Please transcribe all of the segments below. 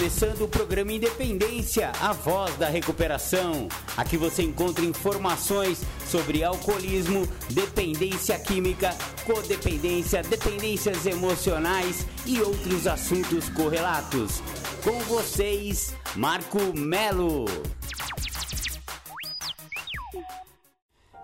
começando o programa Independência, a voz da recuperação. Aqui você encontra informações sobre alcoolismo, dependência química, codependência, dependências emocionais e outros assuntos correlatos. Com vocês, Marco Melo.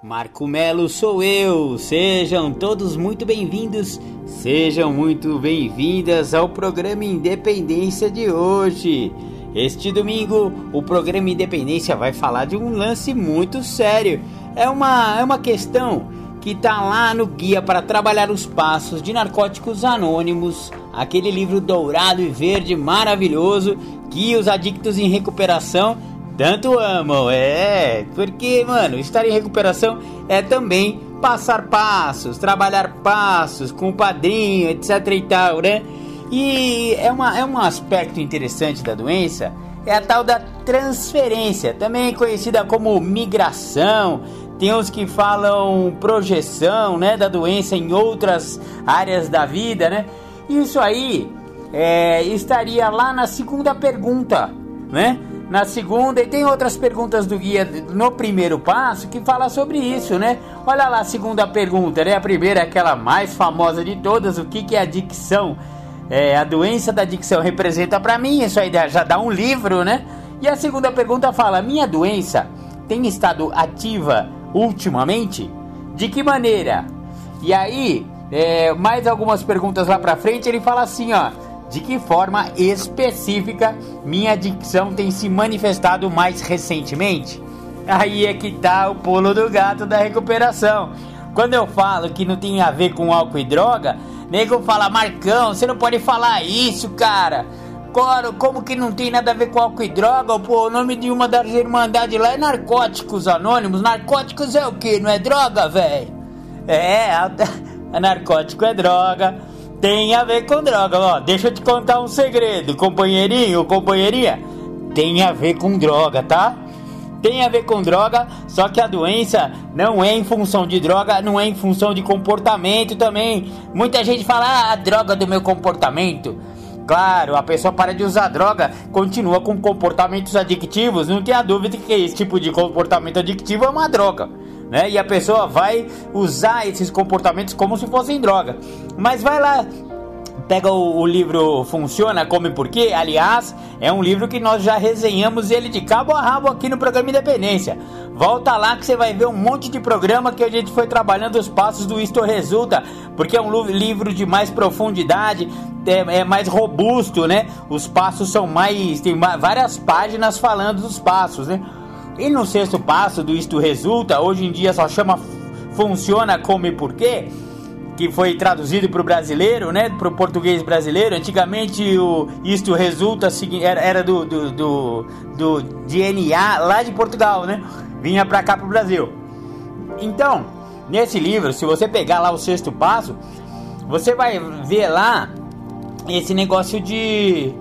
Marco Melo sou eu. Sejam todos muito bem-vindos Sejam muito bem-vindas ao programa Independência de hoje. Este domingo, o programa Independência vai falar de um lance muito sério. É uma, é uma questão que está lá no Guia para Trabalhar os Passos de Narcóticos Anônimos, aquele livro dourado e verde maravilhoso que os adictos em recuperação tanto amam. É, porque, mano, estar em recuperação é também passar passos, trabalhar passos com o padrinho, etc e tal, né? E é, uma, é um aspecto interessante da doença, é a tal da transferência, também conhecida como migração. Tem uns que falam projeção, né, da doença em outras áreas da vida, né? Isso aí é, estaria lá na segunda pergunta, né? Na segunda e tem outras perguntas do guia no primeiro passo que fala sobre isso, né? Olha lá a segunda pergunta, né? A primeira é aquela mais famosa de todas, o que, que é adicção? É, a doença da adicção representa para mim, isso aí já dá um livro, né? E a segunda pergunta fala: minha doença tem estado ativa ultimamente? De que maneira? E aí, é, mais algumas perguntas lá pra frente, ele fala assim, ó de que forma específica minha adicção tem se manifestado mais recentemente? Aí é que tá o pulo do gato da recuperação. Quando eu falo que não tem a ver com álcool e droga, nego fala, Marcão, você não pode falar isso, cara. Coro, como que não tem nada a ver com álcool e droga? Pô, o nome de uma das irmandades lá é Narcóticos Anônimos. Narcóticos é o que? Não é droga, velho? É, a narcótico é droga tem a ver com droga. Ó, deixa eu te contar um segredo, companheirinho, companheirinha. Tem a ver com droga, tá? Tem a ver com droga, só que a doença não é em função de droga, não é em função de comportamento também. Muita gente fala, ah, a droga do meu comportamento. Claro, a pessoa para de usar droga, continua com comportamentos adictivos, não tenha dúvida que esse tipo de comportamento adictivo é uma droga né? E a pessoa vai usar esses comportamentos como se fossem droga. Mas vai lá, pega o, o, livro Funciona Como e Porquê. Aliás, é um livro que nós já resenhamos ele de cabo a rabo aqui no programa Independência. Volta lá que você vai ver um monte de programa que a gente foi trabalhando os passos do Isto Resulta, porque é um livro de mais profundidade, é, é mais robusto, né? Os passos são mais. tem várias páginas falando dos passos, né? E no sexto passo do Isto Resulta, hoje em dia só chama Funciona Como e Porquê, que foi traduzido para o brasileiro, né, para o português brasileiro. Antigamente o Isto Resulta era, do, do, do, do DNA lá de Portugal, né? Vinha para cá para o Brasil. Então, nesse livro, se você pegar lá o sexto passo, você vai ver lá esse negócio de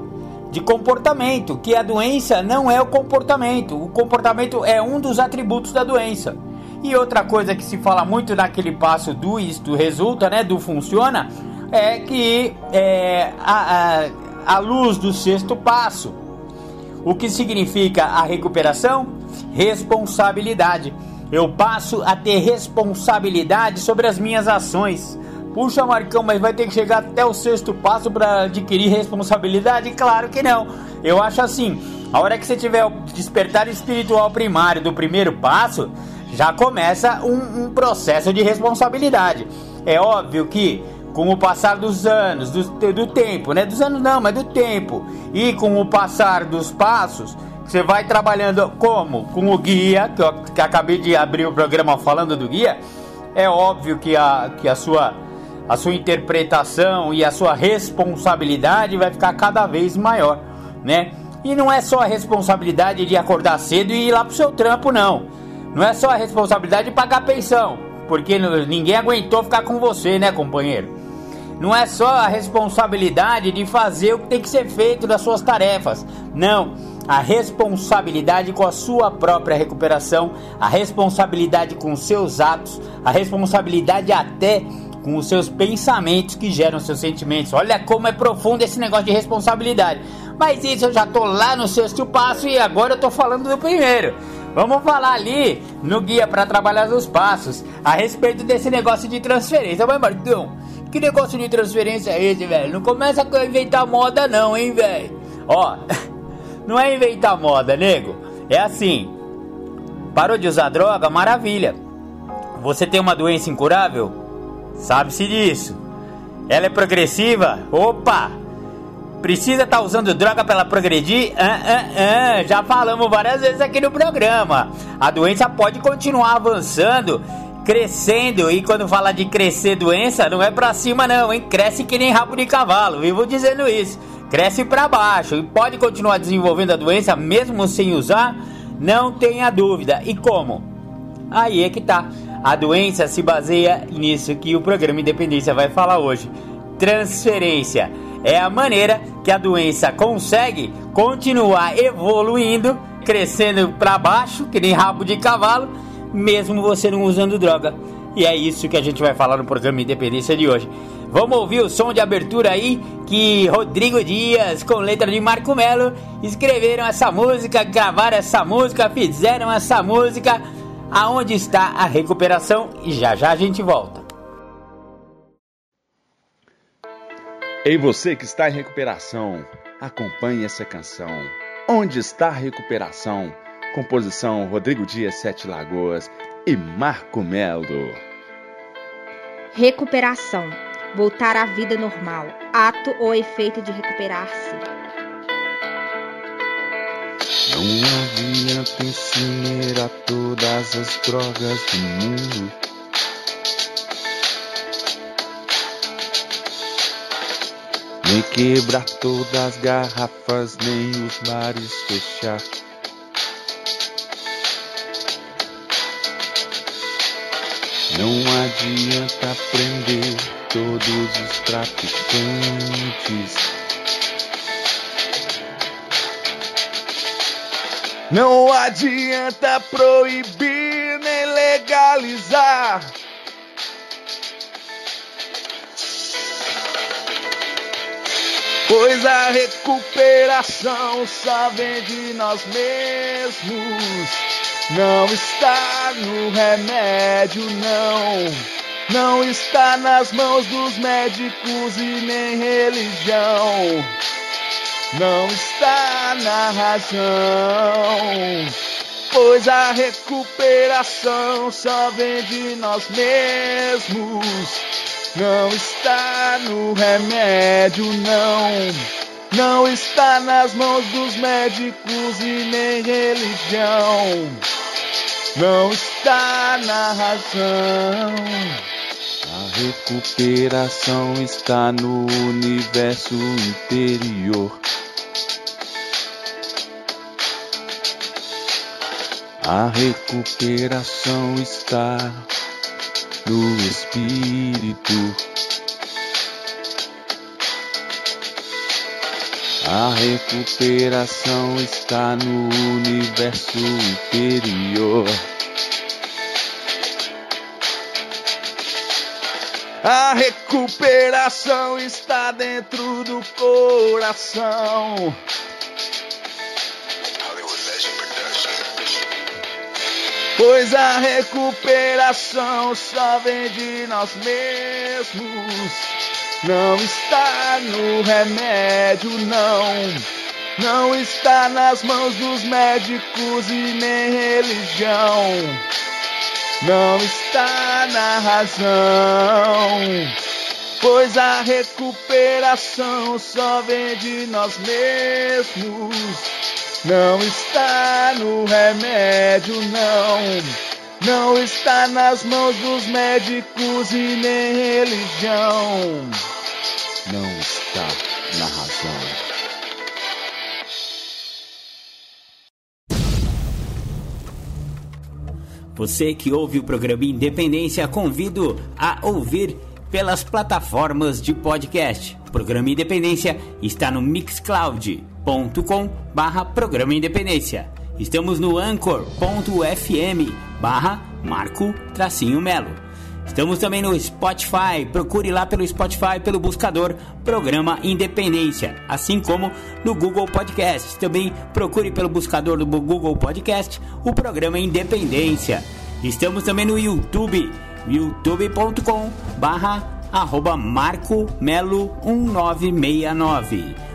de comportamento, que a doença não é o comportamento, o comportamento é um dos atributos da doença. E outra coisa que se fala muito naquele passo do isto resulta, né, do funciona, é que é, a, a, a luz do sexto passo, o que significa a recuperação? Responsabilidade. Eu passo a ter responsabilidade sobre as minhas ações. Puxa, Marcão, mas vai ter que chegar até o sexto passo para adquirir responsabilidade? Claro que não. Eu acho assim: a hora que você tiver o despertar espiritual primário do primeiro passo, já começa um, um processo de responsabilidade. É óbvio que com o passar dos anos, do, do tempo, né? Dos anos não, mas do tempo, e com o passar dos passos, você vai trabalhando como? Com o guia, que eu que acabei de abrir o programa falando do guia. É óbvio que a, que a sua a sua interpretação e a sua responsabilidade vai ficar cada vez maior, né? E não é só a responsabilidade de acordar cedo e ir lá pro seu trampo, não. Não é só a responsabilidade de pagar pensão, porque ninguém aguentou ficar com você, né, companheiro? Não é só a responsabilidade de fazer o que tem que ser feito das suas tarefas. Não, a responsabilidade com a sua própria recuperação, a responsabilidade com seus atos, a responsabilidade até com os seus pensamentos que geram seus sentimentos. Olha como é profundo esse negócio de responsabilidade. Mas isso eu já tô lá no sexto passo e agora eu tô falando do primeiro. Vamos falar ali no guia para trabalhar os passos a respeito desse negócio de transferência. Mas Marcão, que negócio de transferência é esse, velho? Não começa a inventar moda não, hein, velho? Ó, não é inventar moda, nego. É assim. Parou de usar droga, maravilha. Você tem uma doença incurável? Sabe-se disso. Ela é progressiva? Opa! Precisa estar tá usando droga para ela progredir? Ah, ah, ah, já falamos várias vezes aqui no programa. A doença pode continuar avançando, crescendo. E quando fala de crescer doença, não é para cima não, hein? Cresce que nem rabo de cavalo. Vivo dizendo isso. Cresce para baixo e pode continuar desenvolvendo a doença mesmo sem usar? Não tenha dúvida. E como? Aí é que tá. A doença se baseia nisso que o programa Independência vai falar hoje. Transferência é a maneira que a doença consegue continuar evoluindo, crescendo para baixo, que nem rabo de cavalo, mesmo você não usando droga. E é isso que a gente vai falar no programa Independência de hoje. Vamos ouvir o som de abertura aí que Rodrigo Dias, com letra de Marco Melo, escreveram essa música, gravaram essa música, fizeram essa música. Aonde está a recuperação? E já já a gente volta. Ei, você que está em recuperação, acompanhe essa canção. Onde está a recuperação? Composição Rodrigo Dias Sete Lagoas e Marco Melo. Recuperação. Voltar à vida normal. Ato ou efeito de recuperar-se. Não adianta incinerar todas as drogas do mundo Nem quebrar todas as garrafas, nem os mares fechar. Não adianta prender todos os traficantes. Não adianta proibir nem legalizar. Pois a recuperação só vem de nós mesmos. Não está no remédio, não. Não está nas mãos dos médicos e nem religião. Não está na razão. Pois a recuperação só vem de nós mesmos. Não está no remédio, não. Não está nas mãos dos médicos e nem religião. Não está na razão. A recuperação está no universo interior. A recuperação está no Espírito. A recuperação está no universo interior. A recuperação está dentro do coração. Pois a recuperação só vem de nós mesmos. Não está no remédio, não. Não está nas mãos dos médicos e nem religião. Não está na razão. Pois a recuperação só vem de nós mesmos. Não está no remédio, não. Não está nas mãos dos médicos e nem religião. Não está na razão. Você que ouve o programa Independência, convido a ouvir pelas plataformas de podcast. O programa Independência está no Mixcloud anchor.com barra Programa Independência. Estamos no anchor.fm barra Marco Tracinho Melo. Estamos também no Spotify. Procure lá pelo Spotify, pelo buscador Programa Independência, assim como no Google Podcast. Também procure pelo buscador do Google Podcast o Programa Independência. Estamos também no YouTube, youtube.com barra arroba Marco Melo 1969.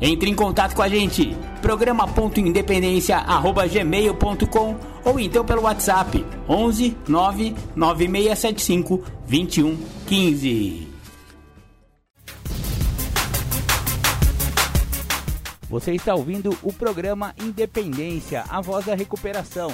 Entre em contato com a gente, programa.independência.gmail.com ou então pelo WhatsApp 11 99675 2115. Você está ouvindo o programa Independência, a voz da recuperação.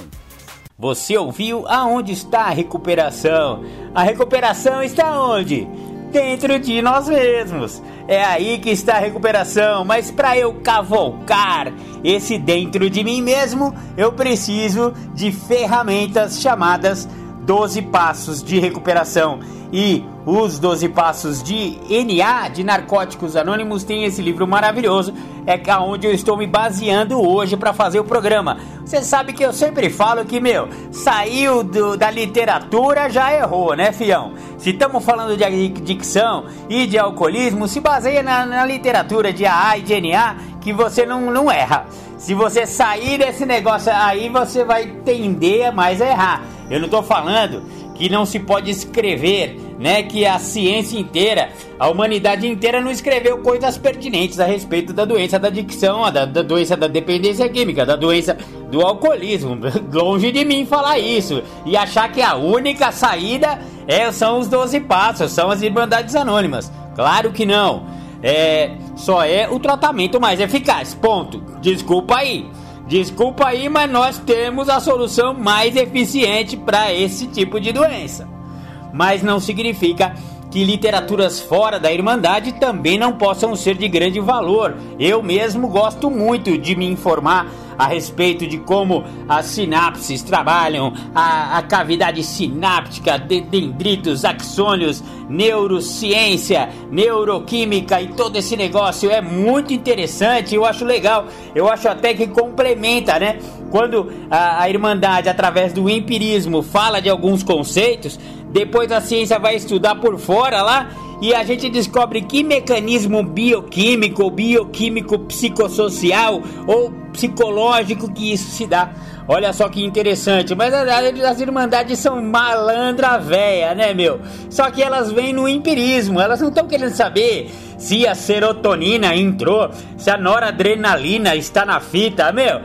Você ouviu aonde está a recuperação? A recuperação está onde? Dentro de nós mesmos. É aí que está a recuperação, mas para eu cavalcar esse dentro de mim mesmo, eu preciso de ferramentas chamadas 12 passos de recuperação. E os 12 passos de NA, de Narcóticos Anônimos, tem esse livro maravilhoso, é onde eu estou me baseando hoje para fazer o programa. Você sabe que eu sempre falo que, meu, saiu do, da literatura já errou, né, fião? Se estamos falando de adicção e de alcoolismo, se baseia na, na literatura de AA e de NA que você não, não erra. Se você sair desse negócio aí, você vai tender mais a errar. Eu não estou falando que não se pode escrever, né? Que a ciência inteira, a humanidade inteira não escreveu coisas pertinentes a respeito da doença da adicção, da, da doença da dependência química, da doença do alcoolismo. Longe de mim falar isso e achar que a única saída é, são os 12 passos, são as Irmandades Anônimas. Claro que não. É, só é o tratamento mais eficaz. Ponto. Desculpa aí. Desculpa aí, mas nós temos a solução mais eficiente para esse tipo de doença. Mas não significa que literaturas fora da Irmandade também não possam ser de grande valor. Eu mesmo gosto muito de me informar a respeito de como as sinapses trabalham, a, a cavidade sináptica, de dendritos, axônios, neurociência, neuroquímica e todo esse negócio é muito interessante. Eu acho legal, eu acho até que complementa, né? Quando a, a Irmandade, através do empirismo, fala de alguns conceitos, depois a ciência vai estudar por fora lá e a gente descobre que mecanismo bioquímico, bioquímico psicossocial ou psicológico que isso se dá. Olha só que interessante, mas as irmandades são malandra véia, né, meu? Só que elas vêm no empirismo, elas não estão querendo saber se a serotonina entrou, se a noradrenalina está na fita, meu.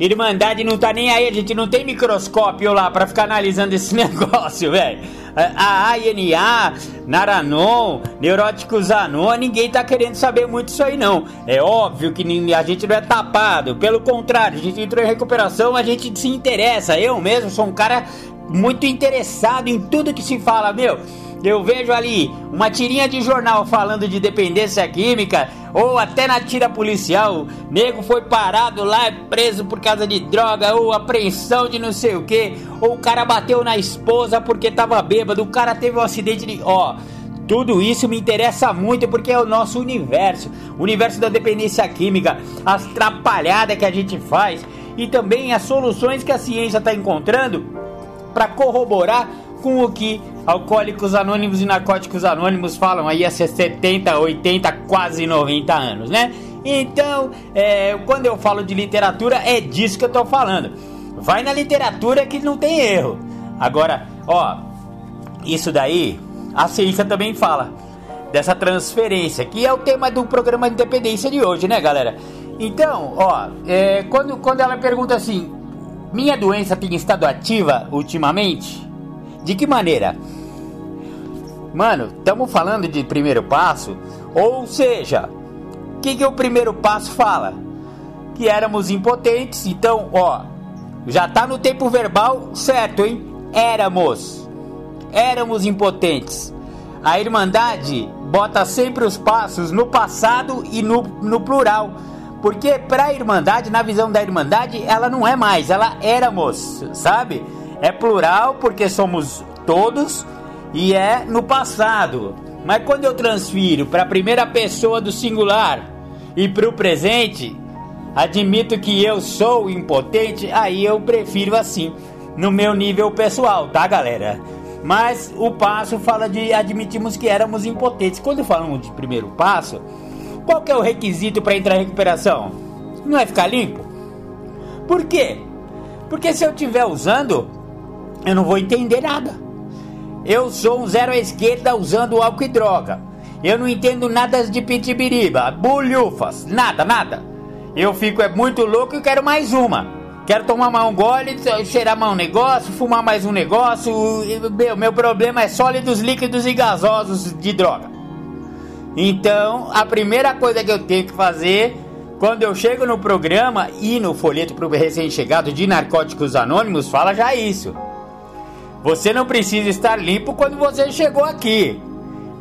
Irmandade não tá nem aí, a gente não tem microscópio lá para ficar analisando esse negócio, velho. A ANA, Naranon, Neuróticos Anon, ninguém tá querendo saber muito isso aí não. É óbvio que a gente não é tapado, pelo contrário, a gente entrou em recuperação, a gente se interessa. Eu mesmo sou um cara muito interessado em tudo que se fala, meu. Eu vejo ali uma tirinha de jornal falando de dependência química, ou até na tira policial, nego foi parado lá, preso por causa de droga, ou apreensão de não sei o que, ou o cara bateu na esposa porque tava bêbado, o cara teve um acidente de. Ó. Tudo isso me interessa muito porque é o nosso universo, o universo da dependência química, as trapalhadas que a gente faz e também as soluções que a ciência está encontrando para corroborar com o que Alcoólicos Anônimos e Narcóticos Anônimos falam aí há 70, 80, quase 90 anos, né? Então, é, quando eu falo de literatura, é disso que eu tô falando. Vai na literatura que não tem erro. Agora, ó, isso daí, a ciência também fala dessa transferência, que é o tema do programa de Independência de hoje, né, galera? Então, ó, é, quando, quando ela pergunta assim, minha doença tem estado ativa ultimamente? De que maneira? Mano, estamos falando de primeiro passo, ou seja, o que, que o primeiro passo fala? Que éramos impotentes, então, ó, já tá no tempo verbal certo, hein? Éramos. Éramos impotentes. a Irmandade bota sempre os passos no passado e no, no plural. Porque para a Irmandade, na visão da Irmandade, ela não é mais, ela éramos, sabe? É plural porque somos todos e é no passado. Mas quando eu transfiro para a primeira pessoa do singular e para o presente, admito que eu sou impotente, aí eu prefiro assim, no meu nível pessoal, tá, galera? Mas o passo fala de admitimos que éramos impotentes. Quando falamos de primeiro passo, qual que é o requisito para entrar em recuperação? Não é ficar limpo? Por quê? Porque se eu estiver usando, eu não vou entender nada. Eu sou um zero à esquerda usando álcool e droga. Eu não entendo nada de pitibiriba, bulhufas, nada, nada. Eu fico é muito louco e quero mais uma. Quero tomar mais um gole, cheirar mais um negócio, fumar mais um negócio. Meu, meu problema é sólidos, líquidos e gasosos de droga. Então, a primeira coisa que eu tenho que fazer quando eu chego no programa e no folheto para o recém-chegado de Narcóticos Anônimos, fala já isso. Você não precisa estar limpo quando você chegou aqui.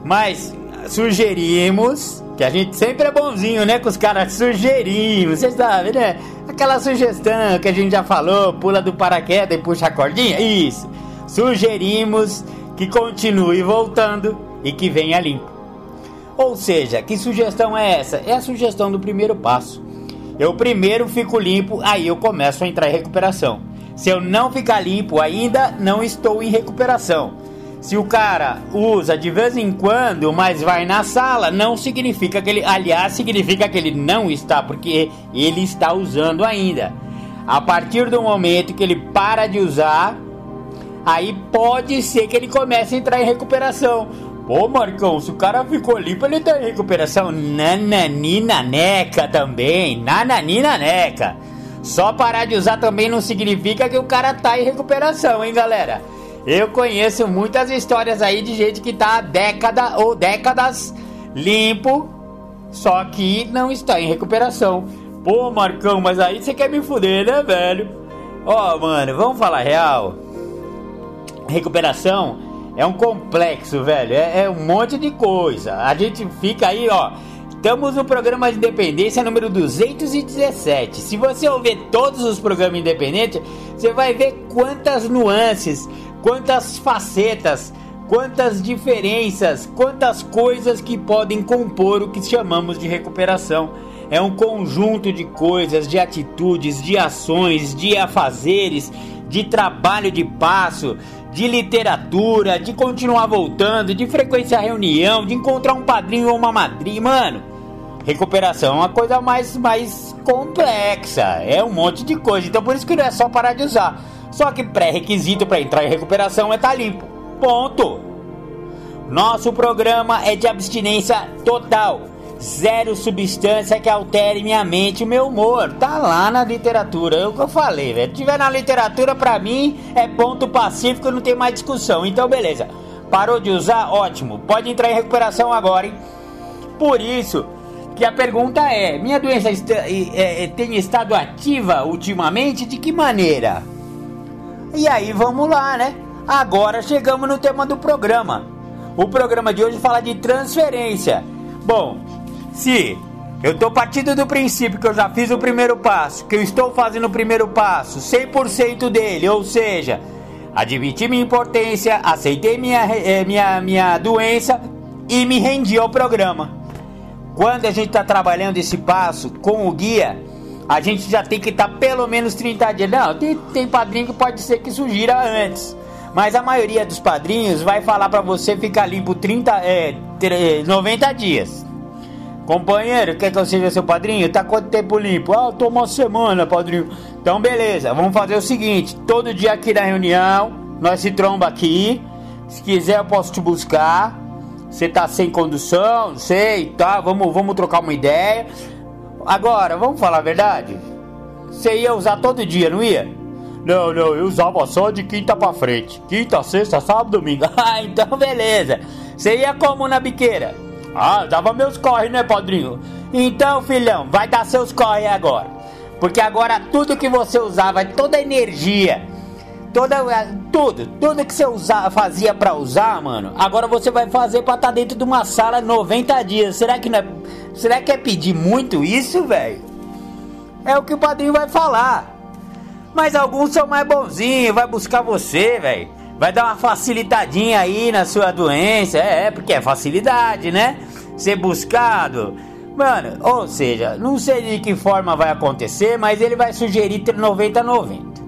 Mas sugerimos, que a gente sempre é bonzinho, né? Com os caras sugerimos, vocês sabem, né? Aquela sugestão que a gente já falou, pula do paraquedas e puxa a cordinha. Isso. Sugerimos que continue voltando e que venha limpo. Ou seja, que sugestão é essa? É a sugestão do primeiro passo. Eu primeiro fico limpo, aí eu começo a entrar em recuperação. Se eu não ficar limpo ainda, não estou em recuperação. Se o cara usa de vez em quando, mas vai na sala, não significa que ele, aliás, significa que ele não está, porque ele está usando ainda. A partir do momento que ele para de usar, aí pode ser que ele comece a entrar em recuperação. Pô, Marcão, se o cara ficou limpo, ele tá em recuperação. Nananina neca também. Nananina neca. Só parar de usar também não significa que o cara tá em recuperação, hein, galera? Eu conheço muitas histórias aí de gente que tá há década ou décadas limpo, só que não está em recuperação. Pô, Marcão, mas aí você quer me fuder, né, velho? Ó, oh, mano, vamos falar real. Recuperação é um complexo, velho. É, é um monte de coisa. A gente fica aí, ó Estamos no programa de independência número 217. Se você ouvir todos os programas independentes, você vai ver quantas nuances, quantas facetas, quantas diferenças, quantas coisas que podem compor o que chamamos de recuperação. É um conjunto de coisas, de atitudes, de ações, de afazeres, de trabalho de passo, de literatura, de continuar voltando, de frequência reunião, de encontrar um padrinho ou uma madrinha. Mano, recuperação é uma coisa mais, mais complexa, é um monte de coisa. Então por isso que não é só parar de usar. Só que pré-requisito para entrar em recuperação é estar tá limpo. Ponto. Nosso programa é de abstinência total. Zero substância que altere minha mente e meu humor. Tá lá na literatura. É o que eu falei, velho. Tiver na literatura, pra mim, é ponto pacífico, não tem mais discussão. Então, beleza. Parou de usar? Ótimo. Pode entrar em recuperação agora, hein? Por isso que a pergunta é: minha doença é, é, tem estado ativa ultimamente? De que maneira? E aí vamos lá, né? Agora chegamos no tema do programa. O programa de hoje fala de transferência. Bom, se eu estou partindo do princípio que eu já fiz o primeiro passo, que eu estou fazendo o primeiro passo, 100% dele, ou seja, admiti minha importância, aceitei minha, eh, minha, minha doença e me rendi ao programa. Quando a gente está trabalhando esse passo com o guia, a gente já tem que estar tá pelo menos 30 dias. Não, tem, tem padrinho que pode ser que sugira antes. Mas a maioria dos padrinhos vai falar para você ficar limpo 30, é, 90 dias. Companheiro, quer que eu seja seu padrinho? Tá quanto tempo limpo? Ah, tô uma semana, padrinho. Então, beleza, vamos fazer o seguinte: todo dia aqui na reunião, nós se tromba aqui. Se quiser, eu posso te buscar. Você tá sem condução, sei, tá? Vamos, vamos trocar uma ideia. Agora, vamos falar a verdade? Você ia usar todo dia, não ia? Não, não, eu usava só de quinta pra frente. Quinta, sexta, sábado, domingo. Ah, então beleza. Você ia como na biqueira? Ah, dava meus corre, né, padrinho? Então, filhão, vai dar seus corre agora. Porque agora tudo que você usava, toda a energia, Toda, tudo, tudo que você usa, fazia para usar, mano, agora você vai fazer para estar tá dentro de uma sala 90 dias. Será que não é, será que é pedir muito isso, velho? É o que o padrinho vai falar. Mas alguns são mais bonzinhos, vai buscar você, velho. Vai dar uma facilitadinha aí na sua doença. É, é, porque é facilidade, né? Ser buscado. Mano, ou seja, não sei de que forma vai acontecer, mas ele vai sugerir ter 90 a 90.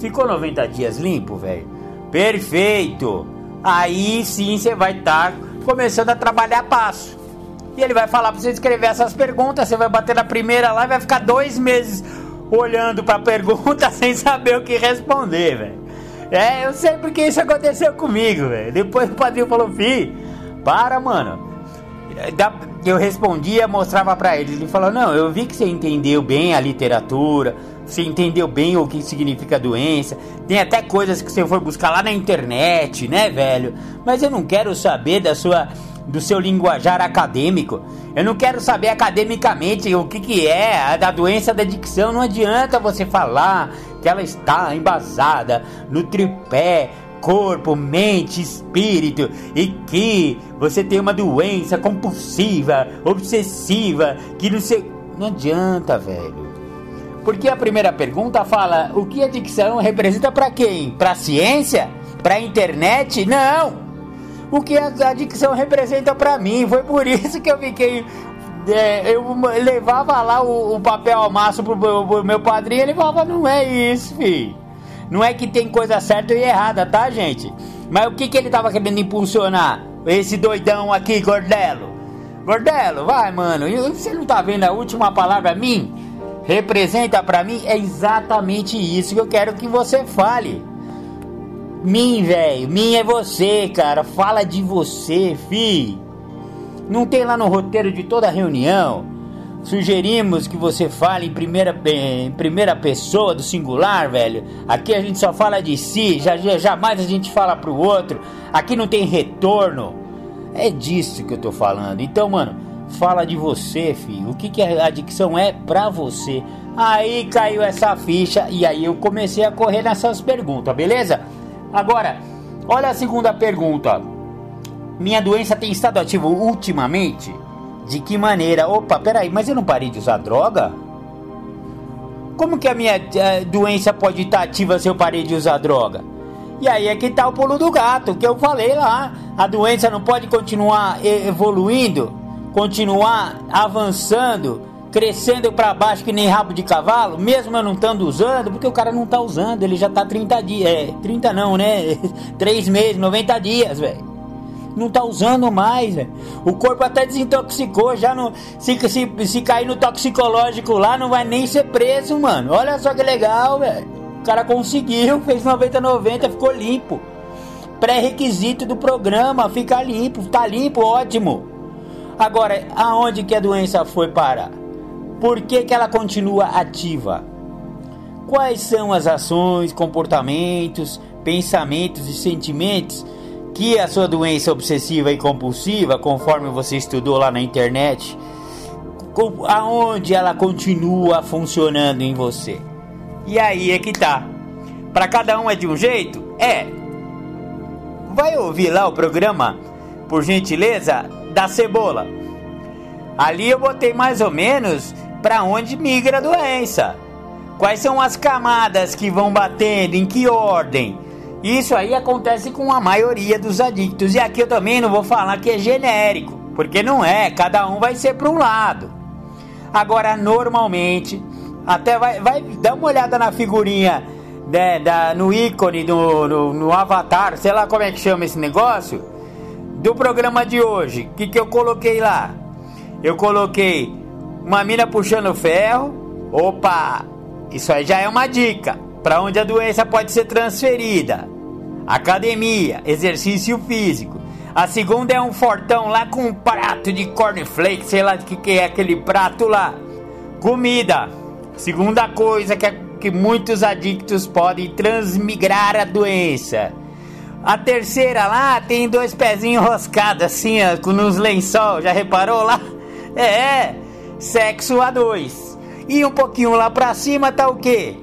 Ficou 90 dias limpo, velho? Perfeito! Aí sim você vai estar tá começando a trabalhar passo. E ele vai falar pra você escrever essas perguntas. Você vai bater na primeira lá e vai ficar dois meses olhando pra pergunta sem saber o que responder, velho. É, eu sei porque isso aconteceu comigo, velho. Depois o padrinho falou, fi, para, mano. Eu respondia, mostrava para ele. Ele falou: Não, eu vi que você entendeu bem a literatura, você entendeu bem o que significa doença. Tem até coisas que você foi buscar lá na internet, né, velho? Mas eu não quero saber da sua do seu linguajar acadêmico. Eu não quero saber academicamente o que, que é a da doença da dicção. Não adianta você falar que ela está embasada no tripé corpo, mente, espírito e que você tem uma doença compulsiva, obsessiva, que não sei. Não adianta, velho. Porque a primeira pergunta fala: o que a dicção representa para quem? Para ciência? Para internet? Não! O que a dicção representa para mim? Foi por isso que eu fiquei é, eu levava lá o, o papel ao maço pro, pro, pro, meu padrinho, ele falava, não é isso, filho. Não é que tem coisa certa e errada, tá, gente? Mas o que, que ele tava querendo impulsionar? Esse doidão aqui, Gordelo. Gordelo, vai, mano. Você não tá vendo a última palavra, mim? Representa para mim? É exatamente isso que eu quero que você fale. Mim, velho. Mim é você, cara. Fala de você, fi. Não tem lá no roteiro de toda reunião. Sugerimos que você fale em primeira, em primeira pessoa do singular, velho. Aqui a gente só fala de si, já, jamais a gente fala pro outro. Aqui não tem retorno. É disso que eu tô falando. Então, mano, fala de você, filho. O que, que a adicção é pra você? Aí caiu essa ficha e aí eu comecei a correr nessas perguntas, beleza? Agora, olha a segunda pergunta. Minha doença tem estado ativo ultimamente? De que maneira? Opa, peraí, mas eu não parei de usar droga? Como que a minha uh, doença pode estar ativa se eu parei de usar droga? E aí é que tá o pulo do gato, que eu falei lá. A doença não pode continuar evoluindo, continuar avançando, crescendo para baixo que nem rabo de cavalo, mesmo eu não estando usando, porque o cara não tá usando, ele já tá 30 dias, é, 30 não, né? 3 meses, 90 dias, velho não tá usando mais. O corpo até desintoxicou, já não. Se, se, se cair no toxicológico lá, não vai nem ser preso, mano. Olha só que legal, velho. O cara conseguiu, fez 90-90, ficou limpo. Pré-requisito do programa, ficar limpo, tá limpo, ótimo. Agora, aonde que a doença foi parar? Por que, que ela continua ativa? Quais são as ações, comportamentos, pensamentos e sentimentos que a sua doença obsessiva e compulsiva, conforme você estudou lá na internet, aonde ela continua funcionando em você. E aí é que tá. Para cada um é de um jeito? É. Vai ouvir lá o programa, por gentileza, da cebola. Ali eu botei mais ou menos para onde migra a doença. Quais são as camadas que vão batendo, em que ordem? Isso aí acontece com a maioria dos adictos. E aqui eu também não vou falar que é genérico, porque não é, cada um vai ser para um lado. Agora, normalmente, até vai, vai dar uma olhada na figurinha né, da, no ícone, no, no, no, avatar, sei lá como é que chama esse negócio, do programa de hoje. O que, que eu coloquei lá? Eu coloquei uma mina puxando ferro. Opa! Isso aí já é uma dica para onde a doença pode ser transferida academia, exercício físico. A segunda é um fortão lá com um prato de cornflakes, sei lá o que, que é aquele prato lá. Comida. Segunda coisa que, é, que muitos adictos podem transmigrar a doença. A terceira lá tem dois pezinhos roscados assim, ó, nos lençol, já reparou lá? É, sexo a dois. E um pouquinho lá pra cima tá o quê?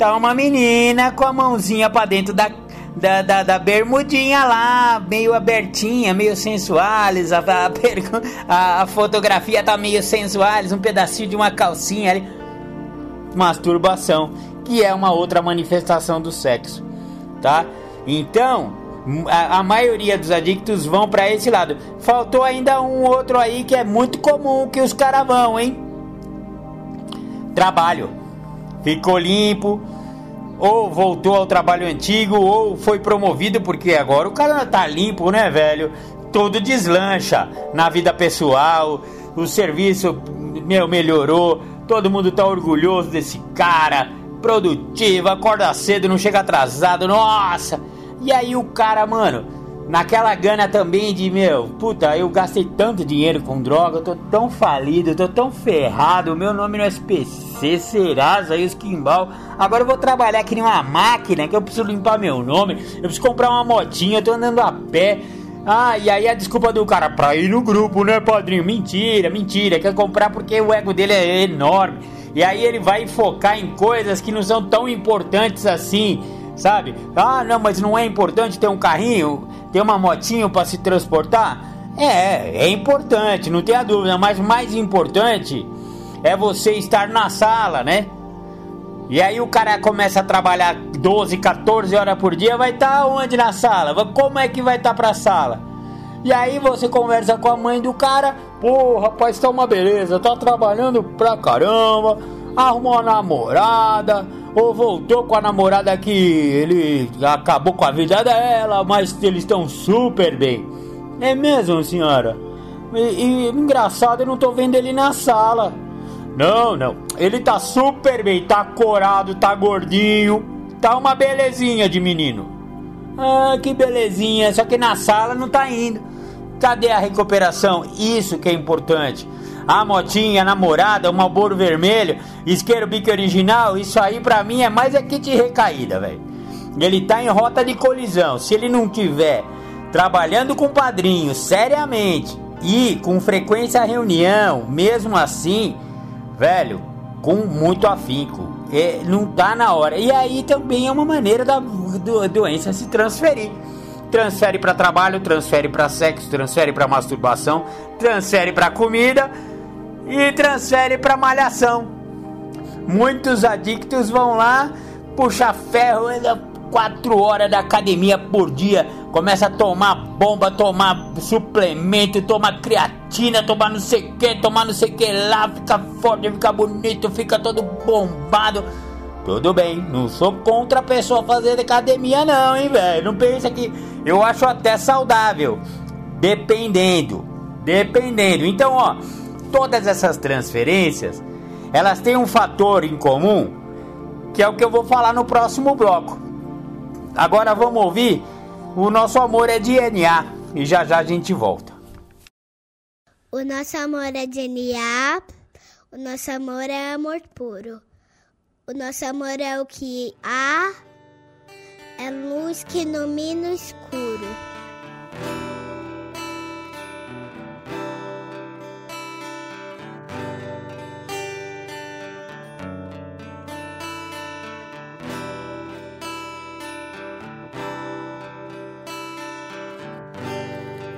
tá uma menina com a mãozinha pra dentro da, da, da, da bermudinha lá, meio abertinha, meio sensuales. A, a, a, fotografia tá meio sensuales, um pedacinho de uma calcinha ali. Masturbação, que é uma outra manifestação do sexo, tá? Então, a, a maioria dos adictos vão para esse lado. Faltou ainda um outro aí que é muito comum que os caras vão, hein? Trabalho. Ficou limpo, ou voltou ao trabalho antigo, ou foi promovido, porque agora o cara tá limpo, né, velho? Tudo deslancha na vida pessoal, o serviço, meu, melhorou, todo mundo tá orgulhoso desse cara, produtivo, acorda cedo, não chega atrasado, nossa! E aí o cara, mano, naquela gana também de, meu, puta, eu gastei tanto dinheiro com droga, eu tô tão falido, eu tô tão ferrado, meu nome no SPC, Serasa e os Kimbal. Agora eu vou trabalhar aqui numa máquina que eu preciso limpar meu nome, eu preciso comprar uma motinha, eu tô andando a pé. Ah, e aí a desculpa do cara pra ir no grupo, né, padrinho? Mentira, mentira, quer comprar porque o ego dele é enorme. E aí ele vai focar em coisas que não são tão importantes assim sabe? Ah, não, mas não é importante ter um carrinho, ter uma motinho para se transportar? É, é importante, não tenha dúvida, mas mais importante é você estar na sala, né? E aí o cara começa a trabalhar 12, 14 horas por dia, vai estar tá onde na sala? Como é que vai estar tá pra sala? E aí você conversa com a mãe do cara, pô, rapaz, tá uma beleza, tá trabalhando pra caramba, arrumou uma namorada, ou voltou com a namorada que ele acabou com a vida dela, mas eles estão super bem. É mesmo, senhora? E, e engraçado, eu não tô vendo ele na sala. Não, não. Ele tá super bem, tá corado, tá gordinho, tá uma belezinha de menino. Ah, que belezinha, só que na sala não tá indo. Cadê a recuperação? Isso que é importante a motinha, a namorada, o Malboro vermelho, isqueiro bico original, isso aí pra mim é mais é kit recaída, velho. Ele tá em rota de colisão. Se ele não tiver trabalhando com padrinho seriamente e com frequência reunião, mesmo assim, velho, com muito afinco, é, não tá na hora. E aí também é uma maneira da do, doença se transferir transfere para trabalho, transfere para sexo, transfere para masturbação, transfere para comida e transfere para malhação. Muitos adictos vão lá, puxa ferro, ainda 4 horas da academia por dia, começa a tomar bomba, tomar suplemento, tomar creatina, tomar não sei o que, tomar não sei o que lá, fica forte, fica bonito, fica todo bombado. Tudo bem, não sou contra a pessoa fazer academia não, hein, velho. Não pensa que eu acho até saudável. Dependendo. Dependendo. Então, ó, todas essas transferências, elas têm um fator em comum, que é o que eu vou falar no próximo bloco. Agora vamos ouvir O Nosso Amor é DNA e já já a gente volta. O nosso amor é DNA, o nosso amor é amor puro. O nosso amor é o que há, é luz que ilumina o escuro.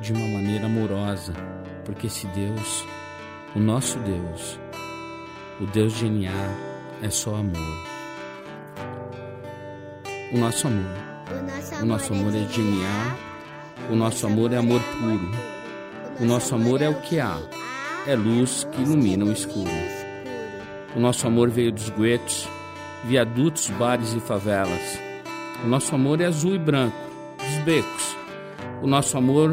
de uma maneira amorosa, porque esse Deus, o nosso Deus, o Deus de NA, é só amor. O nosso amor. O nosso amor é DNA. O nosso amor é amor puro. O nosso amor é o que há. É luz que ilumina o escuro. O nosso amor veio dos guetos, viadutos, bares e favelas. O nosso amor é azul e branco, dos becos. O nosso amor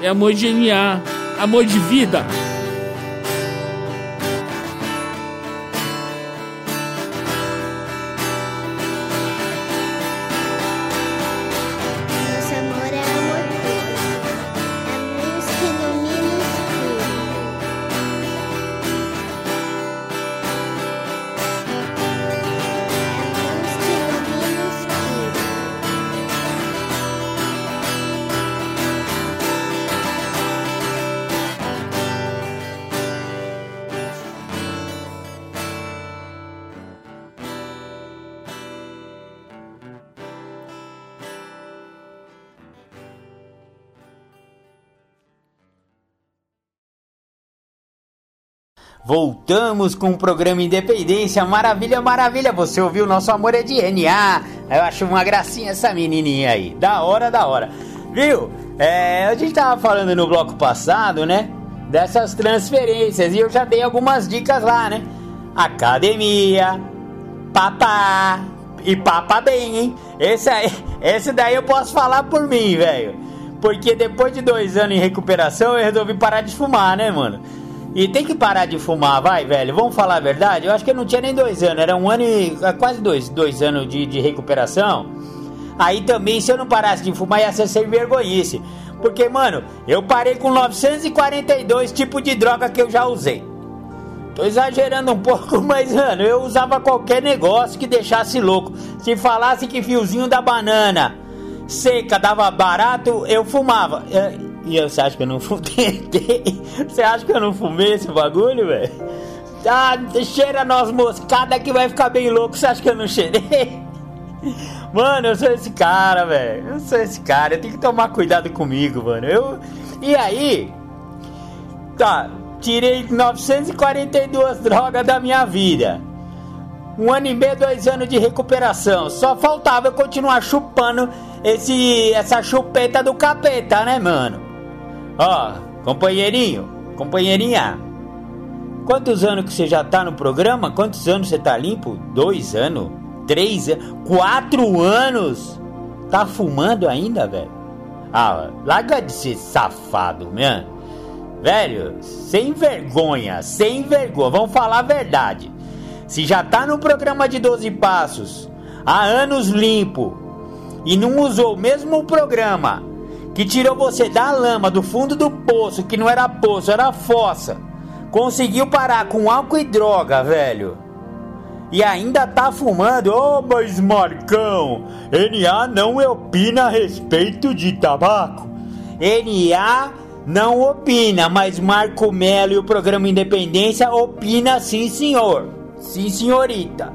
É amor de DNA. Amor de vida. Voltamos com o programa Independência. Maravilha, maravilha. Você ouviu? Nosso amor é de NA. Eu acho uma gracinha essa menininha aí. Da hora, da hora. Viu? É, a gente tava falando no bloco passado, né? Dessas transferências. E eu já dei algumas dicas lá, né? Academia, papá. E papa bem, hein? Esse, aí, esse daí eu posso falar por mim, velho. Porque depois de dois anos em recuperação, eu resolvi parar de fumar, né, mano? E tem que parar de fumar, vai, velho. Vamos falar a verdade? Eu acho que eu não tinha nem dois anos, era um ano e. É, quase dois, dois anos de, de recuperação. Aí também, se eu não parasse de fumar, ia ser sem vergonhice. Porque, mano, eu parei com 942 tipos de droga que eu já usei. Tô exagerando um pouco, mas, mano, eu usava qualquer negócio que deixasse louco. Se falasse que fiozinho da banana seca dava barato, eu fumava. É, e você acha que eu não fumei? Você acha que eu não fumei esse bagulho, velho? Ah, cheira nós moscada que vai ficar bem louco. Você acha que eu não cheirei? Mano, eu sou esse cara, velho. Eu sou esse cara. Eu tenho que tomar cuidado comigo, mano. Eu. E aí? Tá. Tirei 942 drogas da minha vida. Um ano e meio, dois anos de recuperação. Só faltava eu continuar chupando esse, essa chupeta do capeta, né, mano? Ó, companheirinho, companheirinha. Quantos anos que você já tá no programa? Quantos anos você tá limpo? Dois anos? Três anos? Quatro anos? Tá fumando ainda, velho? Ah, larga de ser safado, mano. Velho, sem vergonha, sem vergonha. Vamos falar a verdade. Se já tá no programa de 12 passos há anos limpo e não usou o mesmo programa que tirou você da lama, do fundo do poço, que não era poço, era fossa. Conseguiu parar com álcool e droga, velho. E ainda tá fumando? Ô, oh, mas Marcão, NA não opina a respeito de tabaco. NA não opina, mas Marco Melo e o programa Independência opina sim, senhor. Sim, senhorita.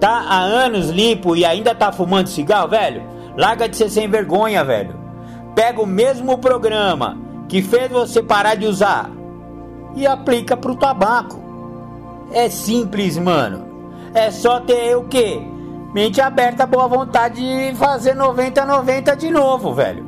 Tá há anos limpo e ainda tá fumando cigarro, velho? Larga de ser sem vergonha, velho. Pega o mesmo programa que fez você parar de usar e aplica pro tabaco. É simples, mano. É só ter o quê? Mente aberta, boa vontade de fazer 90-90 de novo, velho.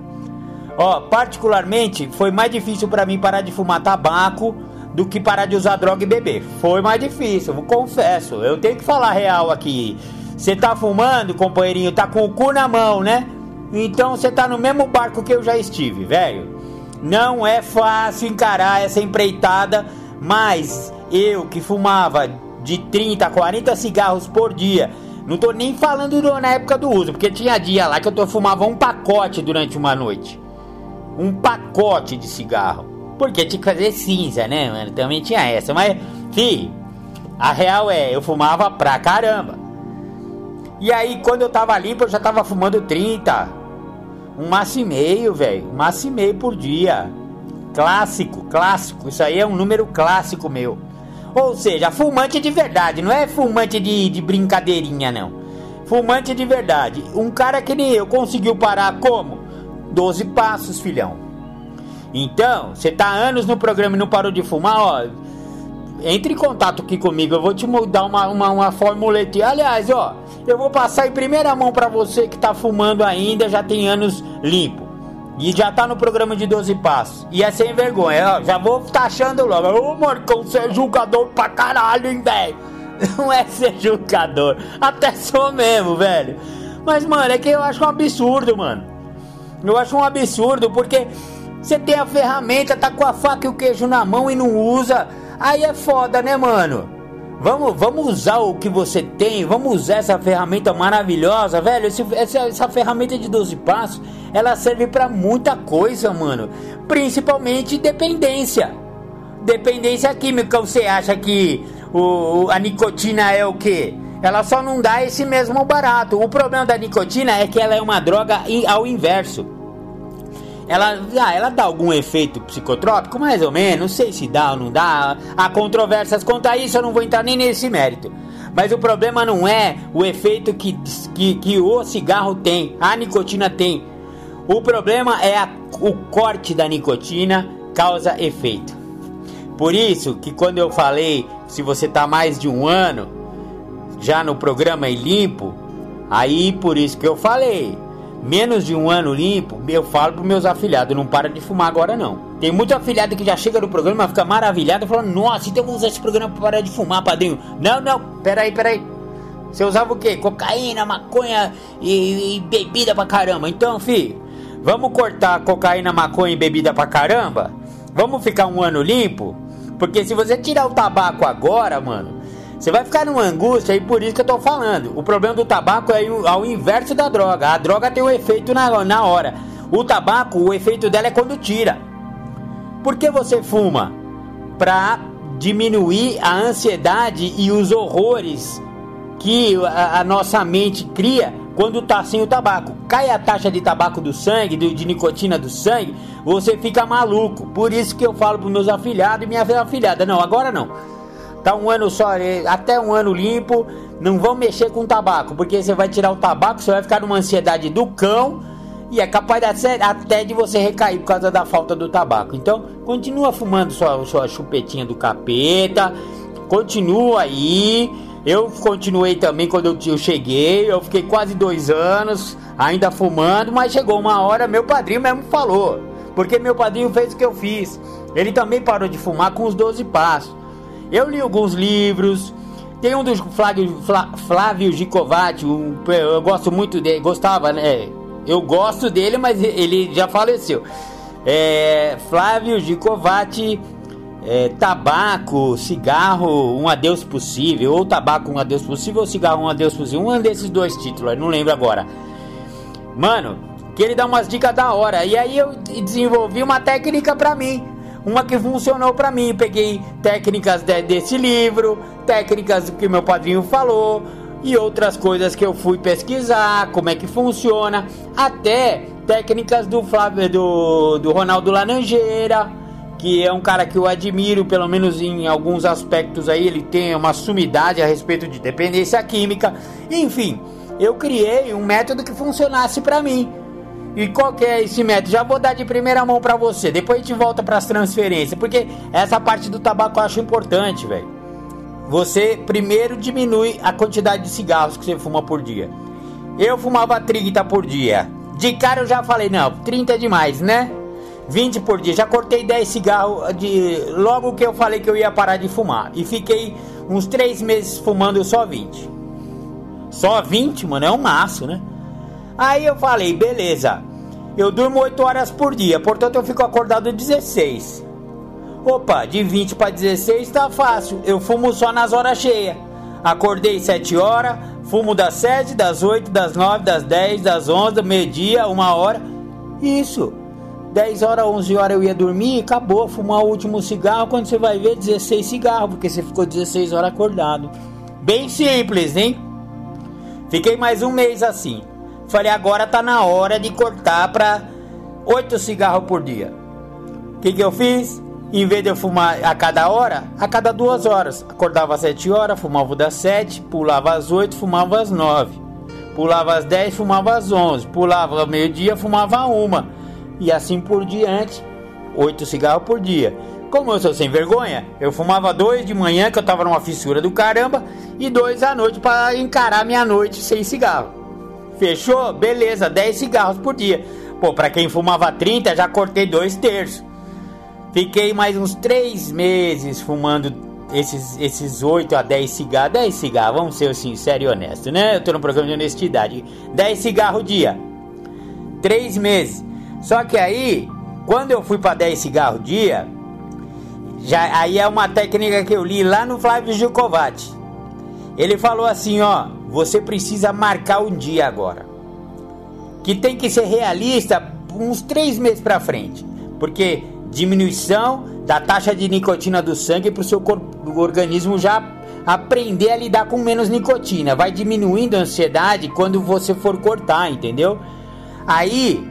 Ó, particularmente, foi mais difícil para mim parar de fumar tabaco do que parar de usar droga e beber. Foi mais difícil, confesso. Eu tenho que falar real aqui. Você tá fumando, companheirinho, tá com o cu na mão, né? Então você tá no mesmo barco que eu já estive, velho. Não é fácil encarar essa empreitada, mas eu que fumava de 30 a 40 cigarros por dia, não tô nem falando do, na época do uso, porque tinha dia lá que eu tô, fumava um pacote durante uma noite. Um pacote de cigarro. Porque tinha que fazer cinza, né, mano? Também tinha essa. Mas, fi, a real é, eu fumava pra caramba. E aí, quando eu tava limpo, eu já tava fumando 30. Um maço e meio, velho. Um maço e meio por dia. Clássico, clássico. Isso aí é um número clássico meu. Ou seja, fumante de verdade. Não é fumante de, de brincadeirinha, não. Fumante de verdade. Um cara que nem eu conseguiu parar como? 12 passos, filhão. Então, você tá anos no programa e não parou de fumar, ó. Entre em contato aqui comigo, eu vou te dar uma, uma, uma formulete. Aliás, ó, eu vou passar em primeira mão para você que tá fumando ainda, já tem anos limpo. E já tá no programa de 12 passos. E é sem vergonha, ó. Já vou taxando logo. Ô, Marcão, você é julgador pra caralho, hein, velho? Não é ser julgador. Até sou mesmo, velho. Mas, mano, é que eu acho um absurdo, mano. Eu acho um absurdo porque você tem a ferramenta, tá com a faca e o queijo na mão e não usa. Aí é foda, né, mano? Vamos, vamos usar o que você tem, vamos usar essa ferramenta maravilhosa, velho. Esse, essa, essa ferramenta de 12 passos, ela serve para muita coisa, mano. Principalmente dependência. Dependência química, você acha que o, a nicotina é o que? Ela só não dá esse mesmo barato. O problema da nicotina é que ela é uma droga ao inverso. Ela, ah, ela dá algum efeito psicotrópico? Mais ou menos, não sei se dá ou não dá. Há controvérsias quanto a isso, eu não vou entrar nem nesse mérito. Mas o problema não é o efeito que, que, que o cigarro tem, a nicotina tem. O problema é a, o corte da nicotina causa efeito. Por isso que quando eu falei, se você tá mais de um ano já no programa e limpo, aí por isso que eu falei, menos de um ano limpo, eu falo pros meus afilhados, não para de fumar agora não. Tem muito afilhado que já chega no programa, fica maravilhado, falando, nossa, então vamos usar esse programa para parar de fumar, padrinho. Não, não, peraí, peraí. Você usava o quê? Cocaína, maconha e, e bebida pra caramba. Então, fi, vamos cortar cocaína, maconha e bebida pra caramba? Vamos ficar um ano limpo? Porque se você tirar o tabaco agora, mano, você vai ficar numa angústia e por isso que eu tô falando. O problema do tabaco é ao inverso da droga. A droga tem um efeito na, na hora. O tabaco, o efeito dela é quando tira. Por que você fuma? Pra diminuir a ansiedade e os horrores que a, a nossa mente cria quando tá sem o tabaco. Cai a taxa de tabaco do sangue, de, de nicotina do sangue, você fica maluco. Por isso que eu falo pros meus afilhados e minha afilhada, não, agora não Tá um ano só, é, até um ano limpo, não vão mexer com tabaco, porque você vai tirar o tabaco, você vai ficar numa ansiedade do cão e é capaz até de você recair por causa da falta do tabaco. Então, continua fumando sua, sua chupetinha do capeta, continua aí. Eu continuei também quando eu, eu cheguei, eu fiquei quase dois anos ainda fumando, mas chegou uma hora, meu padrinho mesmo falou, porque meu padrinho fez o que eu fiz. Ele também parou de fumar com os 12 passos. Eu li alguns livros. Tem um dos Flávio, Flávio Gicovati, um, eu gosto muito dele, gostava, né? Eu gosto dele, mas ele já faleceu. É, Flávio Gicovati, é, tabaco, cigarro, um adeus possível, ou tabaco, um adeus possível, ou cigarro, um adeus possível, um desses dois títulos, não lembro agora. Mano, que ele dá umas dicas da hora, e aí eu desenvolvi uma técnica pra mim uma que funcionou para mim. Peguei técnicas de, desse livro, técnicas que meu padrinho falou e outras coisas que eu fui pesquisar, como é que funciona, até técnicas do Flávio, do, do Ronaldo Laranjeira, que é um cara que eu admiro, pelo menos em alguns aspectos aí, ele tem uma sumidade a respeito de dependência química. Enfim, eu criei um método que funcionasse para mim. E qual que é esse método? Já vou dar de primeira mão para você. Depois a gente volta para as transferências, porque essa parte do tabaco eu acho importante, velho. Você primeiro diminui a quantidade de cigarros que você fuma por dia. Eu fumava 30 por dia. De cara eu já falei, não, 30 é demais, né? 20 por dia. Já cortei 10 cigarros de logo que eu falei que eu ia parar de fumar. E fiquei uns 3 meses fumando só 20. Só 20, mano, é um maço, né? Aí eu falei, beleza. Eu durmo 8 horas por dia, portanto eu fico acordado 16. Opa, de 20 para 16 tá fácil. Eu fumo só nas horas cheias. Acordei 7 horas, fumo das 7, das 8, das 9, das 10, das 11, meio-dia, 1 hora. Isso. 10 horas, 11 horas eu ia dormir, acabou, fumar o último cigarro. Quando você vai ver, 16 cigarros, porque você ficou 16 horas acordado. Bem simples, hein? Fiquei mais um mês assim. Falei, agora tá na hora de cortar para 8 cigarros por dia. O que, que eu fiz? Em vez de eu fumar a cada hora, a cada duas horas. Acordava às 7 horas, fumava das 7, pulava às 8, fumava às 9. Pulava às 10, fumava às 11. Pulava ao meio-dia, fumava uma. E assim por diante, 8 cigarros por dia. Como eu sou sem vergonha, eu fumava dois de manhã, que eu tava numa fissura do caramba, e dois à noite para encarar minha noite sem cigarro. Fechou? Beleza, 10 cigarros por dia. Pô, pra quem fumava 30, já cortei dois terços. Fiquei mais uns 3 meses fumando esses, esses 8 a 10 cigarros. 10 cigarros, vamos ser sério e honesto, né? Eu tô no programa de honestidade. 10 cigarros dia. 3 meses. Só que aí, quando eu fui pra 10 cigarros dia, já, aí é uma técnica que eu li lá no Flávio Gilcovati. Ele falou assim, ó, você precisa marcar um dia agora. Que tem que ser realista uns três meses para frente. Porque diminuição da taxa de nicotina do sangue para o seu corpo, o organismo já aprender a lidar com menos nicotina. Vai diminuindo a ansiedade quando você for cortar, entendeu? Aí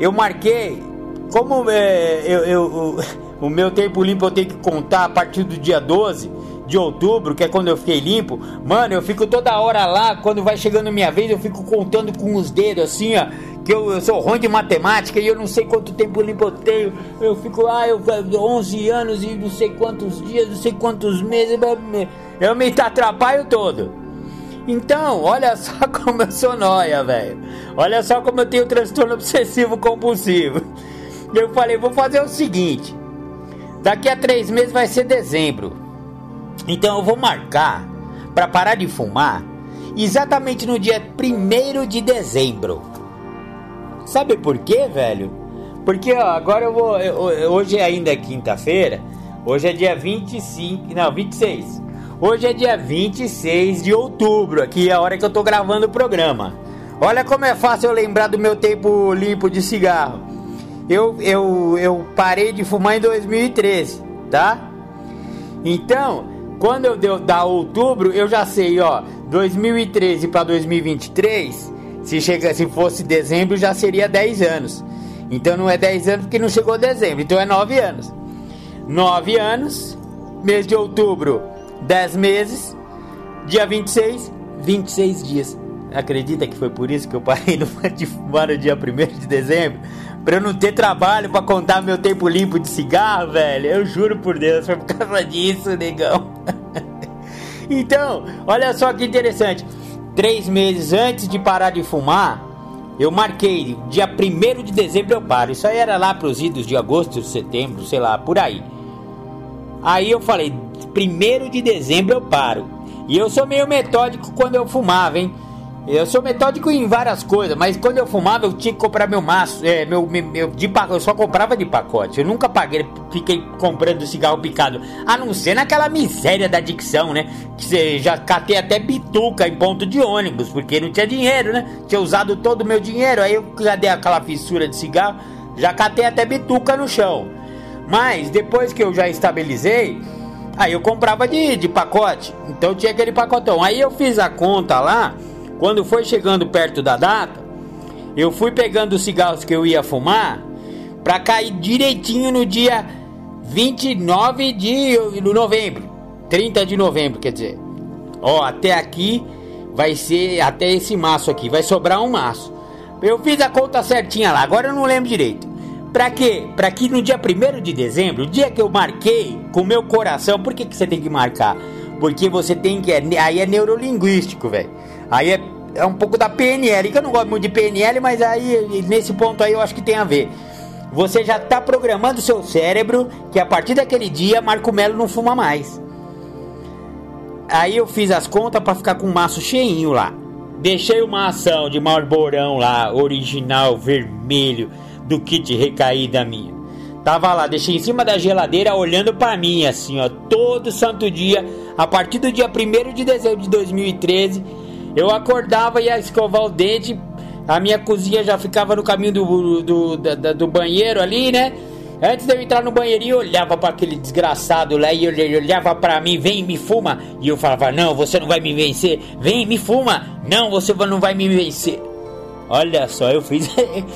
eu marquei, como é, eu, eu, o meu tempo limpo eu tenho que contar a partir do dia 12 de outubro, que é quando eu fiquei limpo, mano, eu fico toda hora lá, quando vai chegando minha vez, eu fico contando com os dedos assim, ó, que eu, eu sou ruim de matemática e eu não sei quanto tempo limpo eu tenho. Eu fico lá, eu 11 anos e não sei quantos dias, não sei quantos meses, eu me atrapalho todo. Então, olha só como eu sou noia, velho. Olha só como eu tenho transtorno obsessivo compulsivo. Eu falei, vou fazer o seguinte. Daqui a três meses vai ser dezembro. Então eu vou marcar para parar de fumar exatamente no dia 1 de dezembro. Sabe por quê, velho? Porque ó, agora eu vou. Eu, hoje ainda é quinta-feira. Hoje é dia 25. Não, 26. Hoje é dia 26 de outubro. Aqui é a hora que eu tô gravando o programa. Olha como é fácil eu lembrar do meu tempo limpo de cigarro. Eu, eu, eu parei de fumar em 2013, tá? Então, quando eu deu dar outubro, eu já sei, ó, 2013 para 2023, se chega, se fosse dezembro já seria 10 anos. Então não é 10 anos porque não chegou dezembro, então é 9 anos. 9 anos, mês de outubro, 10 meses, dia 26, 26 dias. Acredita que foi por isso que eu parei de fumar no dia 1 de dezembro? Pra eu não ter trabalho para contar meu tempo limpo de cigarro, velho. Eu juro por Deus, foi por causa disso, negão. então, olha só que interessante. Três meses antes de parar de fumar, eu marquei dia 1 de dezembro eu paro. Isso aí era lá pros idos de agosto, setembro, sei lá, por aí. Aí eu falei, 1 de dezembro eu paro. E eu sou meio metódico quando eu fumava, hein? Eu sou metódico em várias coisas, mas quando eu fumava eu tinha que comprar meu maço, é, meu, meu de eu só comprava de pacote. Eu nunca paguei, fiquei comprando cigarro picado, a não ser naquela miséria da adicção, né? Que você já catei até bituca em ponto de ônibus, porque não tinha dinheiro, né? Tinha usado todo o meu dinheiro, aí eu cadê aquela fissura de cigarro, já catei até bituca no chão. Mas depois que eu já estabilizei, aí eu comprava de, de pacote. Então tinha aquele pacotão. Aí eu fiz a conta lá quando foi chegando perto da data, eu fui pegando os cigarros que eu ia fumar para cair direitinho no dia 29 de novembro, 30 de novembro, quer dizer. Ó, até aqui vai ser até esse maço aqui, vai sobrar um maço. Eu fiz a conta certinha lá, agora eu não lembro direito. Pra quê? Pra que no dia 1 de dezembro, o dia que eu marquei com meu coração, por que, que você tem que marcar? Porque você tem que. É, aí é neurolinguístico, velho. Aí é, é um pouco da PNL, que eu não gosto muito de PNL, mas aí nesse ponto aí eu acho que tem a ver. Você já tá programando seu cérebro que a partir daquele dia Marco Melo não fuma mais. Aí eu fiz as contas para ficar com o maço cheinho lá. Deixei uma ação de Marborão lá, original, vermelho, do kit recaída minha. Tava lá, deixei em cima da geladeira olhando para mim, assim, ó, todo santo dia. A partir do dia 1 de dezembro de 2013, eu acordava e ia escovar o dente. A minha cozinha já ficava no caminho do, do, do, do banheiro ali, né? Antes de eu entrar no banheirinho, eu olhava para aquele desgraçado lá e ele olhava para mim, vem me fuma. E eu falava, não, você não vai me vencer. Vem, me fuma. Não, você não vai me vencer. Olha só, eu fiz.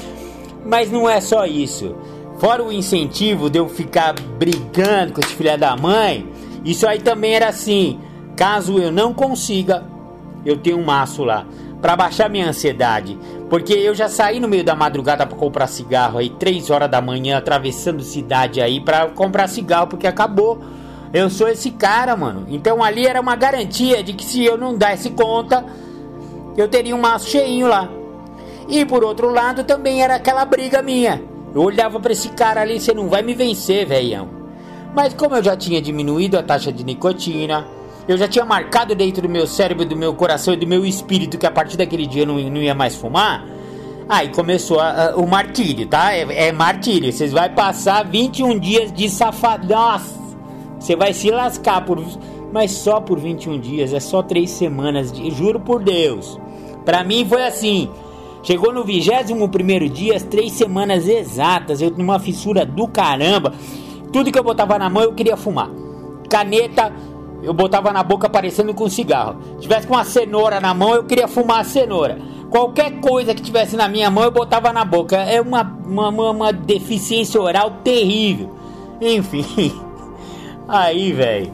Mas não é só isso. Fora o incentivo de eu ficar brigando com esse filho da mãe, isso aí também era assim. Caso eu não consiga, eu tenho um maço lá para baixar minha ansiedade. Porque eu já saí no meio da madrugada para comprar cigarro aí, 3 horas da manhã, atravessando cidade aí para comprar cigarro, porque acabou. Eu sou esse cara, mano. Então ali era uma garantia de que se eu não desse conta, eu teria um maço cheinho lá. E por outro lado também era aquela briga minha. Eu olhava para esse cara ali, você não vai me vencer, velhão. Mas como eu já tinha diminuído a taxa de nicotina, eu já tinha marcado dentro do meu cérebro, do meu coração e do meu espírito que a partir daquele dia eu não, não ia mais fumar. Aí começou a, a, o martírio, tá? É, é martírio. Vocês vai passar 21 dias de safado. Nossa! Você vai se lascar por. Mas só por 21 dias, é só 3 semanas. De, juro por Deus. Pra mim foi assim. Chegou no 21 primeiro dia, as 3 semanas exatas. Eu numa fissura do caramba. Tudo que eu botava na mão eu queria fumar. Caneta, eu botava na boca parecendo com um cigarro. Se tivesse com uma cenoura na mão, eu queria fumar a cenoura. Qualquer coisa que tivesse na minha mão, eu botava na boca. É uma, uma, uma deficiência oral terrível. Enfim. Aí, velho.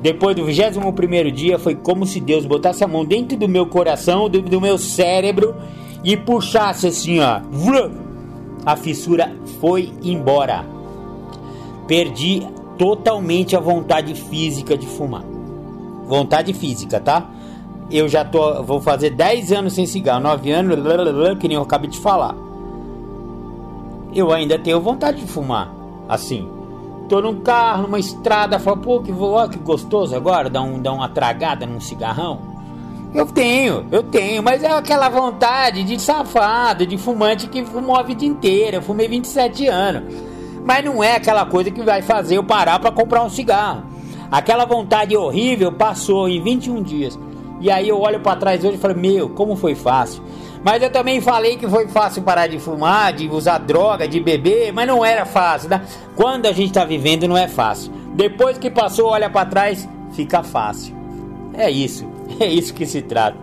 Depois do 21 dia, foi como se Deus botasse a mão dentro do meu coração, do, do meu cérebro e puxasse assim, ó. A fissura foi embora. Perdi totalmente a vontade física de fumar. Vontade física, tá? Eu já tô, vou fazer 10 anos sem cigarro, 9 anos, que nem eu acabei de falar. Eu ainda tenho vontade de fumar, assim. Tô num carro, numa estrada, falo, pô, que, ó, que gostoso agora, dar, um, dar uma tragada num cigarrão. Eu tenho, eu tenho, mas é aquela vontade de safado, de fumante que fumou a vida inteira. Eu fumei 27 anos. Mas não é aquela coisa que vai fazer eu parar para comprar um cigarro. Aquela vontade horrível passou em 21 dias. E aí eu olho para trás hoje e falo: Meu, como foi fácil. Mas eu também falei que foi fácil parar de fumar, de usar droga, de beber, mas não era fácil, né? Quando a gente está vivendo não é fácil. Depois que passou, olha para trás, fica fácil. É isso, é isso que se trata.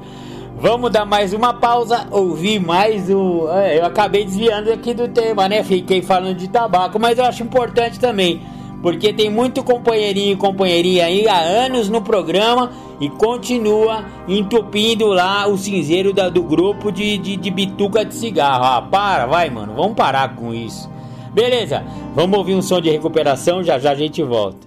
Vamos dar mais uma pausa, ouvir mais o. É, eu acabei desviando aqui do tema, né? Fiquei falando de tabaco, mas eu acho importante também, porque tem muito companheirinho e companheirinha aí há anos no programa e continua entupindo lá o cinzeiro da, do grupo de, de, de bituca de cigarro. Ah, para, vai, mano, vamos parar com isso. Beleza, vamos ouvir um som de recuperação, já já a gente volta.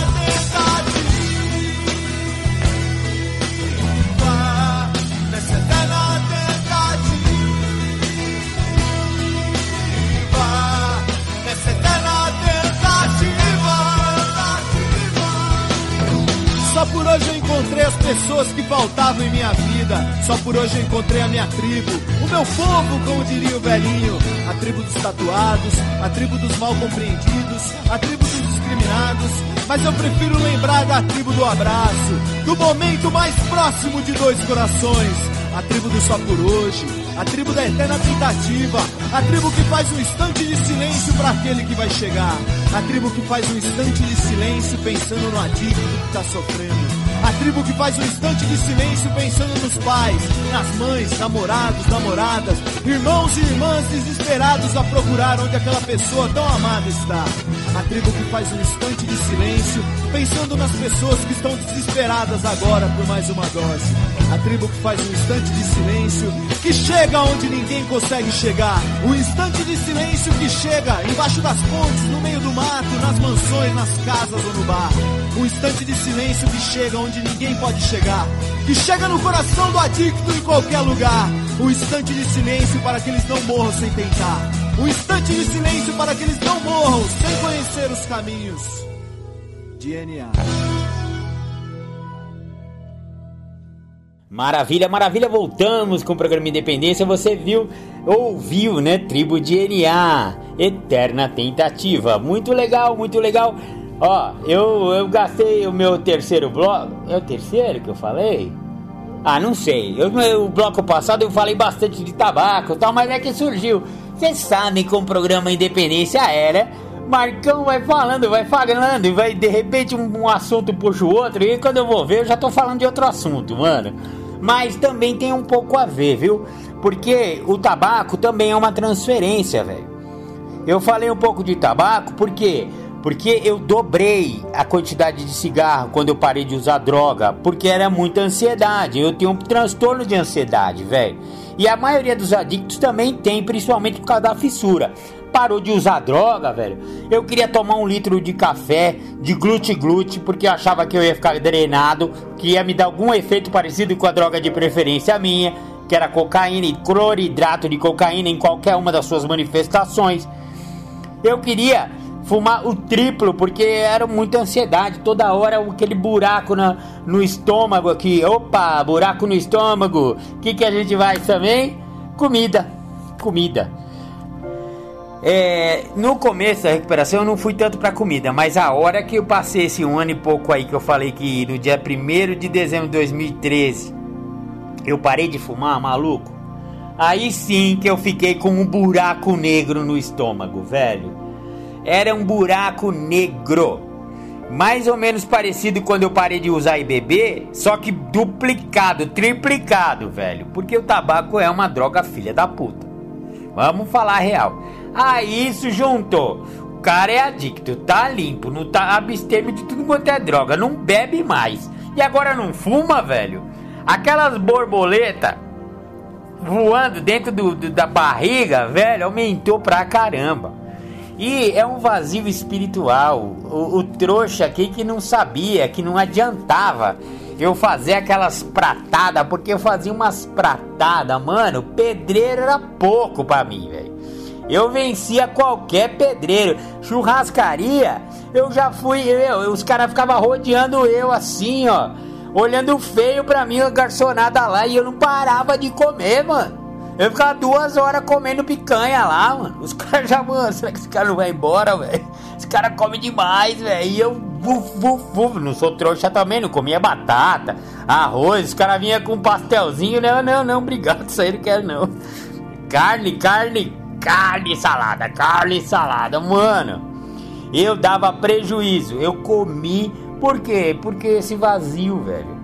Por hoje eu encontrei as pessoas que faltavam em minha vida. Só por hoje eu encontrei a minha tribo. O meu povo, como diria o velhinho. A tribo dos tatuados, a tribo dos mal compreendidos, a tribo dos discriminados. Mas eu prefiro lembrar da tribo do abraço, do momento mais próximo de dois corações a tribo do só por hoje, a tribo da eterna tentativa, a tribo que faz um instante de silêncio para aquele que vai chegar, a tribo que faz um instante de silêncio pensando no adicto que está sofrendo. A tribo que faz um instante de silêncio pensando nos pais, nas mães, namorados, namoradas, irmãos e irmãs desesperados a procurar onde aquela pessoa tão amada está. A tribo que faz um instante de silêncio pensando nas pessoas que estão desesperadas agora por mais uma dose. A tribo que faz um instante de silêncio que chega onde ninguém consegue chegar. Um instante de silêncio que chega embaixo das pontes, no meio do mato, nas mansões, nas casas ou no bar. Um instante de silêncio que chega onde ninguém pode chegar. Que chega no coração do adicto em qualquer lugar. Um instante de silêncio para que eles não morram sem tentar. Um instante de silêncio para que eles não morram sem conhecer os caminhos. DNA. Maravilha, maravilha, voltamos com o programa Independência. Você viu, ouviu, né? Tribo DNA, Eterna Tentativa. Muito legal, muito legal. Ó, eu, eu gastei o meu terceiro bloco. É o terceiro que eu falei? Ah, não sei. Eu, o bloco passado eu falei bastante de tabaco e tal, mas é que surgiu. Vocês sabem como o programa Independência é, né? Marcão vai falando, vai falando, e vai de repente um, um, assunto puxa o outro, e quando eu vou ver, eu já tô falando de outro assunto, mano. Mas também tem um pouco a ver, viu? Porque o tabaco também é uma transferência, velho. Eu falei um pouco de tabaco porque porque eu dobrei a quantidade de cigarro quando eu parei de usar droga, porque era muita ansiedade. Eu tenho um transtorno de ansiedade, velho. E a maioria dos adictos também tem, principalmente por causa da fissura. Parou de usar droga, velho. Eu queria tomar um litro de café, de glute-glute, porque eu achava que eu ia ficar drenado, que ia me dar algum efeito parecido com a droga de preferência minha, que era cocaína e cloridrato de cocaína em qualquer uma das suas manifestações. Eu queria fumar o triplo, porque era muita ansiedade, toda hora aquele buraco na, no estômago aqui. Opa, buraco no estômago. O que, que a gente vai também? Comida. Comida. É, no começo da recuperação eu não fui tanto pra comida, mas a hora que eu passei esse um ano e pouco aí que eu falei que no dia 1 de dezembro de 2013 eu parei de fumar, maluco. Aí sim que eu fiquei com um buraco negro no estômago, velho era um buraco negro. mais ou menos parecido quando eu parei de usar e beber, só que duplicado, triplicado, velho. Porque o tabaco é uma droga filha da puta. Vamos falar a real. Aí isso juntou. O cara é adicto, tá limpo, não tá abstêmio de tudo quanto é droga, não bebe mais. E agora não fuma, velho? Aquelas borboletas voando dentro do, do, da barriga, velho, aumentou pra caramba. E é um vazio espiritual. O, o trouxa aqui que não sabia, que não adiantava eu fazer aquelas pratadas, porque eu fazia umas pratadas, mano. Pedreiro era pouco pra mim, velho. Eu vencia qualquer pedreiro. Churrascaria, eu já fui. Eu, os caras ficavam rodeando eu assim, ó. Olhando feio pra mim, a garçonada lá. E eu não parava de comer, mano. Eu ficava duas horas comendo picanha lá, mano. Os caras já, mano, será que esse cara não vai embora, velho? Esse cara come demais, velho. E eu, buf, buf, buf, não sou trouxa também, não comia batata, arroz. Os caras vinham com pastelzinho. Não, não, não, obrigado, isso aí não quero não. Carne, carne, carne salada, carne salada, mano. Eu dava prejuízo, eu comi. Por quê? Porque esse vazio, velho.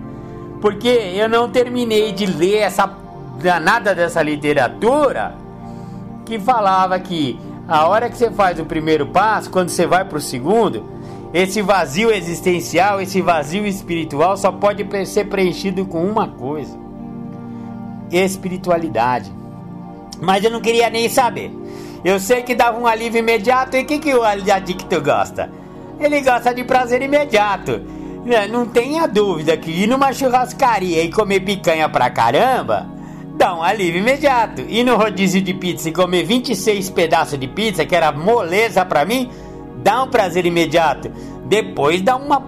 Porque eu não terminei de ler essa danada dessa literatura que falava que a hora que você faz o primeiro passo, quando você vai para o segundo, esse vazio existencial, esse vazio espiritual só pode ser preenchido com uma coisa: espiritualidade. Mas eu não queria nem saber. Eu sei que dava um alívio imediato e o que, que o adicto gosta? Ele gosta de prazer imediato. Não tenha dúvida que ir numa churrascaria e comer picanha pra caramba dá um alívio imediato. E no rodízio de pizza e comer 26 pedaços de pizza, que era moleza para mim, dá um prazer imediato. Depois dá uma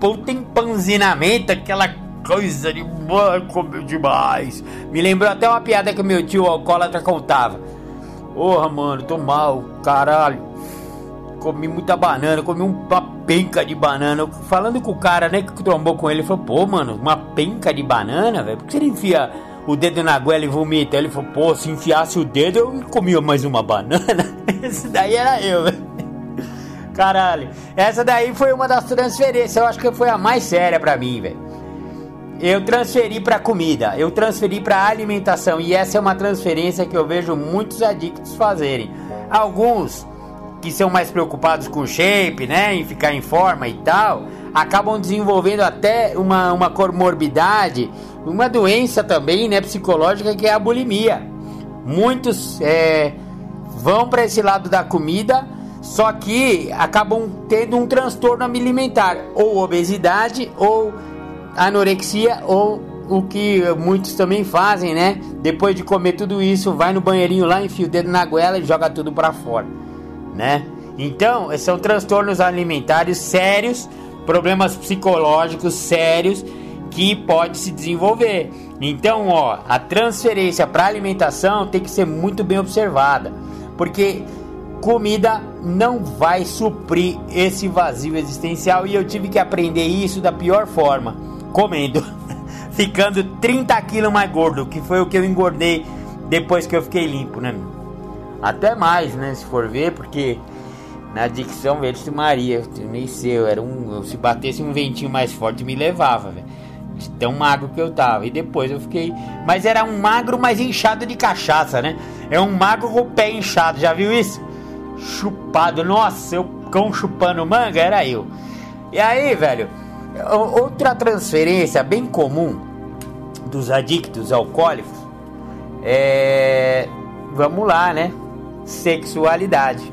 puta empanzinamento, aquela coisa de comer demais. Me lembrou até uma piada que meu tio alcoólatra contava. Porra, mano, tô mal, caralho. Comi muita banana, comi uma penca de banana. Falando com o cara, né, que trombou com ele, ele falou: pô, mano, uma penca de banana, velho? Por que você enfia o dedo na goela e vomita. Ele falou, pô, se enfiasse o dedo eu comia mais uma banana. Esse daí era eu, velho. Caralho. Essa daí foi uma das transferências. Eu acho que foi a mais séria para mim, velho. Eu transferi para comida, eu transferi para alimentação e essa é uma transferência que eu vejo muitos adictos fazerem. Alguns que são mais preocupados com shape, né, em ficar em forma e tal, acabam desenvolvendo até uma, uma comorbidade uma doença também, né, psicológica que é a bulimia. Muitos é, vão para esse lado da comida, só que acabam tendo um transtorno alimentar, ou obesidade, ou anorexia, ou o que muitos também fazem, né? Depois de comer tudo isso, vai no banheirinho lá, enfia o dedo na goela e joga tudo para fora, né? Então, são transtornos alimentares sérios, problemas psicológicos sérios que pode se desenvolver. Então, ó, a transferência para alimentação tem que ser muito bem observada, porque comida não vai suprir esse vazio existencial e eu tive que aprender isso da pior forma, comendo, ficando 30 quilos mais gordo, que foi o que eu engordei depois que eu fiquei limpo, né? Até mais, né? Se for ver, porque na dicção, velho, Maria, nem sei, eu era um, se batesse um ventinho mais forte me levava, velho de tão magro que eu tava. E depois eu fiquei. Mas era um magro, mas inchado de cachaça, né? É um magro com o pé inchado, já viu isso? Chupado, nossa, eu cão chupando manga, era eu. E aí, velho, outra transferência bem comum dos adictos alcoólicos é. Vamos lá, né? Sexualidade.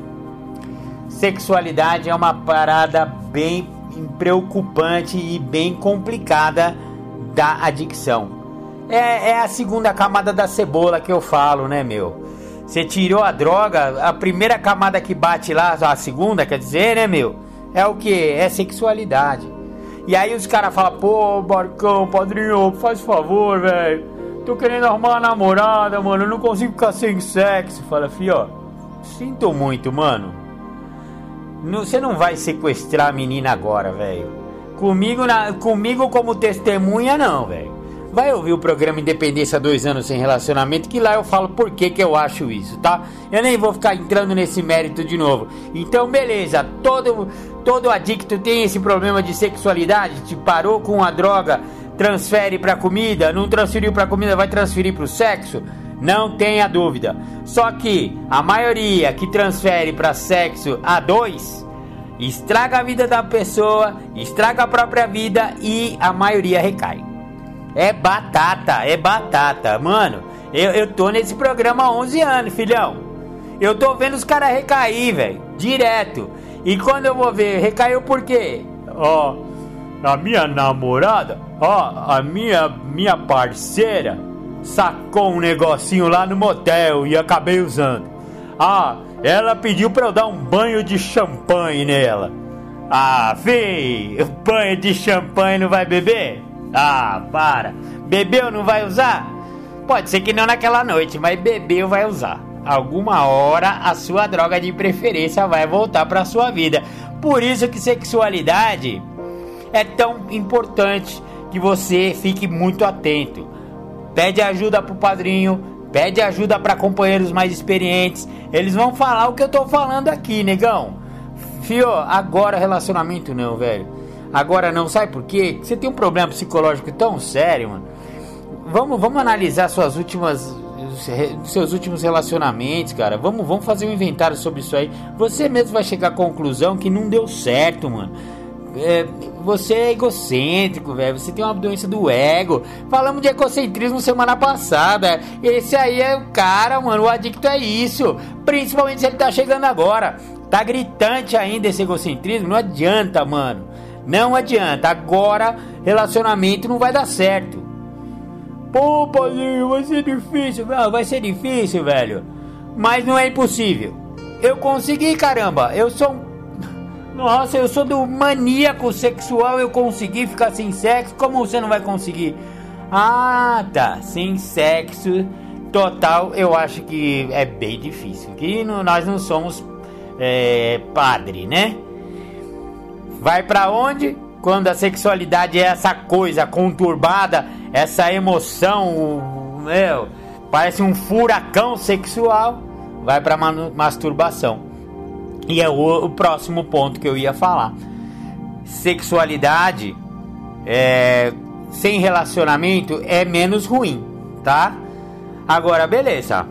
Sexualidade é uma parada bem preocupante e bem complicada da adicção. É, é a segunda camada da cebola que eu falo, né, meu? Você tirou a droga, a primeira camada que bate lá, a segunda, quer dizer, né, meu? É o que? É sexualidade. E aí os caras falam, pô, Barcão, padrinho, faz favor, velho. Tô querendo arrumar uma namorada, mano. Eu não consigo ficar sem sexo. Fala, fio, sinto muito, mano. Você não vai sequestrar a menina agora, velho. Comigo, na, comigo como testemunha, não, velho. Vai ouvir o programa Independência Dois Anos Sem Relacionamento, que lá eu falo por que eu acho isso, tá? Eu nem vou ficar entrando nesse mérito de novo. Então, beleza, todo, todo adicto tem esse problema de sexualidade? Te parou com a droga, transfere para comida, não transferiu para comida, vai transferir para o sexo? Não tenha dúvida. Só que a maioria que transfere para sexo a dois estraga a vida da pessoa, estraga a própria vida e a maioria recai. É batata, é batata, mano. Eu, eu tô nesse programa há 11 anos, filhão. Eu tô vendo os caras recair, velho, direto. E quando eu vou ver, recaiu por quê? Ó, a minha namorada, ó, a minha minha parceira sacou um negocinho lá no motel e acabei usando. Ah, ela pediu pra eu dar um banho de champanhe nela. Ah, fi, banho de champanhe não vai beber? Ah, para. Bebeu não vai usar? Pode ser que não naquela noite, mas bebeu vai usar. Alguma hora a sua droga de preferência vai voltar para sua vida. Por isso que sexualidade é tão importante que você fique muito atento. Pede ajuda pro padrinho, pede ajuda para companheiros mais experientes. Eles vão falar o que eu tô falando aqui, negão. Fio, agora relacionamento não, velho. Agora não, sabe por quê? Você tem um problema psicológico tão sério, mano. Vamos, vamos analisar suas últimas seus últimos relacionamentos, cara. Vamos, vamos fazer um inventário sobre isso aí. Você mesmo vai chegar à conclusão que não deu certo, mano é, você é egocêntrico, velho. Você tem uma doença do ego. Falamos de egocentrismo semana passada. Esse aí é o cara, mano. O adicto é isso. Principalmente se ele tá chegando agora. Tá gritante ainda esse egocentrismo. Não adianta, mano. Não adianta. Agora, relacionamento não vai dar certo. Pô, padrinho, vai ser difícil. Vai ser difícil, velho. Mas não é impossível. Eu consegui, caramba. Eu sou um nossa, eu sou do maníaco sexual, eu consegui ficar sem sexo. Como você não vai conseguir? Ah, tá. Sem sexo total, eu acho que é bem difícil. Que nós não somos é, padre, né? Vai para onde? Quando a sexualidade é essa coisa conturbada, essa emoção, meu, parece um furacão sexual, vai para masturbação. E é o, o, próximo ponto que eu ia falar. Sexualidade é, sem relacionamento é menos ruim, tá? Agora, beleza.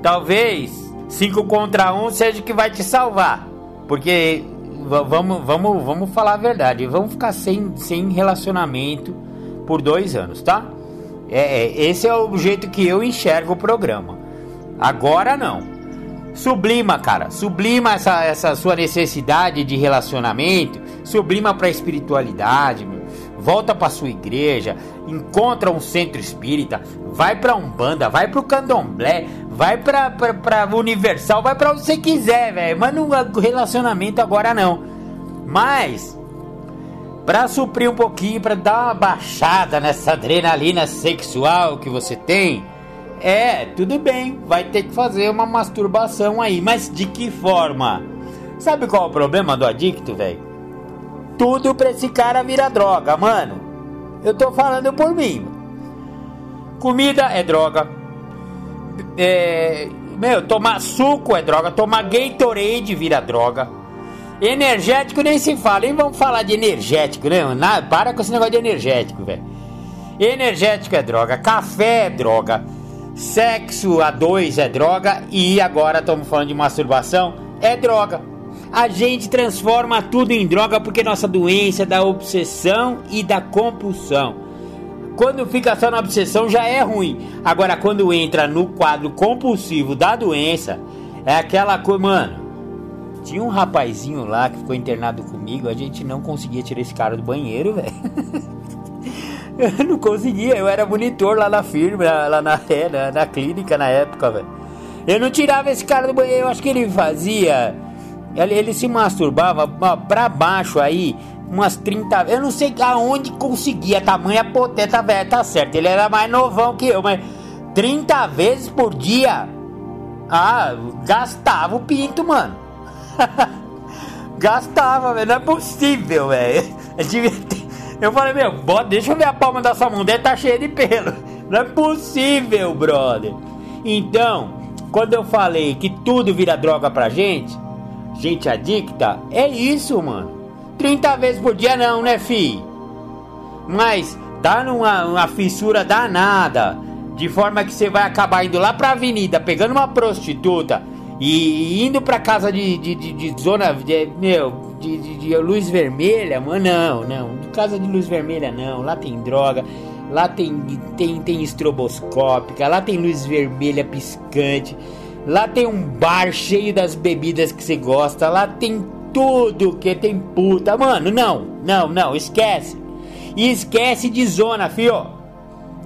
Talvez 5 contra 1 um seja que vai te salvar. Porque vamos, vamos, vamos falar a verdade. Vamos ficar sem, sem relacionamento por dois anos, tá? É, é, esse é o jeito que eu enxergo o programa. Agora não. Sublima, cara. Sublima essa, essa sua necessidade de relacionamento. Sublima pra espiritualidade, meu. Volta pra sua igreja. Encontra um centro espírita. Vai pra Umbanda. Vai pro Candomblé. Vai pra Universal. Vai pra onde você quiser, velho. Mas no relacionamento agora não. Mas. Pra suprir um pouquinho, pra dar uma baixada nessa adrenalina sexual que você tem é, tudo bem, vai ter que fazer uma masturbação aí, mas de que forma? Sabe qual é o problema do adicto, velho? Tudo pra esse cara virar droga, mano. Eu tô falando por mim. Comida é droga. É, meu, tomar suco é droga. Tomar Gatorade vira droga. Energético nem se fala. Nem vamos falar de energético, né? Nada, para com esse negócio de energético, velho. Energético é droga. Café é droga Sexo a dois é droga e agora estamos falando de masturbação, é droga. A gente transforma tudo em droga porque nossa doença é da obsessão e da compulsão. Quando fica só na obsessão já é ruim. Agora quando entra no quadro compulsivo da doença, é aquela coisa, mano. Tinha um rapazinho lá que ficou internado comigo, a gente não conseguia tirar esse cara do banheiro, velho. Eu não conseguia, eu era monitor lá na firma, lá na, é, na, na clínica na época, velho. Eu não tirava esse cara do banheiro, eu acho que ele fazia. Ele, ele se masturbava pra baixo aí, umas 30 Eu não sei aonde conseguia, tamanha poteta, velho, tá certo. Ele era mais novão que eu, mas 30 vezes por dia. Ah, gastava o pinto, mano. gastava, velho, não é possível, velho. Eu falei, meu, bota, deixa eu ver a palma da sua mão, deve tá cheia de pelo. Não é possível, brother. Então, quando eu falei que tudo vira droga pra gente, gente adicta, é isso, mano. 30 vezes por dia não, né, fi? Mas tá numa uma fissura danada, de forma que você vai acabar indo lá pra avenida, pegando uma prostituta e indo pra casa de, de, de, de zona, de, meu, de, de, de, luz vermelha, mano, não, não, casa de luz vermelha não, lá tem droga, lá tem, tem, tem estroboscópica, lá tem luz vermelha piscante, lá tem um bar cheio das bebidas que você gosta, lá tem tudo que tem puta, mano, não, não, não, esquece, e esquece de zona, fio,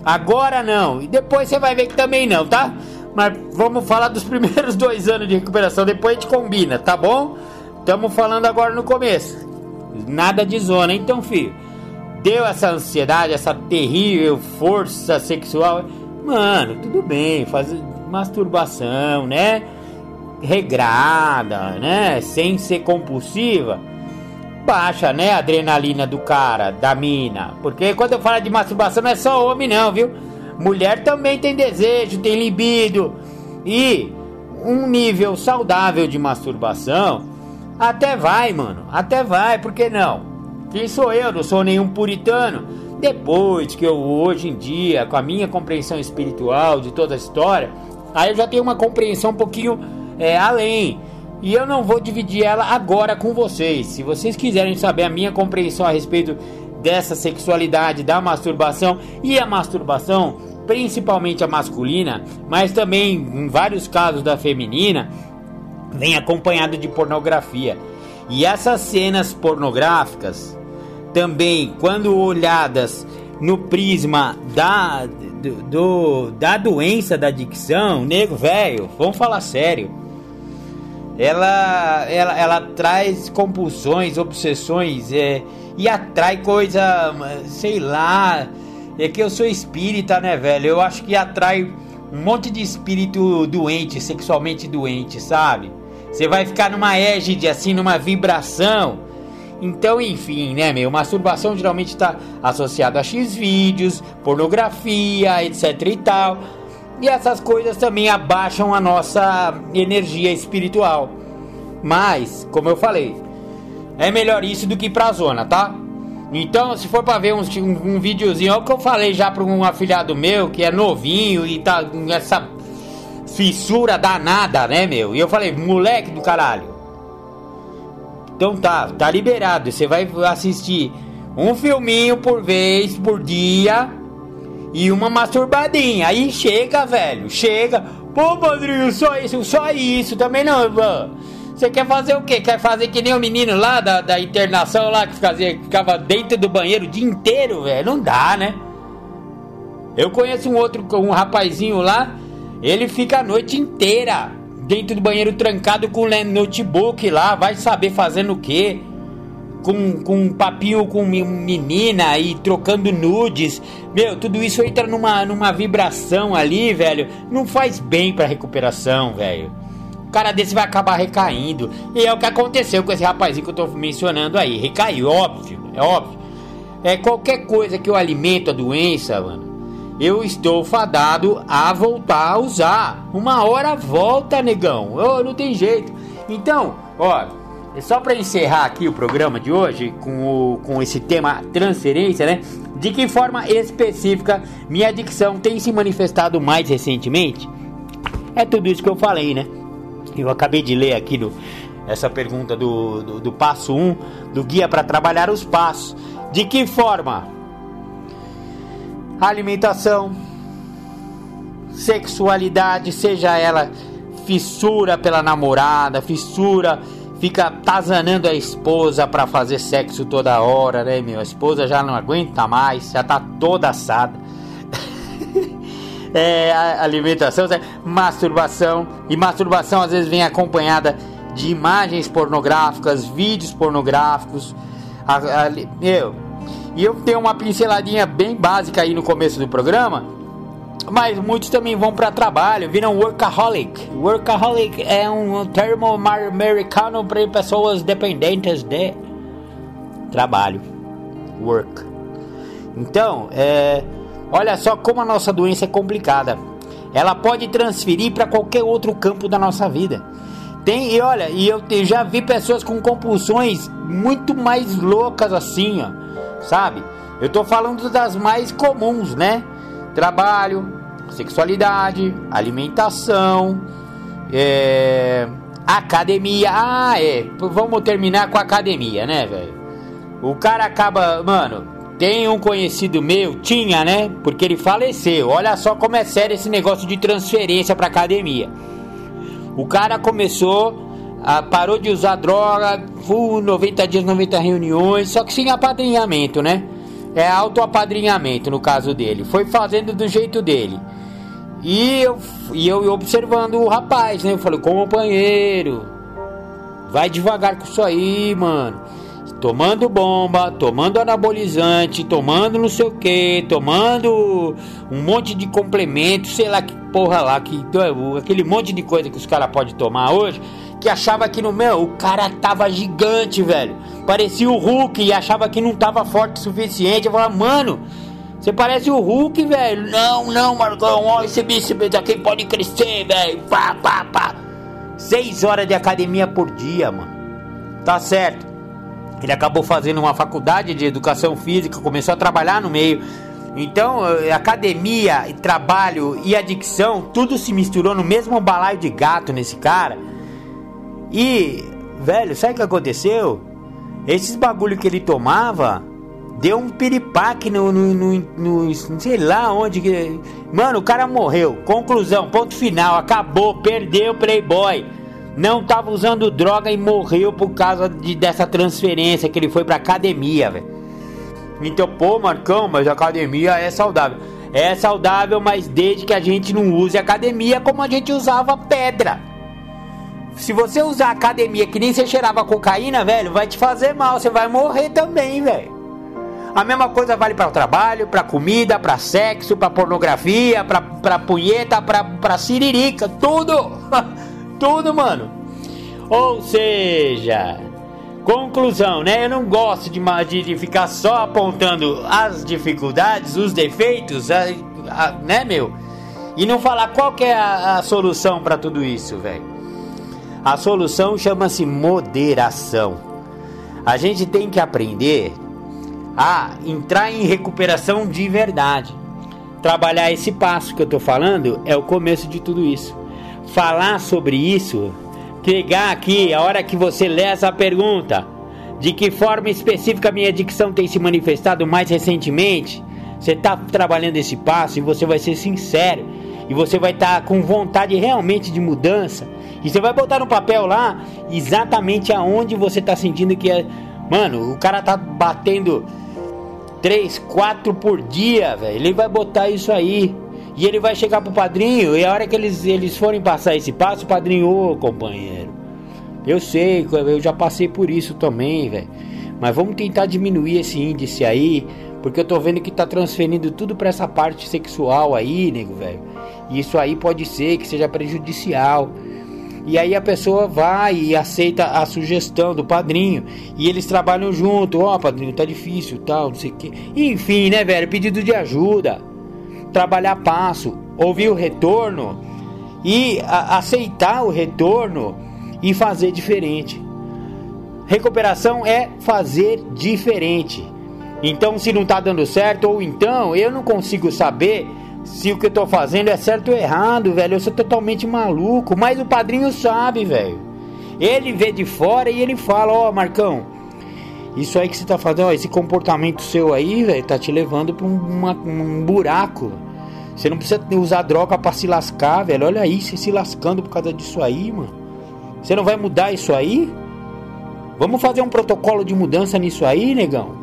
agora não, e depois você vai ver que também não, tá? Mas vamos falar dos primeiros dois anos de recuperação, depois a gente combina, tá bom? Estamos falando agora no começo. Nada de zona, então, filho. Deu essa ansiedade, essa terrível força sexual. Mano, tudo bem, faz masturbação, né? Regrada, né? Sem ser compulsiva. Baixa, né? A adrenalina do cara, da mina. Porque quando eu falo de masturbação não é só homem, não, viu? Mulher também tem desejo, tem libido. E um nível saudável de masturbação até vai, mano. Até vai, por que não? Quem sou eu? Não sou nenhum puritano. Depois que eu, hoje em dia, com a minha compreensão espiritual de toda a história, aí eu já tenho uma compreensão um pouquinho é, além. E eu não vou dividir ela agora com vocês. Se vocês quiserem saber a minha compreensão a respeito dessa sexualidade, da masturbação e a masturbação, principalmente a masculina, mas também em vários casos da feminina, vem acompanhado de pornografia. E essas cenas pornográficas, também quando olhadas no prisma da, do, do da doença da adicção, nego velho, vamos falar sério. Ela, ela, ela traz compulsões, obsessões é, e atrai coisa, sei lá. É que eu sou espírita, né, velho? Eu acho que atrai um monte de espírito doente, sexualmente doente, sabe? Você vai ficar numa égide, assim, numa vibração. Então, enfim, né, meu? Masturbação geralmente está associada a X vídeos, pornografia, etc e tal. E essas coisas também abaixam a nossa energia espiritual. Mas, como eu falei, é melhor isso do que ir pra zona, tá? Então, se for pra ver um, um, um videozinho, é o que eu falei já pra um afilhado meu que é novinho e tá com essa fissura danada, né, meu? E eu falei, moleque do caralho. Então tá, tá liberado. Você vai assistir um filminho por vez, por dia. E uma masturbadinha. Aí chega, velho. Chega. Pô, padrinho, só isso, só isso. Também não, Você quer fazer o quê? Quer fazer que nem o menino lá da, da internação lá que fazia, ficava dentro do banheiro o dia inteiro, velho? Não dá, né? Eu conheço um outro, um rapazinho lá ele fica a noite inteira dentro do banheiro trancado com o notebook lá, vai saber fazendo o quê? Com, com papinho com menina e trocando nudes. Meu, tudo isso entra numa, numa vibração ali, velho. Não faz bem pra recuperação, velho. O cara desse vai acabar recaindo. E é o que aconteceu com esse rapazinho que eu tô mencionando aí. Recaiu, óbvio, é óbvio. É qualquer coisa que eu alimento a doença, mano eu estou fadado a voltar a usar. Uma hora volta, negão. Oh, não tem jeito. Então, ó, é só para encerrar aqui o programa de hoje com, o, com esse tema transferência, né? De que forma específica minha adicção tem se manifestado mais recentemente? É tudo isso que eu falei, né? Eu acabei de ler aqui do, essa pergunta do, do, do passo 1 do guia para trabalhar os passos. De que forma alimentação, sexualidade, seja ela fissura pela namorada, fissura, fica tazanando a esposa para fazer sexo toda hora, né, meu? A esposa já não aguenta mais, já tá toda assada. é, alimentação, masturbação, e masturbação às vezes vem acompanhada de imagens pornográficas, vídeos pornográficos. A, a, meu, e eu tenho uma pinceladinha bem básica aí no começo do programa, mas muitos também vão para trabalho, viram workaholic. Workaholic é um termo americano para pessoas dependentes de trabalho, work. Então, é, olha só como a nossa doença é complicada. Ela pode transferir para qualquer outro campo da nossa vida. Tem, e olha, e eu, já vi pessoas com compulsões muito mais loucas assim, ó, sabe? Eu tô falando das mais comuns, né? Trabalho, sexualidade, alimentação, é, academia. Ah, é. Vamos terminar com academia, né, velho? O cara acaba, mano, tem um conhecido meu, tinha, né? Porque ele faleceu. Olha só como é sério esse negócio de transferência para academia. O cara começou, parou de usar droga, full 90 dias, 90 reuniões, só que sem apadrinhamento, né? É autoapadrinhamento no caso dele. Foi fazendo do jeito dele. E eu, e eu observando o rapaz, né? Eu falei, companheiro, vai devagar com isso aí, mano tomando bomba, tomando anabolizante, tomando não sei o que, tomando um monte de complemento, sei lá que porra lá, que, aquele monte de coisa que os caras podem tomar hoje, que achava que no meu, o cara tava gigante, velho. Parecia o Hulk e achava que não tava forte o suficiente. Eu falava, mano, você parece o Hulk, velho. Não, não, Marcão, ó, esse bíceps aqui pode crescer, velho. Pá, pá, pá. Seis horas de academia por dia, mano. Tá certo. Ele acabou fazendo uma faculdade de educação física, começou a trabalhar no meio. Então, eh, academia, trabalho e adicção, tudo se misturou no mesmo balaio de gato nesse cara. E, velho, sabe o que aconteceu? Esses bagulho que ele tomava deu um piripaque no, no, no, no, sei lá onde que. Mano, o cara morreu. Conclusão, ponto final, acabou, perdeu o Playboy não estava usando droga e morreu por causa de, dessa transferência que ele foi pra academia, velho. Então, pô, Marcão, mas academia é saudável. É saudável, mas desde que a gente não use academia como a gente usava pedra. Se você usar academia que nem você cheirava cocaína, velho, vai te fazer mal, você vai morrer também, velho. A mesma coisa vale para o trabalho, para comida, para sexo, para pornografia, para punheta, para siririca, tudo. tudo, mano. Ou seja, conclusão, né? Eu não gosto de, de ficar só apontando as dificuldades, os defeitos, a, a, né, meu? E não falar qual é a, a solução para tudo isso, velho. A solução chama-se moderação. A gente tem que aprender a entrar em recuperação de verdade. Trabalhar esse passo que eu tô falando é o começo de tudo isso falar sobre isso, pegar aqui a hora que você lê essa pergunta, de que forma específica minha adicção tem se manifestado mais recentemente, você está trabalhando esse passo e você vai ser sincero e você vai estar tá com vontade realmente de mudança e você vai botar no papel lá exatamente aonde você está sentindo que é, mano, o cara tá batendo 3, 4 por dia, velho. Ele vai botar isso aí. E ele vai chegar pro padrinho, e a hora que eles, eles forem passar esse passo, o padrinho, ô companheiro, eu sei, eu já passei por isso também, velho. Mas vamos tentar diminuir esse índice aí, porque eu tô vendo que tá transferindo tudo para essa parte sexual aí, nego, velho. E isso aí pode ser que seja prejudicial. E aí a pessoa vai e aceita a sugestão do padrinho. E eles trabalham junto. Ó, oh, padrinho, tá difícil, tal, não sei o quê. Enfim, né, velho? Pedido de ajuda trabalhar passo, ouvir o retorno e a, aceitar o retorno e fazer diferente. Recuperação é fazer diferente. Então, se não está dando certo, ou então eu não consigo saber se o que eu estou fazendo é certo ou errado, velho. Eu sou totalmente maluco, mas o padrinho sabe, velho. Ele vê de fora e ele fala: Ó, oh, Marcão, isso aí que você tá fazendo, ó, esse comportamento seu aí, velho, tá te levando pra um, um buraco. Você não precisa usar droga para se lascar, velho. Olha aí, você se lascando por causa disso aí, mano. Você não vai mudar isso aí? Vamos fazer um protocolo de mudança nisso aí, negão.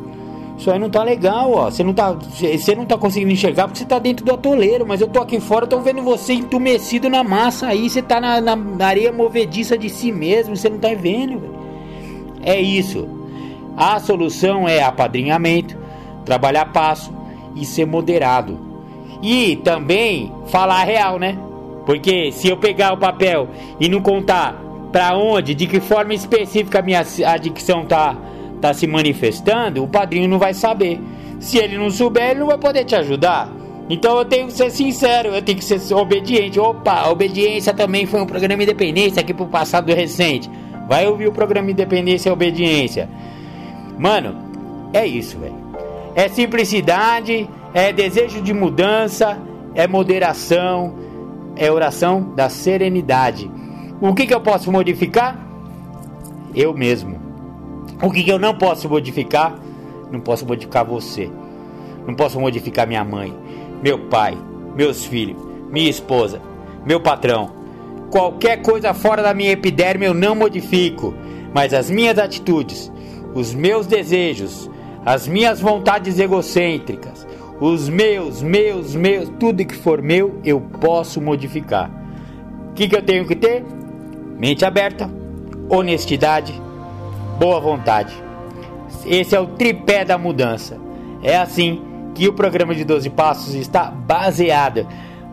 Isso aí não tá legal, ó. Você não tá, você não tá conseguindo enxergar porque você tá dentro do atoleiro, mas eu tô aqui fora, tô vendo você entumecido na massa aí, você tá na, na areia movediça de si mesmo, você não tá vendo, velho. É isso. A solução é apadrinhamento, trabalhar passo e ser moderado. E também falar real, né? Porque se eu pegar o papel e não contar para onde, de que forma específica a minha adicção tá, tá se manifestando, o padrinho não vai saber. Se ele não souber, ele não vai poder te ajudar. Então eu tenho que ser sincero, eu tenho que ser obediente. Opa, obediência também foi um programa Independência aqui pro passado recente. Vai ouvir o programa Independência e Obediência. Mano, é isso, velho. É simplicidade, é desejo de mudança, é moderação, é oração da serenidade. O que, que eu posso modificar? Eu mesmo. O que, que eu não posso modificar? Não posso modificar você. Não posso modificar minha mãe, meu pai, meus filhos, minha esposa, meu patrão. Qualquer coisa fora da minha epiderme eu não modifico, mas as minhas atitudes, os meus desejos, as minhas vontades egocêntricas, os meus, meus, meus, tudo que for meu, eu posso modificar. O que, que eu tenho que ter? Mente aberta, honestidade, boa vontade. Esse é o tripé da mudança. É assim que o programa de 12 Passos está baseado.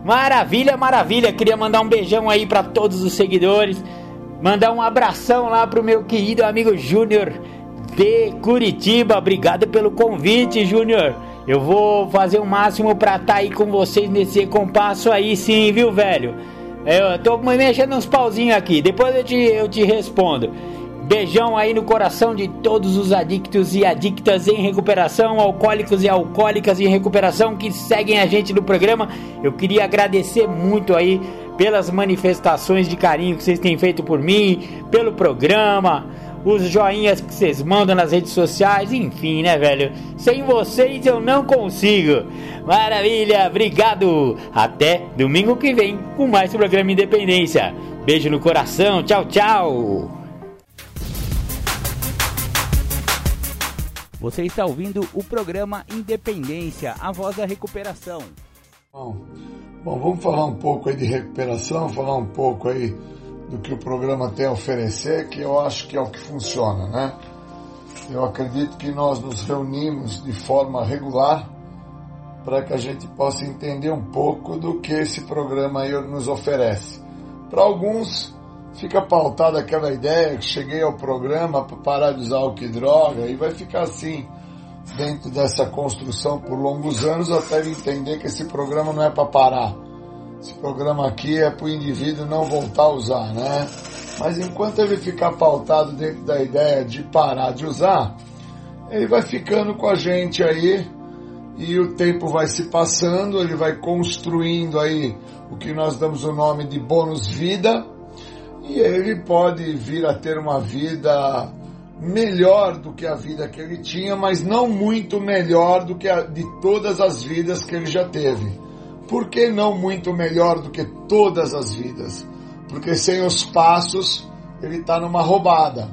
Maravilha, maravilha. Queria mandar um beijão aí para todos os seguidores. Mandar um abração lá pro meu querido amigo Júnior de Curitiba. Obrigado pelo convite, Júnior. Eu vou fazer o máximo pra estar tá aí com vocês nesse compasso aí, sim, viu, velho? Eu tô mexendo uns pauzinhos aqui, depois eu te, eu te respondo. Beijão aí no coração de todos os adictos e adictas em recuperação, alcoólicos e alcoólicas em recuperação que seguem a gente no programa. Eu queria agradecer muito aí pelas manifestações de carinho que vocês têm feito por mim, pelo programa os joinhas que vocês mandam nas redes sociais, enfim, né, velho? Sem vocês eu não consigo. Maravilha, obrigado. Até domingo que vem com mais programa Independência. Beijo no coração, tchau, tchau. Você está ouvindo o programa Independência, a voz da recuperação. Bom, bom, vamos falar um pouco aí de recuperação, falar um pouco aí do que o programa tem a oferecer, que eu acho que é o que funciona, né? Eu acredito que nós nos reunimos de forma regular para que a gente possa entender um pouco do que esse programa aí nos oferece. Para alguns fica pautada aquela ideia que cheguei ao programa para parar de usar álcool e droga e vai ficar assim dentro dessa construção por longos anos até entender que esse programa não é para parar esse programa aqui é para o indivíduo não voltar a usar, né? Mas enquanto ele ficar pautado dentro da ideia de parar de usar, ele vai ficando com a gente aí e o tempo vai se passando, ele vai construindo aí o que nós damos o nome de bônus vida e ele pode vir a ter uma vida melhor do que a vida que ele tinha, mas não muito melhor do que a de todas as vidas que ele já teve por que não muito melhor do que todas as vidas? Porque sem os passos, ele está numa roubada.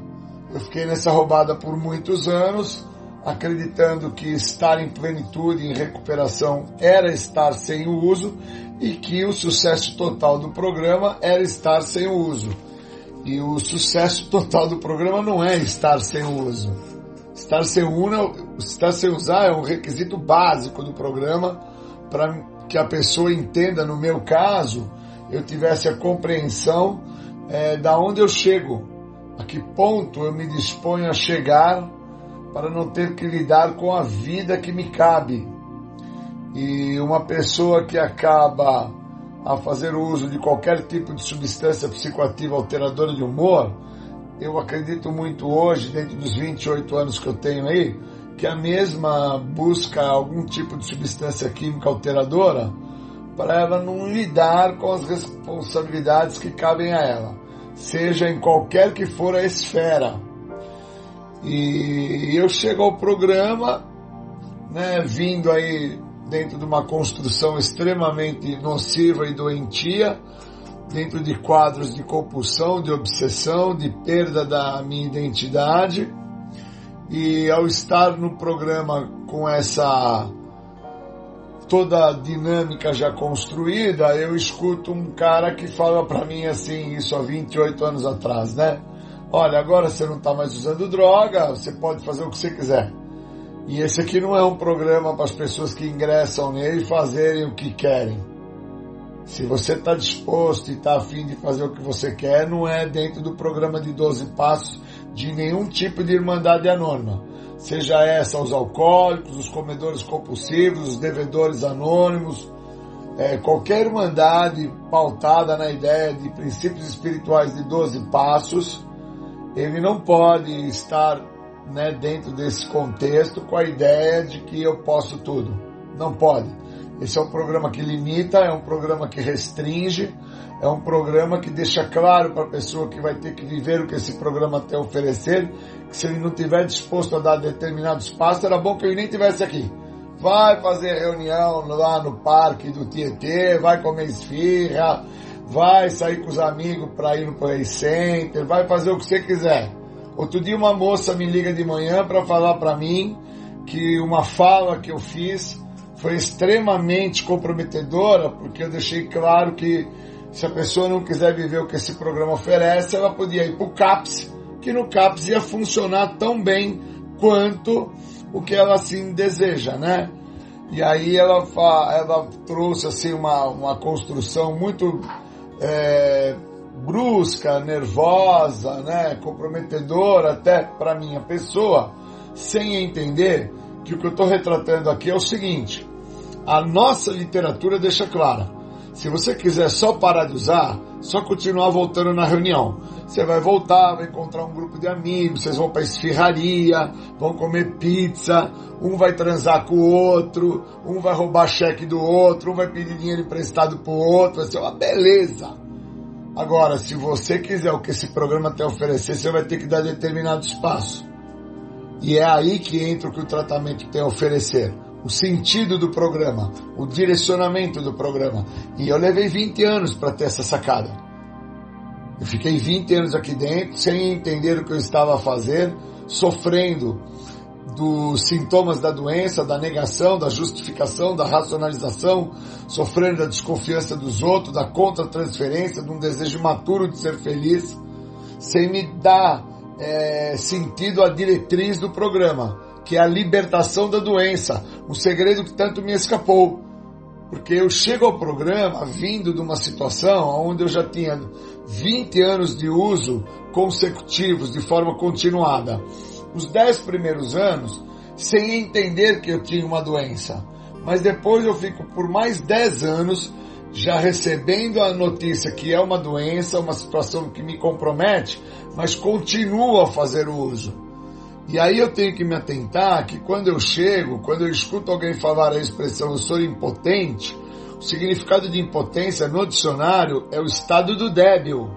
Eu fiquei nessa roubada por muitos anos, acreditando que estar em plenitude, em recuperação, era estar sem o uso e que o sucesso total do programa era estar sem o uso. E o sucesso total do programa não é estar sem o uso. Estar sem, estar sem usar é um requisito básico do programa para que a pessoa entenda, no meu caso, eu tivesse a compreensão é, da onde eu chego, a que ponto eu me disponho a chegar para não ter que lidar com a vida que me cabe. E uma pessoa que acaba a fazer uso de qualquer tipo de substância psicoativa alteradora de humor, eu acredito muito hoje, dentro dos 28 anos que eu tenho aí, que a mesma busca algum tipo de substância química alteradora para ela não lidar com as responsabilidades que cabem a ela, seja em qualquer que for a esfera. E eu chego ao programa, né, vindo aí dentro de uma construção extremamente nociva e doentia, dentro de quadros de compulsão, de obsessão, de perda da minha identidade e ao estar no programa com essa toda a dinâmica já construída, eu escuto um cara que fala para mim assim, isso há 28 anos atrás, né? Olha, agora você não está mais usando droga, você pode fazer o que você quiser. E esse aqui não é um programa para as pessoas que ingressam nele fazerem o que querem. Se você está disposto e está afim de fazer o que você quer, não é dentro do programa de 12 passos de nenhum tipo de irmandade anônima. seja essa os alcoólicos, os comedores compulsivos, os devedores anônimos, é, qualquer irmandade pautada na ideia de princípios espirituais de 12 passos, ele não pode estar né, dentro desse contexto com a ideia de que eu posso tudo. Não pode. Esse é um programa que limita, é um programa que restringe, é um programa que deixa claro para a pessoa que vai ter que viver o que esse programa tem a oferecer, que se ele não tiver disposto a dar determinados passos, era bom que ele nem tivesse aqui. Vai fazer reunião lá no parque do Tietê, vai comer esfirra, vai sair com os amigos para ir no Play Center, vai fazer o que você quiser. Outro dia uma moça me liga de manhã para falar para mim que uma fala que eu fiz foi extremamente comprometedora, porque eu deixei claro que se a pessoa não quiser viver o que esse programa oferece, ela podia ir para o CAPS, que no CAPS ia funcionar tão bem quanto o que ela assim deseja, né? E aí ela, ela trouxe assim uma, uma construção muito é, brusca, nervosa, né, comprometedora até para minha pessoa, sem entender que o que eu estou retratando aqui é o seguinte: a nossa literatura deixa clara. Se você quiser só parar de usar, só continuar voltando na reunião. Você vai voltar, vai encontrar um grupo de amigos, vocês vão para esfirraria, vão comer pizza, um vai transar com o outro, um vai roubar cheque do outro, um vai pedir dinheiro emprestado pro outro, vai ser uma beleza. Agora, se você quiser o que esse programa tem a oferecer, você vai ter que dar determinado espaço. E é aí que entra o que o tratamento tem a oferecer. O sentido do programa, o direcionamento do programa. E eu levei 20 anos para ter essa sacada. Eu fiquei 20 anos aqui dentro sem entender o que eu estava a fazer, sofrendo dos sintomas da doença, da negação, da justificação, da racionalização, sofrendo da desconfiança dos outros, da contra-transferência, de um desejo maturo de ser feliz, sem me dar é, sentido à diretriz do programa, que é a libertação da doença, o segredo que tanto me escapou. Porque eu chego ao programa vindo de uma situação onde eu já tinha 20 anos de uso consecutivos, de forma continuada os dez primeiros anos sem entender que eu tinha uma doença. Mas depois eu fico por mais dez anos já recebendo a notícia que é uma doença, uma situação que me compromete, mas continuo a fazer uso. E aí eu tenho que me atentar que quando eu chego, quando eu escuto alguém falar a expressão eu sou impotente, o significado de impotência no dicionário é o estado do débil.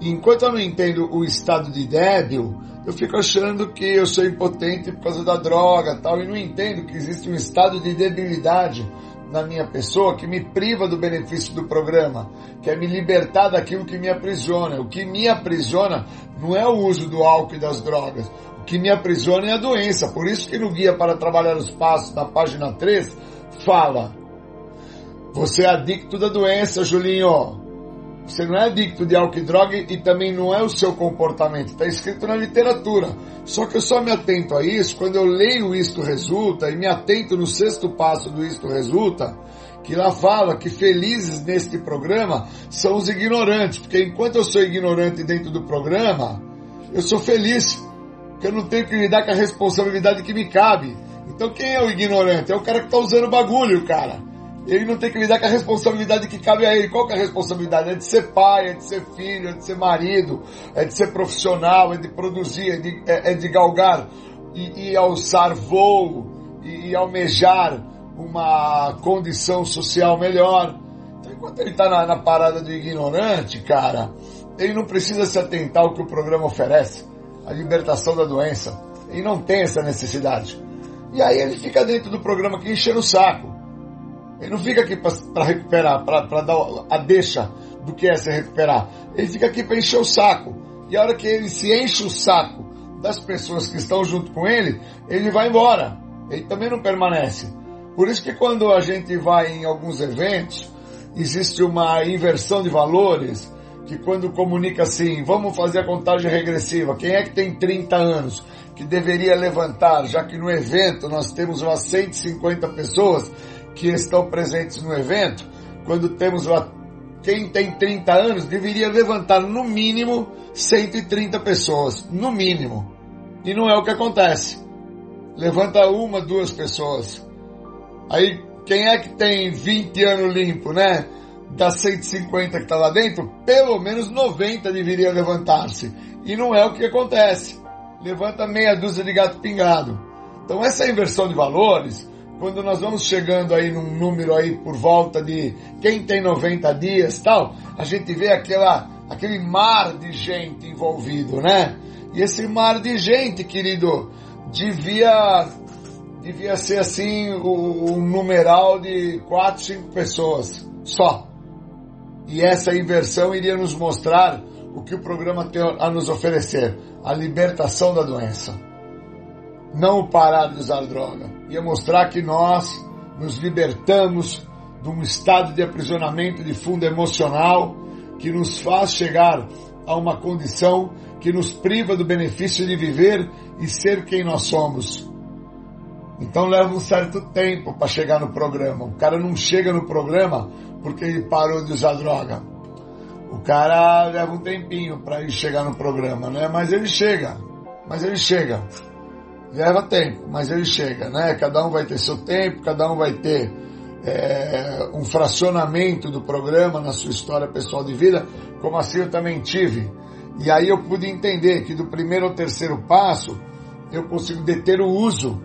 E enquanto eu não entendo o estado de débil, eu fico achando que eu sou impotente por causa da droga tal, e não entendo que existe um estado de debilidade na minha pessoa que me priva do benefício do programa, que é me libertar daquilo que me aprisiona. O que me aprisiona não é o uso do álcool e das drogas. O que me aprisiona é a doença. Por isso que no Guia para Trabalhar os Passos, na página 3, fala você é adicto da doença, Julinho. Você não é adicto de álcool e droga e também não é o seu comportamento. Está escrito na literatura. Só que eu só me atento a isso quando eu leio Isto Resulta e me atento no sexto passo do Isto Resulta, que lá fala que felizes neste programa são os ignorantes. Porque enquanto eu sou ignorante dentro do programa, eu sou feliz. Porque eu não tenho que lidar com a responsabilidade que me cabe. Então quem é o ignorante? É o cara que está usando o bagulho, cara ele não tem que lidar com a responsabilidade que cabe a ele. Qual que é a responsabilidade? É de ser pai, é de ser filho, é de ser marido, é de ser profissional, é de produzir, é de, é, é de galgar e, e, alçar voo e, e, almejar uma condição social melhor. Então, enquanto ele está na, na parada do ignorante, cara, ele não precisa se atentar ao que o programa oferece, a libertação da doença. Ele não tem essa necessidade. E aí ele fica dentro do programa aqui enchendo o saco. Ele não fica aqui para recuperar, para dar a deixa do que é se recuperar. Ele fica aqui para encher o saco. E a hora que ele se enche o saco das pessoas que estão junto com ele, ele vai embora. Ele também não permanece. Por isso que quando a gente vai em alguns eventos, existe uma inversão de valores, que quando comunica assim, vamos fazer a contagem regressiva, quem é que tem 30 anos que deveria levantar, já que no evento nós temos umas 150 pessoas, que estão presentes no evento, quando temos lá quem tem 30 anos, deveria levantar no mínimo 130 pessoas, no mínimo. E não é o que acontece. Levanta uma, duas pessoas. Aí, quem é que tem 20 anos limpo, né? Das 150 que está lá dentro, pelo menos 90 deveria levantar-se. E não é o que acontece. Levanta meia dúzia de gato pingado. Então essa inversão de valores, quando nós vamos chegando aí num número aí por volta de quem tem 90 dias tal, a gente vê aquela, aquele mar de gente envolvido, né? E esse mar de gente, querido, devia, devia ser assim o, o numeral de 4, 5 pessoas só. E essa inversão iria nos mostrar o que o programa tem a nos oferecer: a libertação da doença. Não parar de usar droga. Ia mostrar que nós nos libertamos de um estado de aprisionamento de fundo emocional que nos faz chegar a uma condição que nos priva do benefício de viver e ser quem nós somos. Então leva um certo tempo para chegar no programa. O cara não chega no programa porque ele parou de usar droga. O cara leva um tempinho para ir chegar no programa, né? Mas ele chega. Mas ele chega. Leva tempo, mas ele chega, né? Cada um vai ter seu tempo, cada um vai ter é, um fracionamento do programa na sua história pessoal de vida, como assim eu também tive. E aí eu pude entender que do primeiro ao terceiro passo eu consigo deter o uso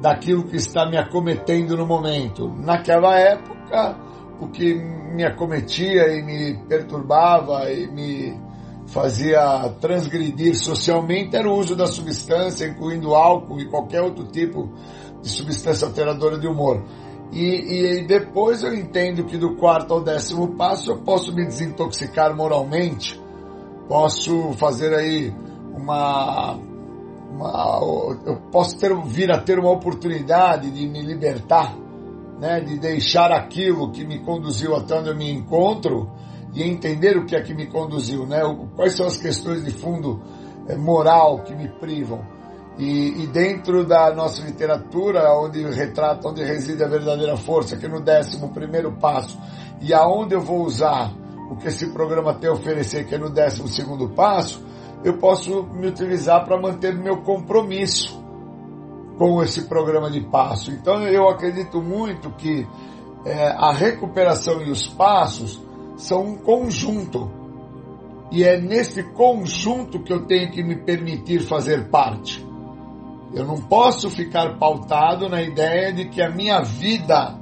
daquilo que está me acometendo no momento. Naquela época, o que me acometia e me perturbava e me fazia transgredir socialmente era o uso da substância, incluindo álcool e qualquer outro tipo de substância alteradora de humor. E, e depois eu entendo que do quarto ao décimo passo eu posso me desintoxicar moralmente, posso fazer aí uma, uma eu posso ter, vir a ter uma oportunidade de me libertar, né, de deixar aquilo que me conduziu até onde eu me encontro e entender o que é que me conduziu, né, quais são as questões de fundo é, moral que me privam. E, e, dentro da nossa literatura, onde retrata, onde reside a verdadeira força, que no décimo primeiro passo, e aonde eu vou usar o que esse programa tem a oferecer, que é no décimo segundo passo, eu posso me utilizar para manter meu compromisso com esse programa de passo. Então eu acredito muito que é, a recuperação e os passos são um conjunto. E é nesse conjunto que eu tenho que me permitir fazer parte. Eu não posso ficar pautado na ideia de que a minha vida,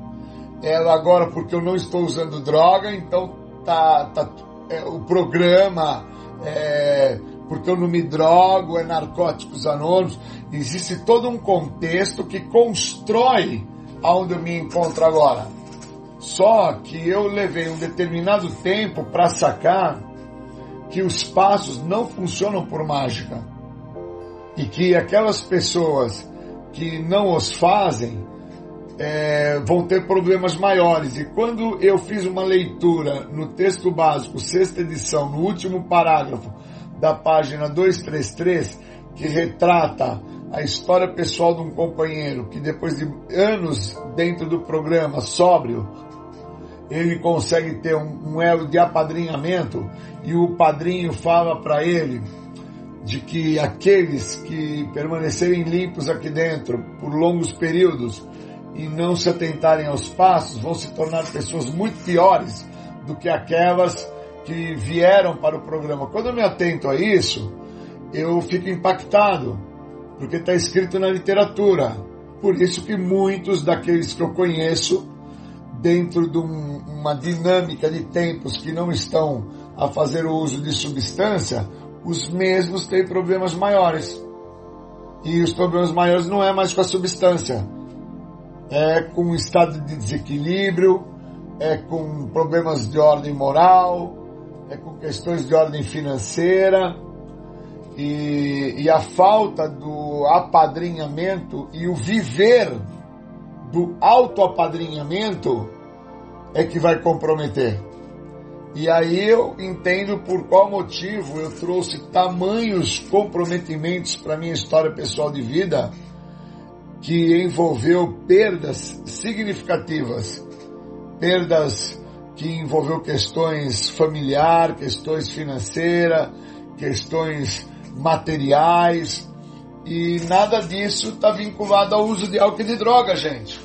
ela agora, porque eu não estou usando droga, então tá, tá é, o programa, é, porque eu não me drogo, é narcóticos anônimos. Existe todo um contexto que constrói aonde eu me encontro agora. Só que eu levei um determinado tempo para sacar que os passos não funcionam por mágica e que aquelas pessoas que não os fazem é, vão ter problemas maiores. E quando eu fiz uma leitura no texto básico, sexta edição, no último parágrafo da página 233, que retrata a história pessoal de um companheiro que depois de anos dentro do programa sóbrio, ele consegue ter um, um elo de apadrinhamento e o padrinho fala para ele de que aqueles que permanecerem limpos aqui dentro por longos períodos e não se atentarem aos passos vão se tornar pessoas muito piores do que aquelas que vieram para o programa. Quando eu me atento a isso, eu fico impactado, porque está escrito na literatura. Por isso que muitos daqueles que eu conheço, dentro de um, uma dinâmica de tempos que não estão a fazer o uso de substância, os mesmos têm problemas maiores. E os problemas maiores não é mais com a substância, é com um estado de desequilíbrio, é com problemas de ordem moral, é com questões de ordem financeira e, e a falta do apadrinhamento e o viver do autoapadrinhamento é que vai comprometer. E aí eu entendo por qual motivo eu trouxe tamanhos comprometimentos para minha história pessoal de vida que envolveu perdas significativas, perdas que envolveu questões familiar, questões financeiras, questões materiais E nada disso está vinculado ao uso de álcool e de droga, gente.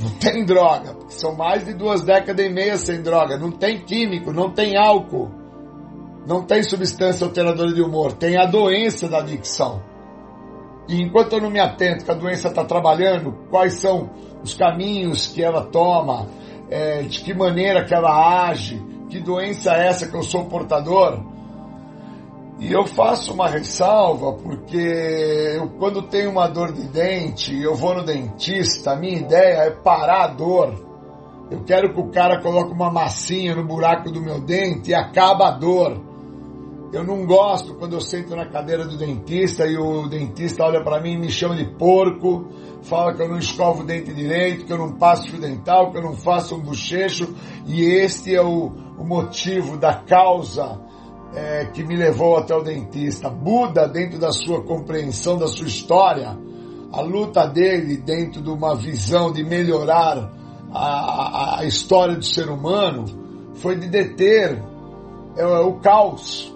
Não tem droga, são mais de duas décadas e meia sem droga. Não tem químico, não tem álcool, não tem substância alteradora de humor. Tem a doença da adicção. E enquanto eu não me atento que a doença está trabalhando, quais são os caminhos que ela toma, é, de que maneira que ela age, que doença é essa que eu sou portador, e eu faço uma ressalva porque eu, quando tenho uma dor de dente, eu vou no dentista, a minha ideia é parar a dor. Eu quero que o cara coloque uma massinha no buraco do meu dente e acaba a dor. Eu não gosto quando eu sento na cadeira do dentista e o dentista olha para mim e me chama de porco, fala que eu não escovo o dente direito, que eu não passo fio dental, que eu não faço um bochecho, e este é o, o motivo da causa é, que me levou até o dentista. Buda, dentro da sua compreensão da sua história, a luta dele dentro de uma visão de melhorar a, a, a história do ser humano foi de deter é, o caos.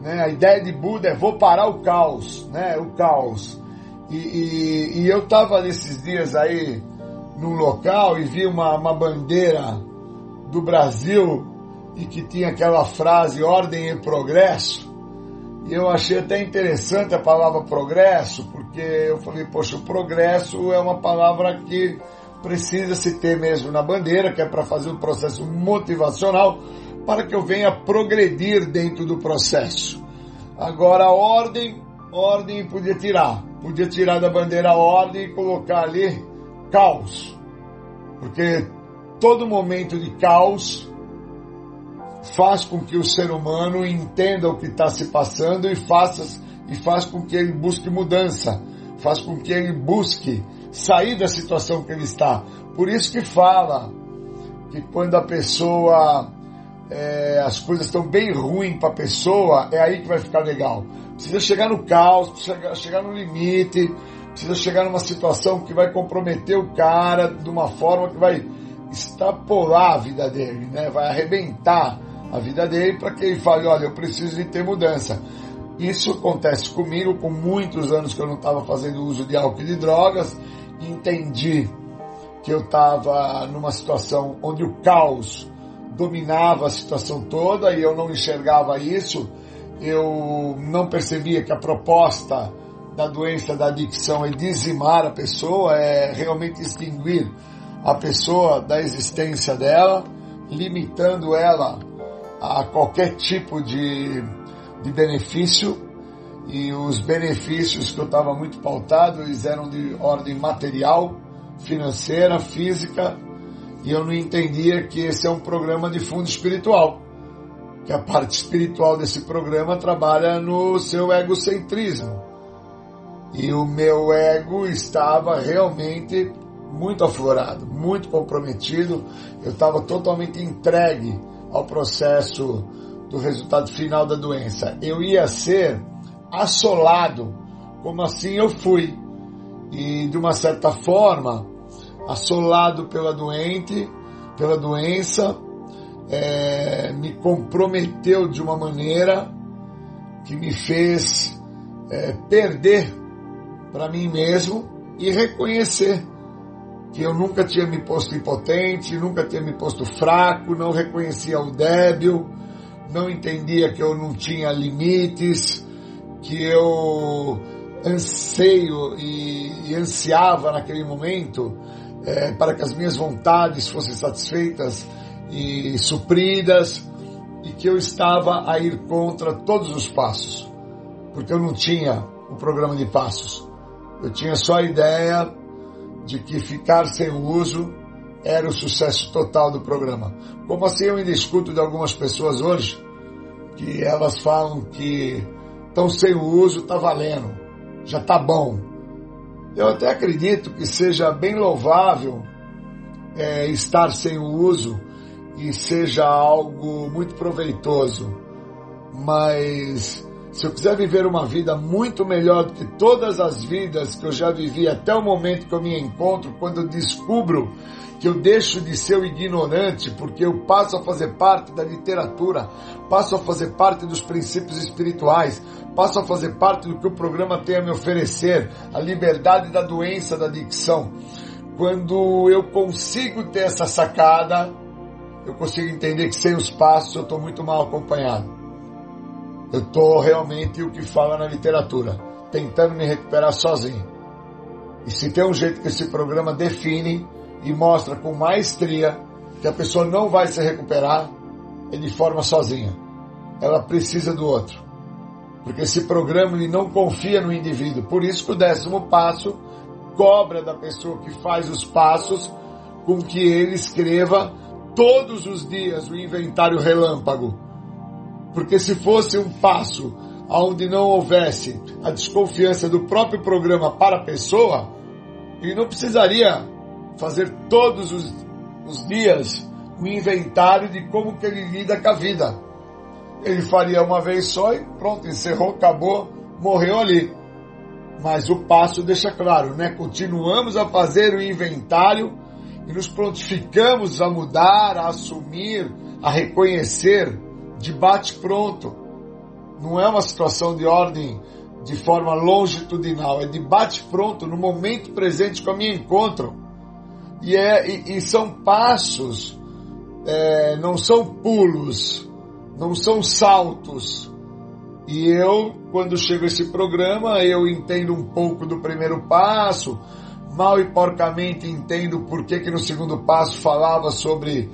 Né? A ideia de Buda é vou parar o caos, né? o caos. E, e, e eu estava nesses dias aí num local e vi uma, uma bandeira do Brasil e que tinha aquela frase ordem e progresso. E eu achei até interessante a palavra progresso, porque eu falei, poxa, o progresso é uma palavra que precisa se ter mesmo na bandeira, que é para fazer um processo motivacional para que eu venha progredir dentro do processo. Agora, a ordem, ordem podia tirar. Podia tirar da bandeira a ordem e colocar ali caos. Porque todo momento de caos faz com que o ser humano entenda o que está se passando e faça e faz com que ele busque mudança, faz com que ele busque sair da situação que ele está. Por isso que fala que quando a pessoa é, as coisas estão bem ruins para a pessoa, é aí que vai ficar legal. Precisa chegar no caos, precisa chegar no limite, precisa chegar numa situação que vai comprometer o cara de uma forma que vai extrapolar a vida dele, né? Vai arrebentar a vida dele para que ele fale, olha, eu preciso de ter mudança. Isso acontece comigo com muitos anos que eu não estava fazendo uso de álcool e de drogas, entendi que eu estava numa situação onde o caos dominava a situação toda e eu não enxergava isso, eu não percebia que a proposta da doença da adicção é dizimar a pessoa, é realmente extinguir a pessoa da existência dela, limitando ela a qualquer tipo de, de benefício. E os benefícios que eu estava muito pautado eles eram de ordem material, financeira, física. E eu não entendia que esse é um programa de fundo espiritual, que a parte espiritual desse programa trabalha no seu egocentrismo. E o meu ego estava realmente muito aflorado, muito comprometido, eu estava totalmente entregue ao processo do resultado final da doença. Eu ia ser assolado, como assim eu fui. E de uma certa forma, assolado pela doente, pela doença, é, me comprometeu de uma maneira que me fez é, perder para mim mesmo e reconhecer que eu nunca tinha me posto impotente, nunca tinha me posto fraco, não reconhecia o débil, não entendia que eu não tinha limites, que eu anseio e, e ansiava naquele momento é, para que as minhas vontades fossem satisfeitas e supridas e que eu estava a ir contra todos os passos, porque eu não tinha o programa de passos. Eu tinha só a ideia de que ficar sem o uso era o sucesso total do programa. Como assim eu ainda escuto de algumas pessoas hoje que elas falam que estão sem o uso, está valendo, já está bom. Eu até acredito que seja bem louvável é, estar sem o uso e seja algo muito proveitoso, mas se eu quiser viver uma vida muito melhor do que todas as vidas que eu já vivi até o momento que eu me encontro, quando eu descubro que eu deixo de ser o ignorante, porque eu passo a fazer parte da literatura, passo a fazer parte dos princípios espirituais, passo a fazer parte do que o programa tem a me oferecer, a liberdade da doença, da adicção. Quando eu consigo ter essa sacada, eu consigo entender que sem os passos eu estou muito mal acompanhado. Eu estou realmente o que fala na literatura, tentando me recuperar sozinho. E se tem um jeito que esse programa define, e mostra com maestria que a pessoa não vai se recuperar é de forma sozinha. Ela precisa do outro. Porque esse programa ele não confia no indivíduo. Por isso que o décimo passo cobra da pessoa que faz os passos com que ele escreva todos os dias o inventário relâmpago. Porque se fosse um passo onde não houvesse a desconfiança do próprio programa para a pessoa, ele não precisaria fazer todos os, os dias um inventário de como que ele lida com a vida. Ele faria uma vez só e pronto, encerrou, acabou, morreu ali. Mas o passo deixa claro, né? Continuamos a fazer o inventário e nos prontificamos a mudar, a assumir, a reconhecer de bate pronto. Não é uma situação de ordem de forma longitudinal, é de bate pronto no momento presente com a minha encontro. E, é, e, e são passos, é, não são pulos, não são saltos. E eu, quando chego a esse programa, eu entendo um pouco do primeiro passo, mal e porcamente entendo por que, que no segundo passo falava sobre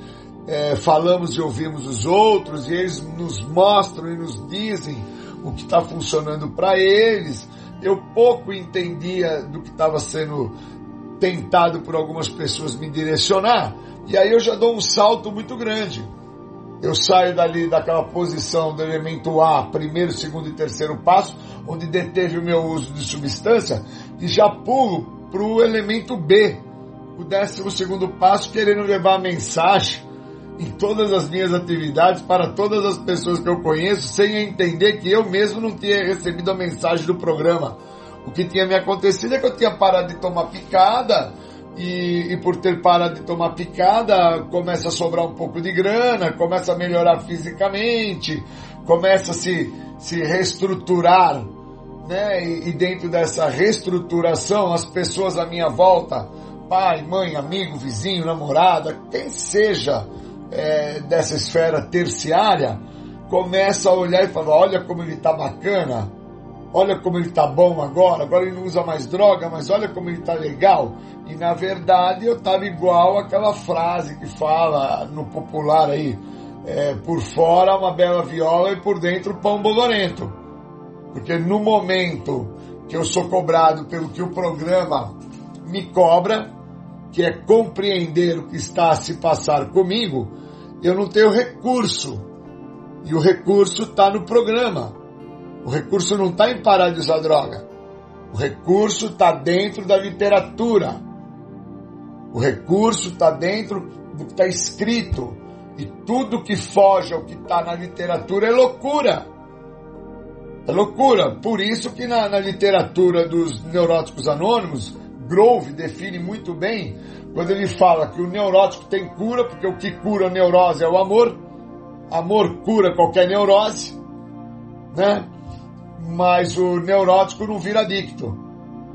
é, falamos e ouvimos os outros, e eles nos mostram e nos dizem o que está funcionando para eles. Eu pouco entendia do que estava sendo tentado por algumas pessoas me direcionar, e aí eu já dou um salto muito grande. Eu saio dali daquela posição do elemento A, primeiro, segundo e terceiro passo, onde deteve o meu uso de substância, e já pulo para o elemento B, o décimo segundo passo, querendo levar a mensagem em todas as minhas atividades para todas as pessoas que eu conheço, sem entender que eu mesmo não tinha recebido a mensagem do programa o que tinha me acontecido é que eu tinha parado de tomar picada e, e, por ter parado de tomar picada começa a sobrar um pouco de grana, começa a melhorar fisicamente, começa a se, se reestruturar, né? E, e dentro dessa reestruturação, as pessoas à minha volta, pai, mãe, amigo, vizinho, namorada, quem seja é, dessa esfera terciária, começa a olhar e falar, olha como ele tá bacana, olha como ele está bom agora, agora ele não usa mais droga, mas olha como ele está legal. E na verdade eu estava igual aquela frase que fala no popular aí, é, por fora uma bela viola e por dentro pão bolorento. Porque no momento que eu sou cobrado pelo que o programa me cobra, que é compreender o que está a se passar comigo, eu não tenho recurso. E o recurso está no programa. O recurso não está em parar de usar droga. O recurso está dentro da literatura. O recurso está dentro do que está escrito. E tudo que foge ao que está na literatura é loucura. É loucura. Por isso que na, na literatura dos neuróticos anônimos, Grove define muito bem quando ele fala que o neurótico tem cura, porque o que cura a neurose é o amor. Amor cura qualquer neurose, né? mas o neurótico não vira adicto.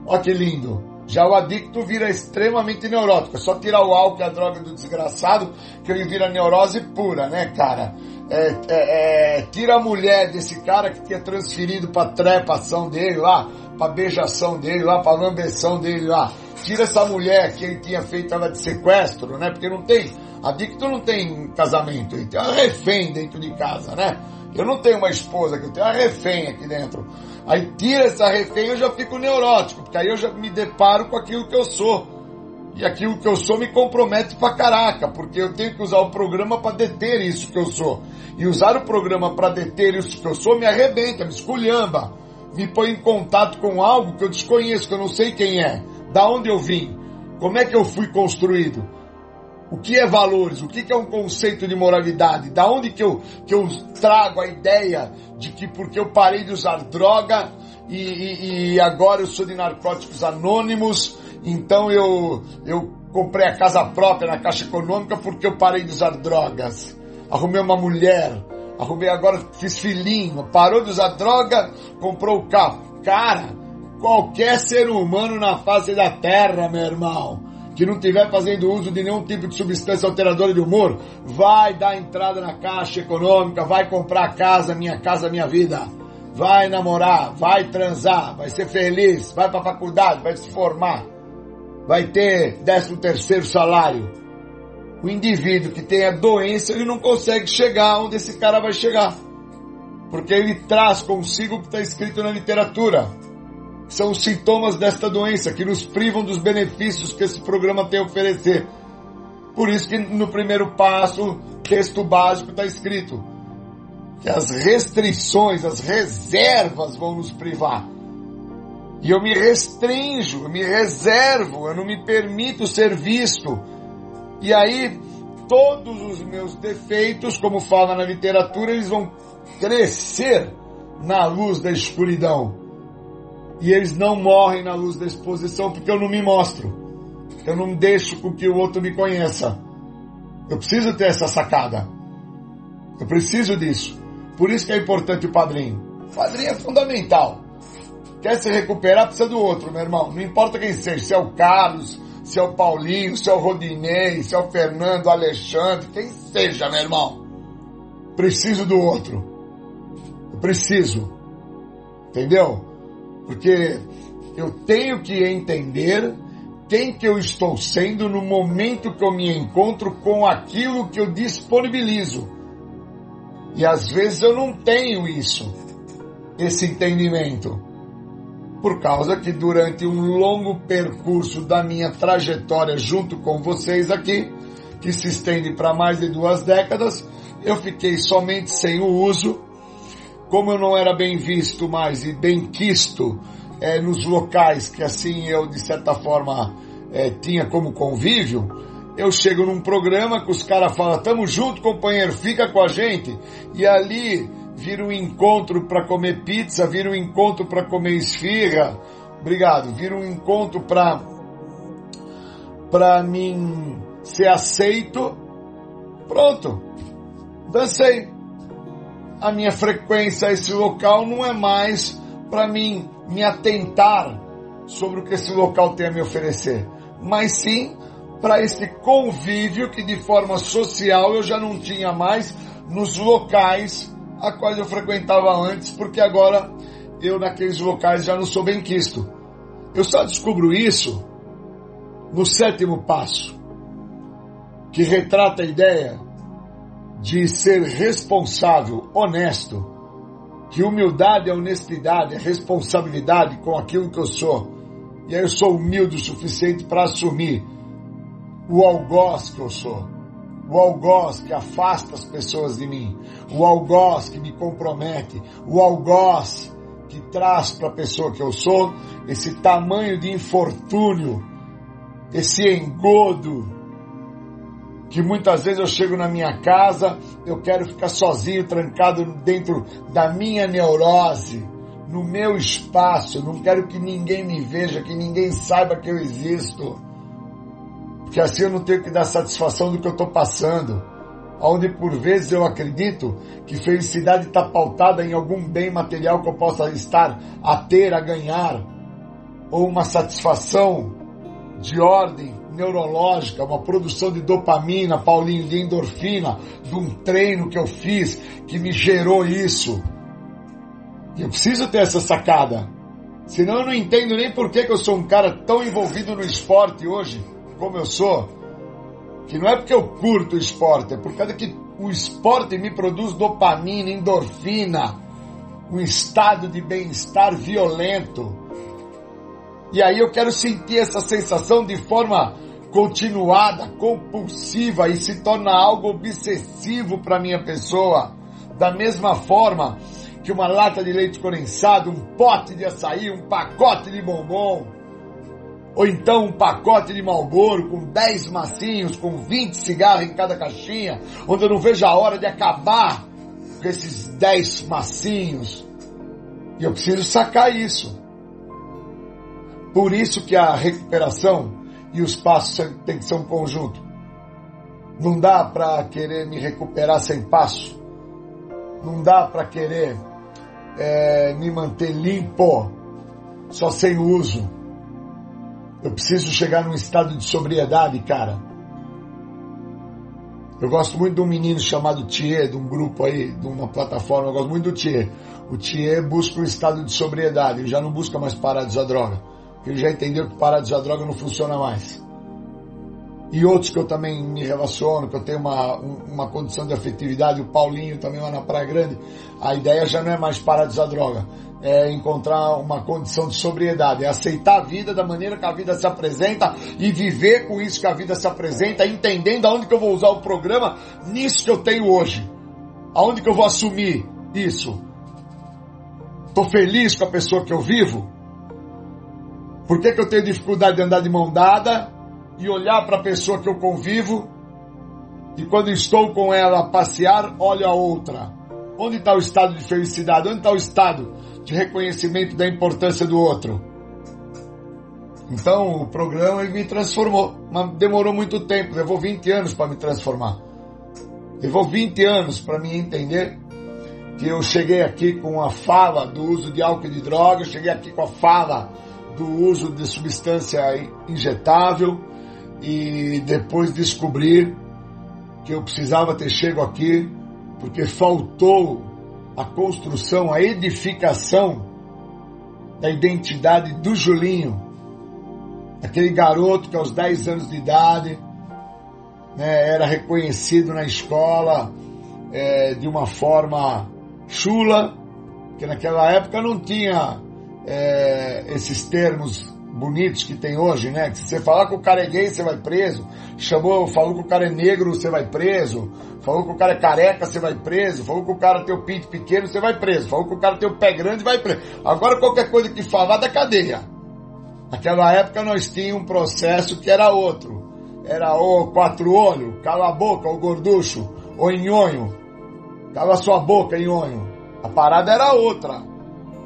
Olha que lindo. Já o adicto vira extremamente neurótico. É só tirar o álcool e a droga do desgraçado que ele vira neurose pura, né, cara? É, é, é, tira a mulher desse cara que tinha transferido pra trepação dele lá, pra beijação dele lá, pra lambeção dele lá. Tira essa mulher que ele tinha feito ela de sequestro, né? Porque não tem, adicto não tem casamento, ele tem uma refém dentro de casa, né? Eu não tenho uma esposa, eu tenho uma refém aqui dentro. Aí tira essa refém, eu já fico neurótico, porque aí eu já me deparo com aquilo que eu sou. E aquilo que eu sou me compromete pra caraca, porque eu tenho que usar o programa para deter isso que eu sou. E usar o programa para deter isso que eu sou me arrebenta, me esculhamba, me põe em contato com algo que eu desconheço, que eu não sei quem é, da onde eu vim, como é que eu fui construído. O que é valores? O que é um conceito de moralidade? Da onde que eu, que eu trago a ideia de que porque eu parei de usar droga e, e, e agora eu sou de narcóticos anônimos, então eu, eu comprei a casa própria na Caixa Econômica porque eu parei de usar drogas. Arrumei uma mulher, arrumei agora, fiz filhinho, parou de usar droga, comprou o carro. Cara, qualquer ser humano na face da terra, meu irmão, que não estiver fazendo uso de nenhum tipo de substância alteradora de humor, vai dar entrada na caixa econômica, vai comprar casa, minha casa, minha vida. Vai namorar, vai transar, vai ser feliz, vai para faculdade, vai se formar, vai ter décimo terceiro salário. O indivíduo que tem a doença, ele não consegue chegar onde esse cara vai chegar. Porque ele traz consigo o que está escrito na literatura são os sintomas desta doença que nos privam dos benefícios que esse programa tem a oferecer. Por isso que no primeiro passo, texto básico está escrito que as restrições, as reservas vão nos privar. E eu me restringo, eu me reservo, eu não me permito ser visto. E aí, todos os meus defeitos, como fala na literatura, eles vão crescer na luz da escuridão. E eles não morrem na luz da exposição porque eu não me mostro. Eu não deixo com que o outro me conheça. Eu preciso ter essa sacada. Eu preciso disso. Por isso que é importante o padrinho. O padrinho é fundamental. Quer se recuperar, precisa do outro, meu irmão. Não importa quem seja, se é o Carlos, se é o Paulinho, se é o Rodinei, se é o Fernando, Alexandre, quem seja, meu irmão. Preciso do outro. Eu preciso. Entendeu? Porque eu tenho que entender quem que eu estou sendo no momento que eu me encontro com aquilo que eu disponibilizo. E às vezes eu não tenho isso, esse entendimento. Por causa que durante um longo percurso da minha trajetória junto com vocês aqui, que se estende para mais de duas décadas, eu fiquei somente sem o uso. Como eu não era bem visto mais e bem quisto é, nos locais que assim eu de certa forma é, tinha como convívio, eu chego num programa que os caras falam, tamo junto companheiro, fica com a gente, e ali vira um encontro para comer pizza, vira um encontro para comer esfirra, obrigado, vira um encontro para para mim ser aceito, pronto, dancei. A minha frequência a esse local não é mais para mim me atentar sobre o que esse local tem a me oferecer, mas sim para esse convívio que de forma social eu já não tinha mais nos locais a quais eu frequentava antes, porque agora eu naqueles locais já não sou bem quisto. Eu só descubro isso no sétimo passo, que retrata a ideia de ser responsável, honesto, que humildade é honestidade, é responsabilidade com aquilo que eu sou. E aí eu sou humilde o suficiente para assumir o algoz que eu sou. O algoz que afasta as pessoas de mim. O algoz que me compromete. O algoz que traz para a pessoa que eu sou esse tamanho de infortúnio, esse engodo que muitas vezes eu chego na minha casa, eu quero ficar sozinho, trancado dentro da minha neurose, no meu espaço, não quero que ninguém me veja, que ninguém saiba que eu existo. Porque assim eu não tenho que dar satisfação do que eu estou passando. Onde por vezes eu acredito que felicidade está pautada em algum bem material que eu possa estar a ter, a ganhar, ou uma satisfação de ordem neurológica, uma produção de dopamina, Paulinho, de endorfina, de um treino que eu fiz que me gerou isso. E eu preciso ter essa sacada. Senão eu não entendo nem por que, que eu sou um cara tão envolvido no esporte hoje, como eu sou. Que não é porque eu curto o esporte, é por causa que o esporte me produz dopamina, endorfina, um estado de bem-estar violento. E aí eu quero sentir essa sensação de forma continuada, compulsiva e se torna algo obsessivo para minha pessoa. Da mesma forma que uma lata de leite condensado, um pote de açaí, um pacote de bombom. Ou então um pacote de Malboro com 10 massinhos, com 20 cigarros em cada caixinha, onde eu não vejo a hora de acabar com esses 10 massinhos. E eu preciso sacar isso. Por isso que a recuperação e os passos tem que ser um conjunto. Não dá para querer me recuperar sem passo. Não dá para querer é, me manter limpo só sem uso. Eu preciso chegar num estado de sobriedade, cara. Eu gosto muito de um menino chamado Thier, de um grupo aí, de uma plataforma, eu gosto muito do Thier. O Thier busca um estado de sobriedade, ele já não busca mais parar de usar droga. Porque ele já entendeu que parar de usar droga não funciona mais e outros que eu também me relaciono, que eu tenho uma, uma condição de afetividade, o Paulinho também lá na Praia Grande, a ideia já não é mais parar de usar droga, é encontrar uma condição de sobriedade, é aceitar a vida da maneira que a vida se apresenta e viver com isso que a vida se apresenta, entendendo aonde que eu vou usar o programa nisso que eu tenho hoje. Aonde que eu vou assumir isso? Tô feliz com a pessoa que eu vivo? Por que, que eu tenho dificuldade de andar de mão dada? e olhar para a pessoa que eu convivo e quando estou com ela a passear, olho a outra. Onde está o estado de felicidade? Onde está o estado de reconhecimento da importância do outro? Então o programa me transformou, mas demorou muito tempo, levou 20 anos para me transformar. Levou 20 anos para me entender que eu cheguei aqui com a fala do uso de álcool e de droga, eu cheguei aqui com a fala do uso de substância injetável, e depois descobrir que eu precisava ter chego aqui porque faltou a construção, a edificação da identidade do Julinho, aquele garoto que aos 10 anos de idade né, era reconhecido na escola é, de uma forma chula, que naquela época não tinha é, esses termos bonitos que tem hoje, né? Que se você falar que o cara é gay, você vai preso. Chamou, falou que o cara é negro, você vai preso. Falou que o cara é careca, você vai preso. Falou que o cara tem o pinto pequeno, você vai preso. Falou que o cara tem o pé grande, vai preso. Agora qualquer coisa que falar da cadeia. Naquela época nós tínhamos um processo que era outro. Era o quatro olho, cala a boca, o gorducho, o nhonho. Cala sua boca, nhonho. A parada era outra.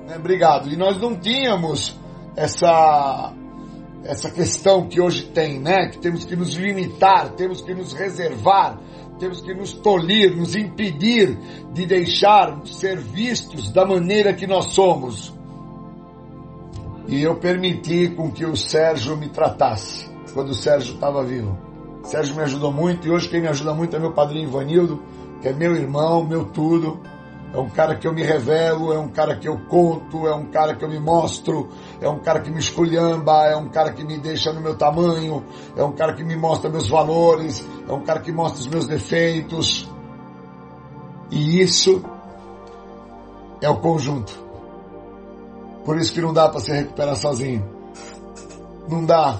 Né? Obrigado. E nós não tínhamos essa essa questão que hoje tem, né? Que temos que nos limitar, temos que nos reservar, temos que nos tolir, nos impedir de deixar ser vistos da maneira que nós somos. E eu permiti com que o Sérgio me tratasse quando o Sérgio estava vivo. O Sérgio me ajudou muito e hoje quem me ajuda muito é meu padrinho Ivanildo, que é meu irmão, meu tudo. É um cara que eu me revelo, é um cara que eu conto, é um cara que eu me mostro, é um cara que me esculhamba, é um cara que me deixa no meu tamanho, é um cara que me mostra meus valores, é um cara que mostra os meus defeitos. E isso é o conjunto. Por isso que não dá para se recuperar sozinho. Não dá.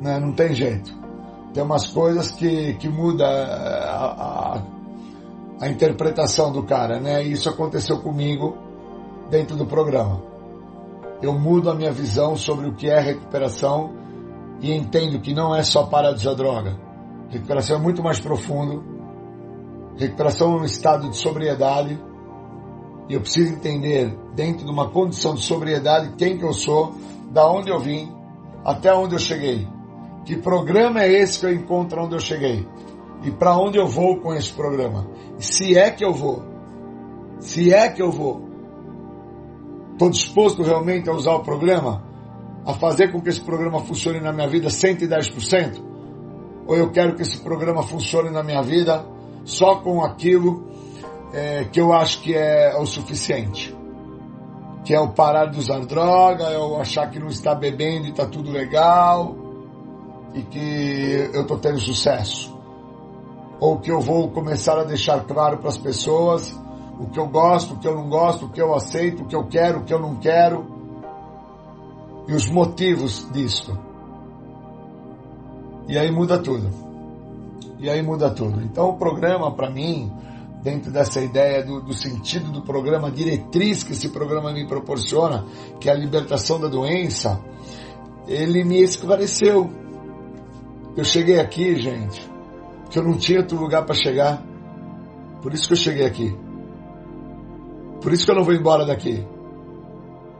Né? Não tem jeito. Tem umas coisas que, que muda a, a a interpretação do cara, né? Isso aconteceu comigo dentro do programa. Eu mudo a minha visão sobre o que é recuperação e entendo que não é só parar de usar droga. Recuperação é muito mais profundo. Recuperação é um estado de sobriedade. E eu preciso entender, dentro de uma condição de sobriedade, quem que eu sou, da onde eu vim, até onde eu cheguei. Que programa é esse que eu encontro onde eu cheguei? E para onde eu vou com esse programa. Se é que eu vou. Se é que eu vou. Estou disposto realmente a usar o programa? A fazer com que esse programa funcione na minha vida 110%? Ou eu quero que esse programa funcione na minha vida só com aquilo é, que eu acho que é o suficiente? Que é o parar de usar droga, é o achar que não está bebendo e está tudo legal e que eu estou tendo sucesso ou que eu vou começar a deixar claro para as pessoas o que eu gosto, o que eu não gosto, o que eu aceito, o que eu quero, o que eu não quero e os motivos disso. E aí muda tudo. E aí muda tudo. Então o programa, para mim, dentro dessa ideia do, do, sentido do programa, diretriz que esse programa me proporciona, que é a libertação da doença, ele me esclareceu. Eu cheguei aqui, gente, que eu não tinha outro lugar para chegar. Por isso que eu cheguei aqui. Por isso que eu não vou embora daqui.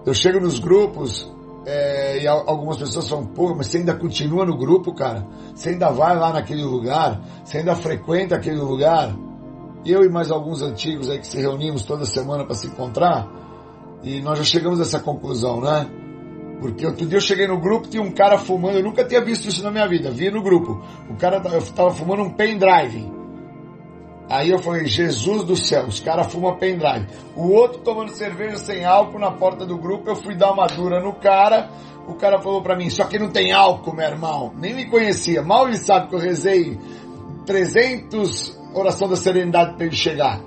Eu chego nos grupos é, e algumas pessoas falam, pô, mas você ainda continua no grupo, cara? Você ainda vai lá naquele lugar? Você ainda frequenta aquele lugar? Eu e mais alguns antigos aí que se reunimos toda semana para se encontrar, e nós já chegamos a essa conclusão, né? Porque outro dia eu cheguei no grupo, tinha um cara fumando, eu nunca tinha visto isso na minha vida, vi no grupo. O cara tava fumando um pendrive. Aí eu falei, Jesus do céu, os caras fumam pendrive. O outro tomando cerveja sem álcool na porta do grupo, eu fui dar uma dura no cara. O cara falou para mim, só que não tem álcool, meu irmão. Nem me conhecia. Mal ele sabe que eu rezei 300 oração da serenidade para ele chegar.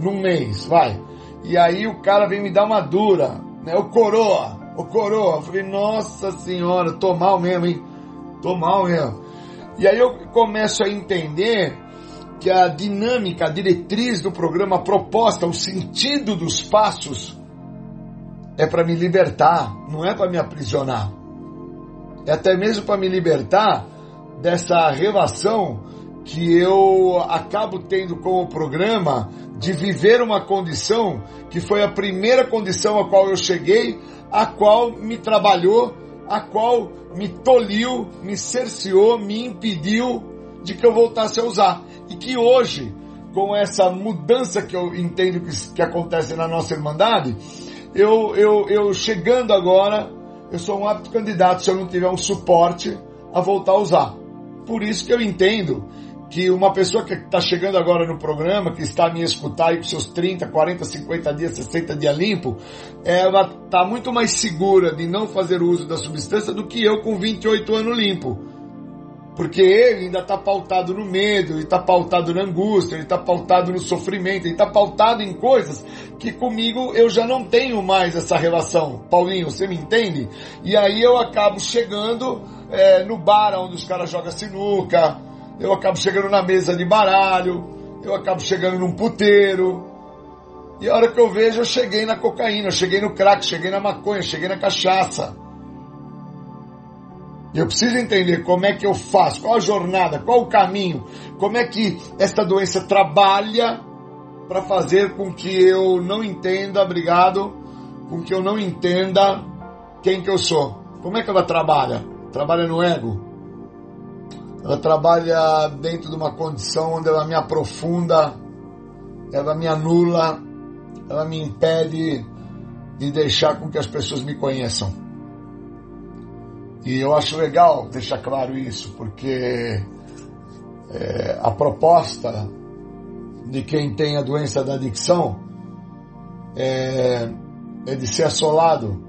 Num mês, vai. E aí o cara vem me dar uma dura, né? O coroa ô coroa. Eu falei, nossa senhora, tô mal mesmo, hein? Tô mal mesmo. E aí eu começo a entender que a dinâmica, a diretriz do programa, a proposta, o sentido dos passos é para me libertar, não é para me aprisionar. É até mesmo para me libertar dessa relação que eu acabo tendo com o programa de viver uma condição que foi a primeira condição a qual eu cheguei a qual me trabalhou, a qual me toliu, me cerceou, me impediu de que eu voltasse a usar. E que hoje, com essa mudança que eu entendo que, que acontece na nossa Irmandade, eu, eu, eu chegando agora, eu sou um apto candidato se eu não tiver um suporte a voltar a usar. Por isso que eu entendo que uma pessoa que está chegando agora no programa, que está a me escutar aí com seus 30, 40, 50 dias, 60 dias limpo, ela está muito mais segura de não fazer uso da substância do que eu com 28 anos limpo. Porque ele ainda está pautado no medo, ele está pautado na angústia, ele está pautado no sofrimento, ele está pautado em coisas que comigo eu já não tenho mais essa relação. Paulinho, você me entende? E aí eu acabo chegando é, no bar onde os caras jogam sinuca, eu acabo chegando na mesa de baralho, eu acabo chegando num puteiro. E a hora que eu vejo, eu cheguei na cocaína, eu cheguei no crack, cheguei na maconha, cheguei na cachaça. Eu preciso entender como é que eu faço, qual a jornada, qual o caminho, como é que esta doença trabalha para fazer com que eu não entenda, obrigado, com que eu não entenda quem que eu sou. Como é que ela trabalha? Trabalha no ego? Ela trabalha dentro de uma condição onde ela me aprofunda, ela me anula, ela me impede de deixar com que as pessoas me conheçam. E eu acho legal deixar claro isso, porque é, a proposta de quem tem a doença da adicção é, é de ser assolado.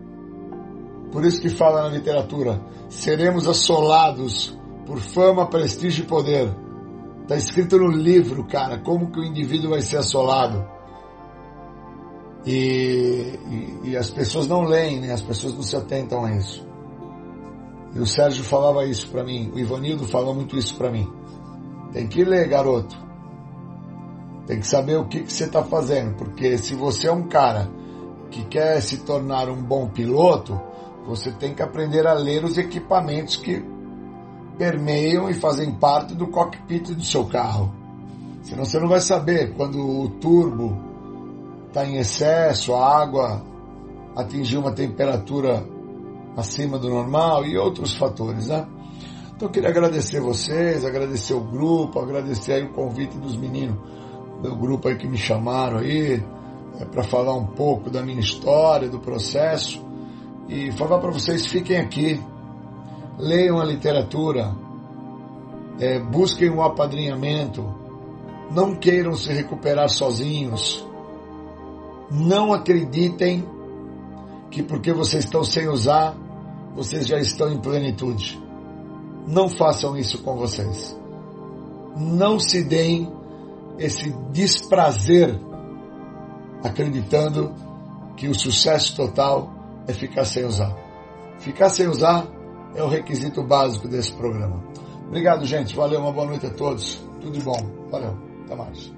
Por isso que fala na literatura, seremos assolados por fama, prestígio e poder. Está escrito no livro, cara, como que o indivíduo vai ser assolado. E, e, e, as pessoas não leem, né? as pessoas não se atentam a isso. E o Sérgio falava isso para mim, o Ivanildo falou muito isso para mim. Tem que ler, garoto. Tem que saber o que, que você está fazendo, porque se você é um cara que quer se tornar um bom piloto, você tem que aprender a ler os equipamentos que permeiam e fazem parte do cockpit do seu carro. Senão você não vai saber quando o turbo está em excesso, a água atingiu uma temperatura acima do normal e outros fatores, né? Então eu queria agradecer vocês, agradecer o grupo, agradecer aí o convite dos meninos do grupo aí que me chamaram aí é, para falar um pouco da minha história, do processo e falar para vocês fiquem aqui, leiam a literatura, é, busquem o apadrinhamento, não queiram se recuperar sozinhos, não acreditem que porque vocês estão sem usar, vocês já estão em plenitude. Não façam isso com vocês. Não se deem esse desprazer acreditando que o sucesso total é ficar sem usar. Ficar sem usar é o requisito básico desse programa. Obrigado, gente. Valeu, uma boa noite a todos. Tudo de bom. Valeu. Até mais.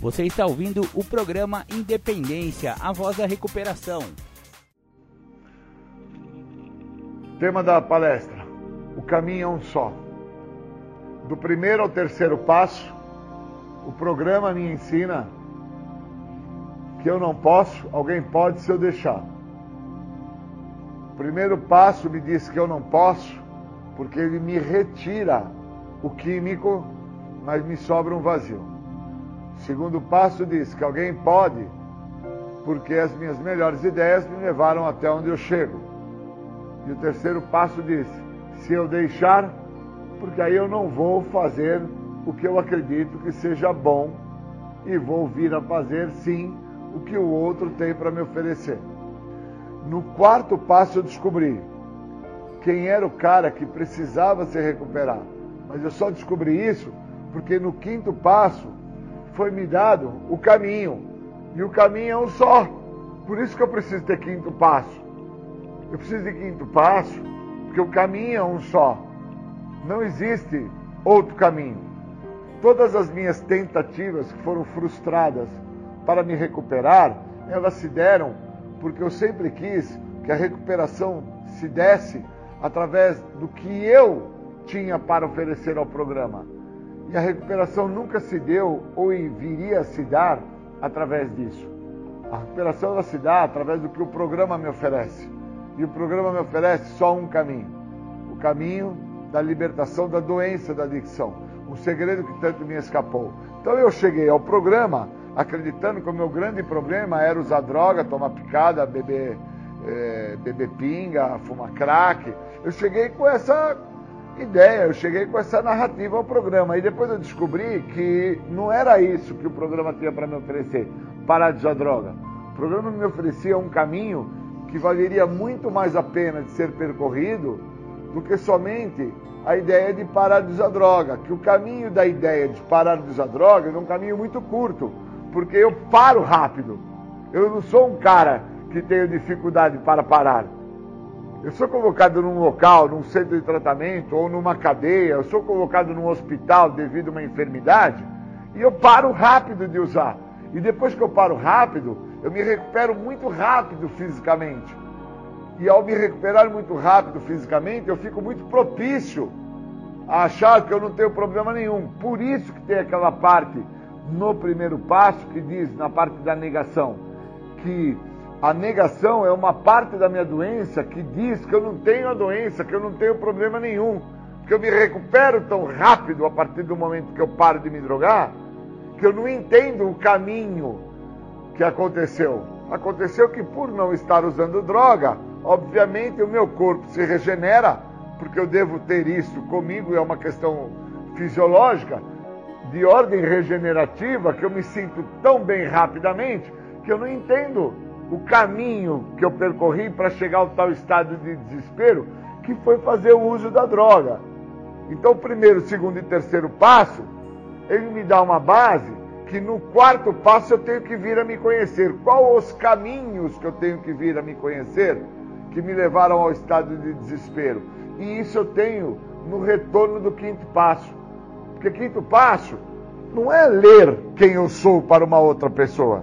Você está ouvindo o programa Independência, a voz da recuperação. Tema da palestra: O caminho é um só. Do primeiro ao terceiro passo, o programa me ensina que eu não posso, alguém pode se eu deixar. O primeiro passo me diz que eu não posso, porque ele me retira o químico, mas me sobra um vazio. O segundo passo diz que alguém pode, porque as minhas melhores ideias me levaram até onde eu chego. E o terceiro passo diz: se eu deixar, porque aí eu não vou fazer o que eu acredito que seja bom e vou vir a fazer sim o que o outro tem para me oferecer. No quarto passo eu descobri quem era o cara que precisava se recuperar. Mas eu só descobri isso porque no quinto passo foi me dado o caminho. E o caminho é um só. Por isso que eu preciso ter quinto passo. Eu preciso de quinto passo, porque o caminho é um só. Não existe outro caminho. Todas as minhas tentativas que foram frustradas para me recuperar, elas se deram porque eu sempre quis que a recuperação se desse através do que eu tinha para oferecer ao programa. E a recuperação nunca se deu ou viria a se dar através disso. A recuperação ela se dá através do que o programa me oferece. E o programa me oferece só um caminho: o caminho da libertação da doença da adicção. Um segredo que tanto me escapou. Então eu cheguei ao programa acreditando que o meu grande problema era usar droga, tomar picada, beber, é, beber pinga, fumar crack. Eu cheguei com essa ideia, eu cheguei com essa narrativa ao programa. E depois eu descobri que não era isso que o programa tinha para me oferecer, parar de usar droga. O programa me oferecia um caminho que valeria muito mais a pena de ser percorrido do que somente a ideia de parar de usar droga. Que o caminho da ideia de parar de usar droga é um caminho muito curto, porque eu paro rápido. Eu não sou um cara que tenho dificuldade para parar. Eu sou convocado num local, num centro de tratamento ou numa cadeia, eu sou convocado num hospital devido a uma enfermidade e eu paro rápido de usar. E depois que eu paro rápido, eu me recupero muito rápido fisicamente. E ao me recuperar muito rápido fisicamente, eu fico muito propício a achar que eu não tenho problema nenhum. Por isso que tem aquela parte no primeiro passo que diz, na parte da negação, que a negação é uma parte da minha doença que diz que eu não tenho a doença, que eu não tenho problema nenhum, que eu me recupero tão rápido a partir do momento que eu paro de me drogar, que eu não entendo o caminho que aconteceu. Aconteceu que por não estar usando droga, obviamente o meu corpo se regenera, porque eu devo ter isso comigo, é uma questão fisiológica, de ordem regenerativa, que eu me sinto tão bem rapidamente que eu não entendo o caminho que eu percorri para chegar ao tal estado de desespero, que foi fazer o uso da droga. Então, o primeiro, segundo e terceiro passo, ele me dá uma base que no quarto passo eu tenho que vir a me conhecer. Qual os caminhos que eu tenho que vir a me conhecer que me levaram ao estado de desespero? E isso eu tenho no retorno do quinto passo. Porque quinto passo não é ler quem eu sou para uma outra pessoa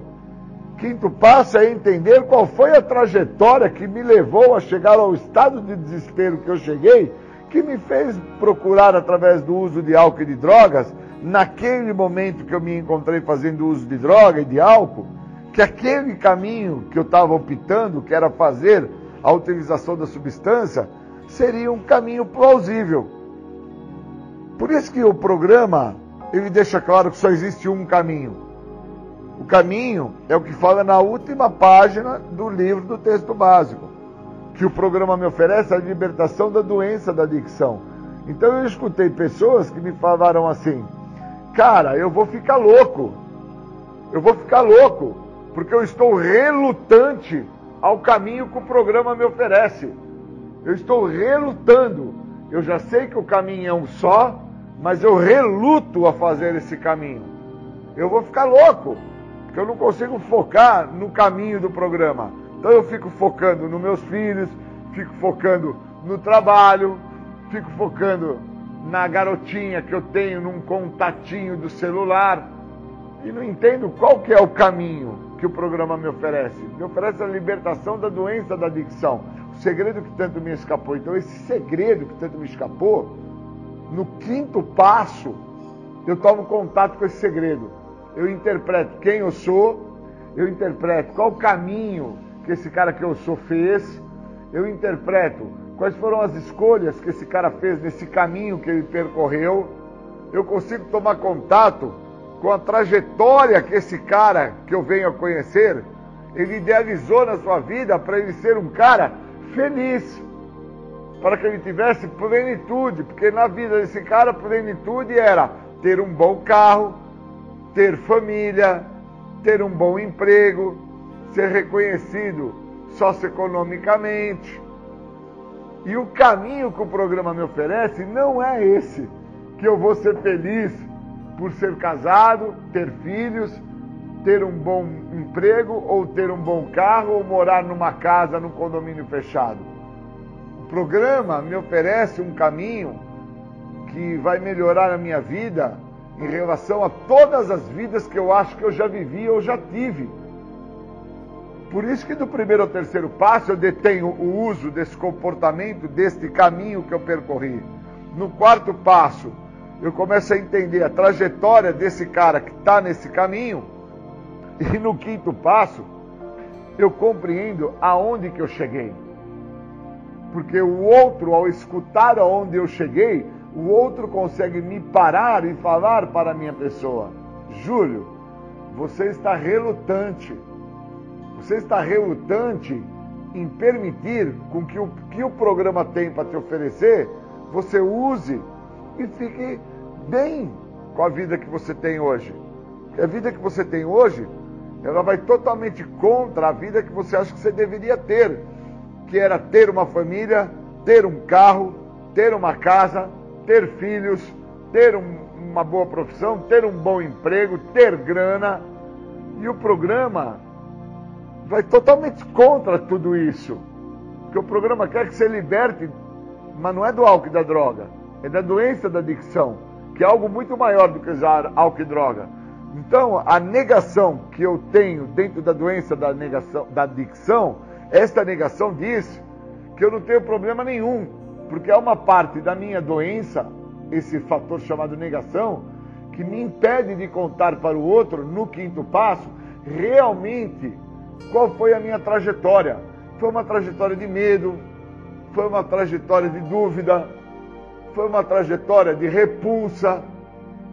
Quinto passo é entender qual foi a trajetória que me levou a chegar ao estado de desespero que eu cheguei, que me fez procurar através do uso de álcool e de drogas, naquele momento que eu me encontrei fazendo uso de droga e de álcool, que aquele caminho que eu estava optando, que era fazer a utilização da substância, seria um caminho plausível. Por isso que o programa ele deixa claro que só existe um caminho. O caminho é o que fala na última página do livro do texto básico, que o programa me oferece a libertação da doença da adicção. Então eu escutei pessoas que me falaram assim: "Cara, eu vou ficar louco. Eu vou ficar louco, porque eu estou relutante ao caminho que o programa me oferece. Eu estou relutando. Eu já sei que o caminho é um só, mas eu reluto a fazer esse caminho. Eu vou ficar louco porque eu não consigo focar no caminho do programa. Então eu fico focando nos meus filhos, fico focando no trabalho, fico focando na garotinha que eu tenho num contatinho do celular. e não entendo qual que é o caminho que o programa me oferece. Me oferece a libertação da doença da adicção, o segredo que tanto me escapou. Então esse segredo que tanto me escapou, no quinto passo, eu tomo contato com esse segredo. Eu interpreto quem eu sou, eu interpreto qual o caminho que esse cara que eu sou fez, eu interpreto quais foram as escolhas que esse cara fez nesse caminho que ele percorreu, eu consigo tomar contato com a trajetória que esse cara que eu venho a conhecer, ele idealizou na sua vida para ele ser um cara feliz, para que ele tivesse plenitude, porque na vida desse cara plenitude era ter um bom carro, ter família, ter um bom emprego, ser reconhecido socioeconomicamente. E o caminho que o programa me oferece não é esse, que eu vou ser feliz por ser casado, ter filhos, ter um bom emprego, ou ter um bom carro, ou morar numa casa, num condomínio fechado. Programa me oferece um caminho que vai melhorar a minha vida em relação a todas as vidas que eu acho que eu já vivi ou já tive. Por isso que do primeiro ao terceiro passo eu detenho o uso desse comportamento, deste caminho que eu percorri. No quarto passo, eu começo a entender a trajetória desse cara que está nesse caminho. E no quinto passo, eu compreendo aonde que eu cheguei. Porque o outro, ao escutar aonde eu cheguei, o outro consegue me parar e falar para a minha pessoa: Júlio, você está relutante. Você está relutante em permitir com que o que o programa tem para te oferecer, você use e fique bem com a vida que você tem hoje. Porque a vida que você tem hoje, ela vai totalmente contra a vida que você acha que você deveria ter, que era ter uma família, ter um carro, ter uma casa, ter filhos, ter um, uma boa profissão, ter um bom emprego, ter grana. E o programa vai totalmente contra tudo isso. Porque o programa quer que você liberte, mas não é do álcool e da droga, é da doença da adicção, que é algo muito maior do que usar álcool e droga. Então, a negação que eu tenho dentro da doença da, negação, da adicção, esta negação diz que eu não tenho problema nenhum, porque é uma parte da minha doença, esse fator chamado negação, que me impede de contar para o outro, no quinto passo, realmente qual foi a minha trajetória. Foi uma trajetória de medo, foi uma trajetória de dúvida, foi uma trajetória de repulsa,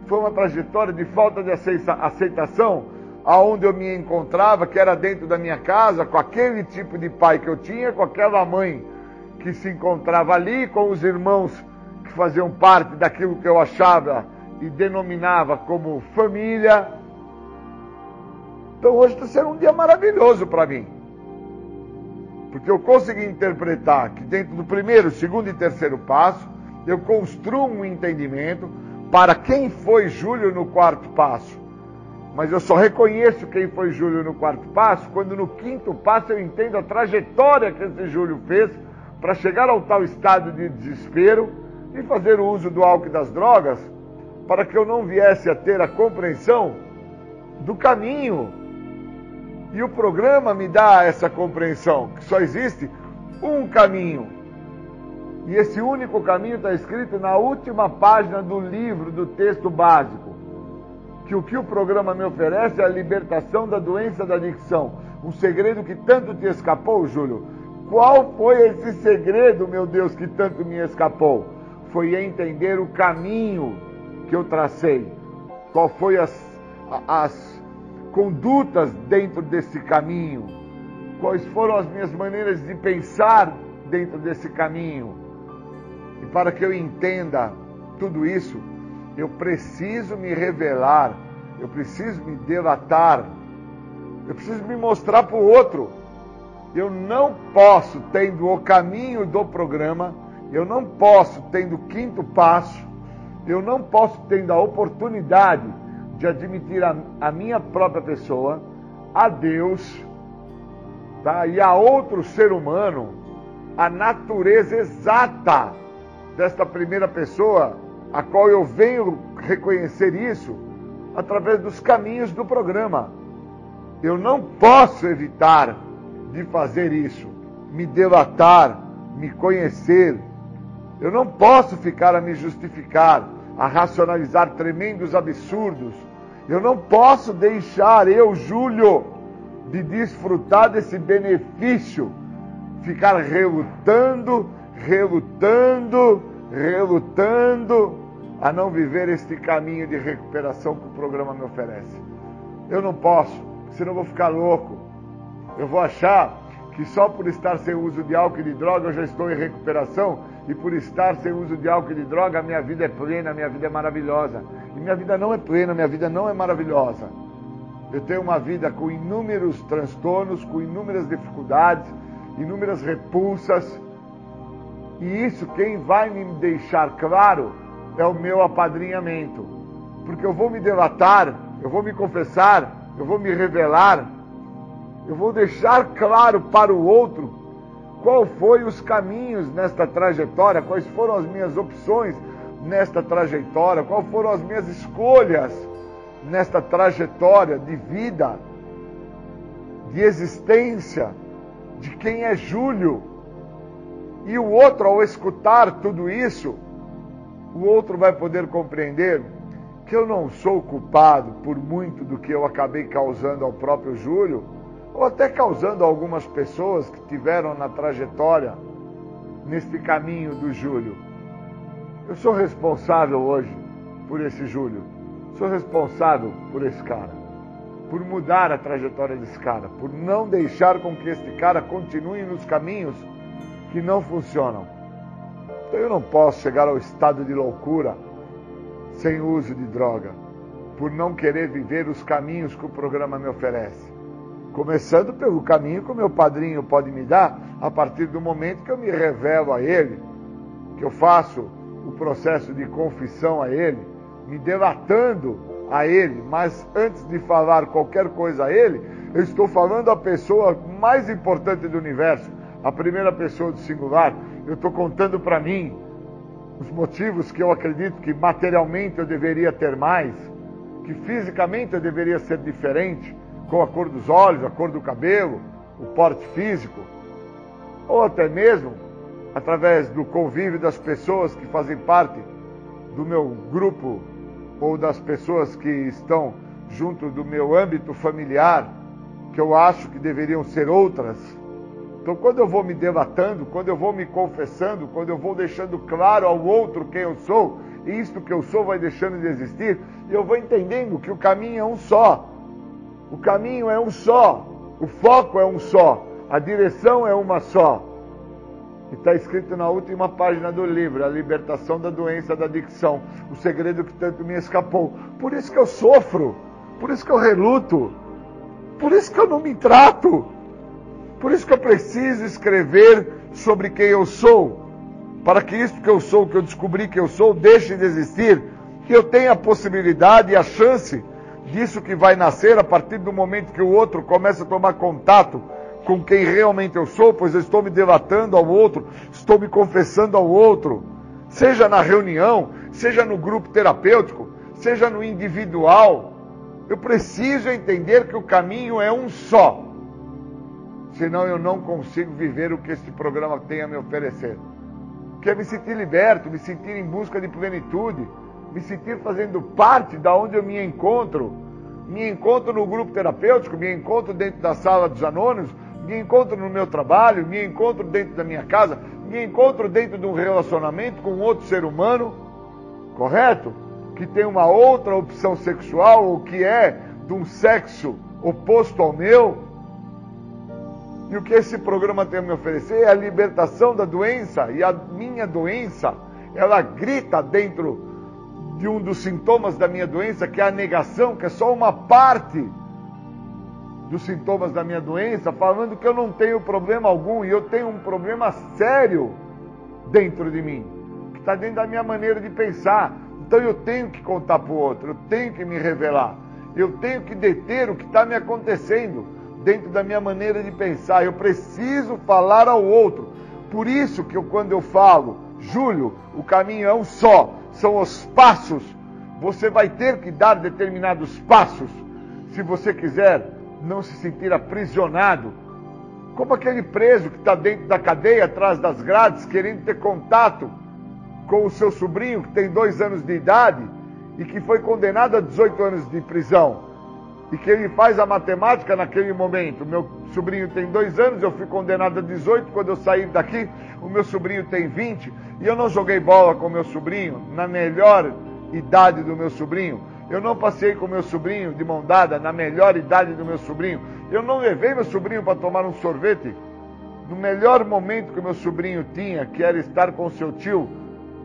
foi uma trajetória de falta de aceitação, aonde eu me encontrava, que era dentro da minha casa, com aquele tipo de pai que eu tinha, com aquela mãe que se encontrava ali com os irmãos que faziam parte daquilo que eu achava e denominava como família. Então hoje está sendo um dia maravilhoso para mim. Porque eu consegui interpretar que dentro do primeiro, segundo e terceiro passo, eu construo um entendimento para quem foi Júlio no quarto passo. Mas eu só reconheço quem foi Júlio no quarto passo quando no quinto passo eu entendo a trajetória que esse Júlio fez para chegar ao tal estado de desespero e fazer o uso do álcool e das drogas, para que eu não viesse a ter a compreensão do caminho. E o programa me dá essa compreensão, que só existe um caminho. E esse único caminho está escrito na última página do livro, do texto básico. Que o que o programa me oferece é a libertação da doença da adicção. Um segredo que tanto te escapou, Júlio, qual foi esse segredo, meu Deus, que tanto me escapou? Foi entender o caminho que eu tracei. Qual foi as, as condutas dentro desse caminho? Quais foram as minhas maneiras de pensar dentro desse caminho? E para que eu entenda tudo isso, eu preciso me revelar, eu preciso me delatar, eu preciso me mostrar para o outro. Eu não posso, tendo o caminho do programa, eu não posso, tendo o quinto passo, eu não posso, tendo a oportunidade de admitir a, a minha própria pessoa, a Deus, tá? e a outro ser humano, a natureza exata desta primeira pessoa, a qual eu venho reconhecer isso, através dos caminhos do programa. Eu não posso evitar de fazer isso, me delatar, me conhecer. Eu não posso ficar a me justificar, a racionalizar tremendos absurdos. Eu não posso deixar eu, Júlio, de desfrutar desse benefício, ficar relutando, relutando, relutando a não viver este caminho de recuperação que o programa me oferece. Eu não posso, senão vou ficar louco. Eu vou achar que só por estar sem uso de álcool e de droga eu já estou em recuperação e por estar sem uso de álcool e de droga a minha vida é plena, a minha vida é maravilhosa. E minha vida não é plena, minha vida não é maravilhosa. Eu tenho uma vida com inúmeros transtornos, com inúmeras dificuldades, inúmeras repulsas. E isso quem vai me deixar claro é o meu apadrinhamento. Porque eu vou me delatar, eu vou me confessar, eu vou me revelar, eu vou deixar claro para o outro qual foi os caminhos nesta trajetória, quais foram as minhas opções nesta trajetória, quais foram as minhas escolhas nesta trajetória de vida, de existência, de quem é Júlio. E o outro, ao escutar tudo isso, o outro vai poder compreender que eu não sou culpado por muito do que eu acabei causando ao próprio Júlio, ou até causando a algumas pessoas que tiveram na trajetória, neste caminho do Júlio. Eu sou responsável hoje por esse Júlio. Sou responsável por esse cara. Por mudar a trajetória desse cara. Por não deixar com que este cara continue nos caminhos que não funcionam. Então eu não posso chegar ao estado de loucura sem uso de droga, por não querer viver os caminhos que o programa me oferece. Começando pelo caminho que o meu padrinho pode me dar a partir do momento que eu me revelo a ele, que eu faço o processo de confissão a ele, me delatando a ele, mas antes de falar qualquer coisa a ele, eu estou falando a pessoa mais importante do universo, a primeira pessoa do singular, eu estou contando para mim os motivos que eu acredito que materialmente eu deveria ter mais, que fisicamente eu deveria ser diferente, com a cor dos olhos, a cor do cabelo, o porte físico, ou até mesmo através do convívio das pessoas que fazem parte do meu grupo ou das pessoas que estão junto do meu âmbito familiar, que eu acho que deveriam ser outras então, quando eu vou me delatando, quando eu vou me confessando, quando eu vou deixando claro ao outro quem eu sou, e isto que eu sou vai deixando de existir, eu vou entendendo que o caminho é um só. O caminho é um só. O foco é um só. A direção é uma só. E está escrito na última página do livro, a libertação da doença da adicção, o segredo que tanto me escapou. Por isso que eu sofro, por isso que eu reluto, por isso que eu não me trato, por isso que eu preciso escrever sobre quem eu sou, para que isso que eu sou, que eu descobri que eu sou, deixe de existir, que eu tenha a possibilidade e a chance disso que vai nascer a partir do momento que o outro começa a tomar contato com quem realmente eu sou, pois eu estou me delatando ao outro, estou me confessando ao outro, seja na reunião, seja no grupo terapêutico, seja no individual. Eu preciso entender que o caminho é um só senão eu não consigo viver o que este programa tem a me oferecer. Que é me sentir liberto, me sentir em busca de plenitude, me sentir fazendo parte da onde eu me encontro. Me encontro no grupo terapêutico, me encontro dentro da sala dos anônimos, me encontro no meu trabalho, me encontro dentro da minha casa, me encontro dentro de um relacionamento com outro ser humano, correto? Que tem uma outra opção sexual ou que é de um sexo oposto ao meu, e o que esse programa tem a me oferecer é a libertação da doença. E a minha doença, ela grita dentro de um dos sintomas da minha doença, que é a negação, que é só uma parte dos sintomas da minha doença, falando que eu não tenho problema algum e eu tenho um problema sério dentro de mim, que está dentro da minha maneira de pensar. Então eu tenho que contar para o outro, eu tenho que me revelar, eu tenho que deter o que está me acontecendo dentro da minha maneira de pensar. Eu preciso falar ao outro. Por isso que eu, quando eu falo, Júlio, o caminho é um só. São os passos Você vai ter que dar determinados passos se você quiser não se sentir aprisionado, como aquele preso que está dentro da cadeia, atrás das grades, querendo ter contato com o seu sobrinho que tem dois anos de idade e que foi condenado a 18 anos de prisão. E que ele faz a matemática naquele momento. Meu sobrinho tem dois anos, eu fui condenado a 18. Quando eu saí daqui, o meu sobrinho tem 20. E eu não joguei bola com meu sobrinho na melhor idade do meu sobrinho. Eu não passei com meu sobrinho de mão dada na melhor idade do meu sobrinho. Eu não levei meu sobrinho para tomar um sorvete no melhor momento que meu sobrinho tinha, que era estar com seu tio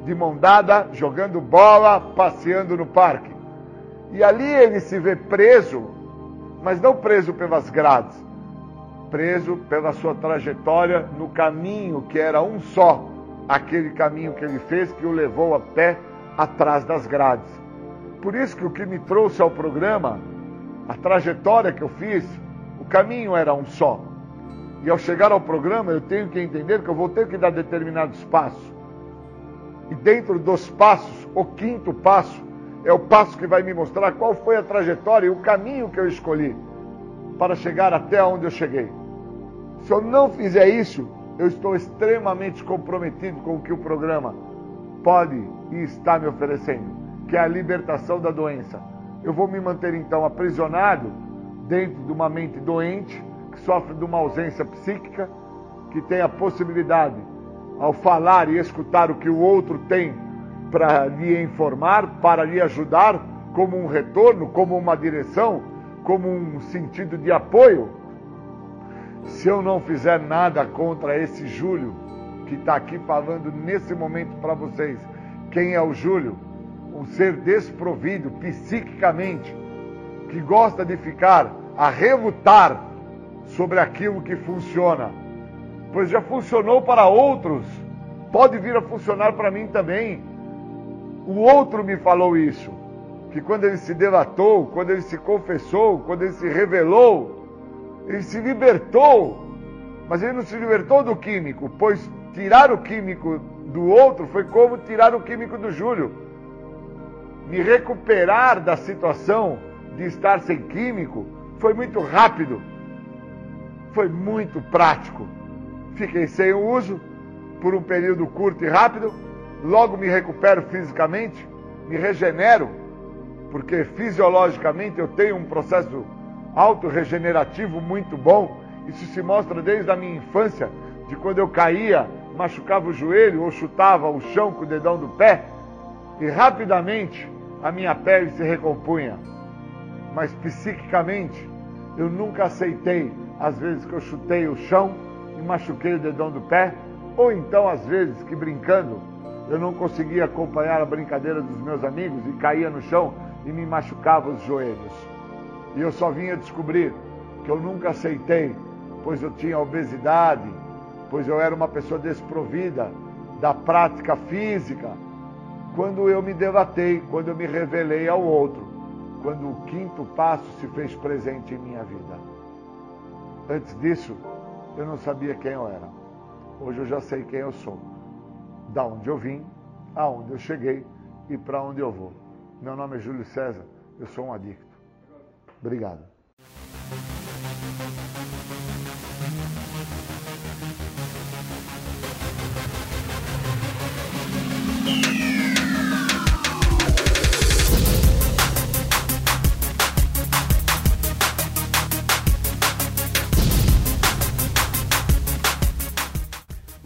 de mão dada, jogando bola, passeando no parque. E ali ele se vê preso, mas não preso pelas grades, preso pela sua trajetória no caminho que era um só, aquele caminho que ele fez que o levou até atrás das grades. Por isso que o que me trouxe ao programa, a trajetória que eu fiz, o caminho era um só. E ao chegar ao programa, eu tenho que entender que eu vou ter que dar determinados passos. E dentro dos passos, o quinto passo é o passo que vai me mostrar qual foi a trajetória e o caminho que eu escolhi para chegar até onde eu cheguei. Se eu não fizer isso, eu estou extremamente comprometido com o que o programa pode e está me oferecendo, que é a libertação da doença. Eu vou me manter então aprisionado dentro de uma mente doente, que sofre de uma ausência psíquica, que tem a possibilidade ao falar e escutar o que o outro tem para lhe informar, para lhe ajudar, como um retorno, como uma direção, como um sentido de apoio. Se eu não fizer nada contra esse Júlio, que está aqui falando nesse momento para vocês, quem é o Júlio? Um ser desprovido psiquicamente, que gosta de ficar a relutar sobre aquilo que funciona pois já funcionou para outros, pode vir a funcionar para mim também. O outro me falou isso, que quando ele se delatou, quando ele se confessou, quando ele se revelou, ele se libertou, mas ele não se libertou do químico, pois tirar o químico do outro foi como tirar o químico do Júlio. Me recuperar da situação de estar sem químico foi muito rápido, foi muito prático. Fiquei sem o uso por um período curto e rápido, logo me recupero fisicamente, me regenero, porque fisiologicamente eu tenho um processo autorregenerativo muito bom. Isso se mostra desde a minha infância, de quando eu caía, machucava o joelho ou chutava o chão com o dedão do pé, e rapidamente a minha pele se recompunha. Mas psiquicamente, eu nunca aceitei as vezes que eu chutei o chão e machuquei o dedão do pé, ou então às vezes que brincando eu não conseguia acompanhar a brincadeira dos meus amigos e caía no chão e me machucava os joelhos. E eu só vinha descobrir que eu nunca aceitei, pois eu tinha obesidade, pois eu era uma pessoa desprovida da prática física, quando eu me debatei, quando eu me revelei ao outro, quando o quinto passo se fez presente em minha vida. Antes disso, eu não sabia quem eu era. Hoje eu já sei quem eu sou. Da onde eu vim, aonde eu cheguei e para onde eu vou. Meu nome é Júlio César, eu sou um adicto. Obrigado.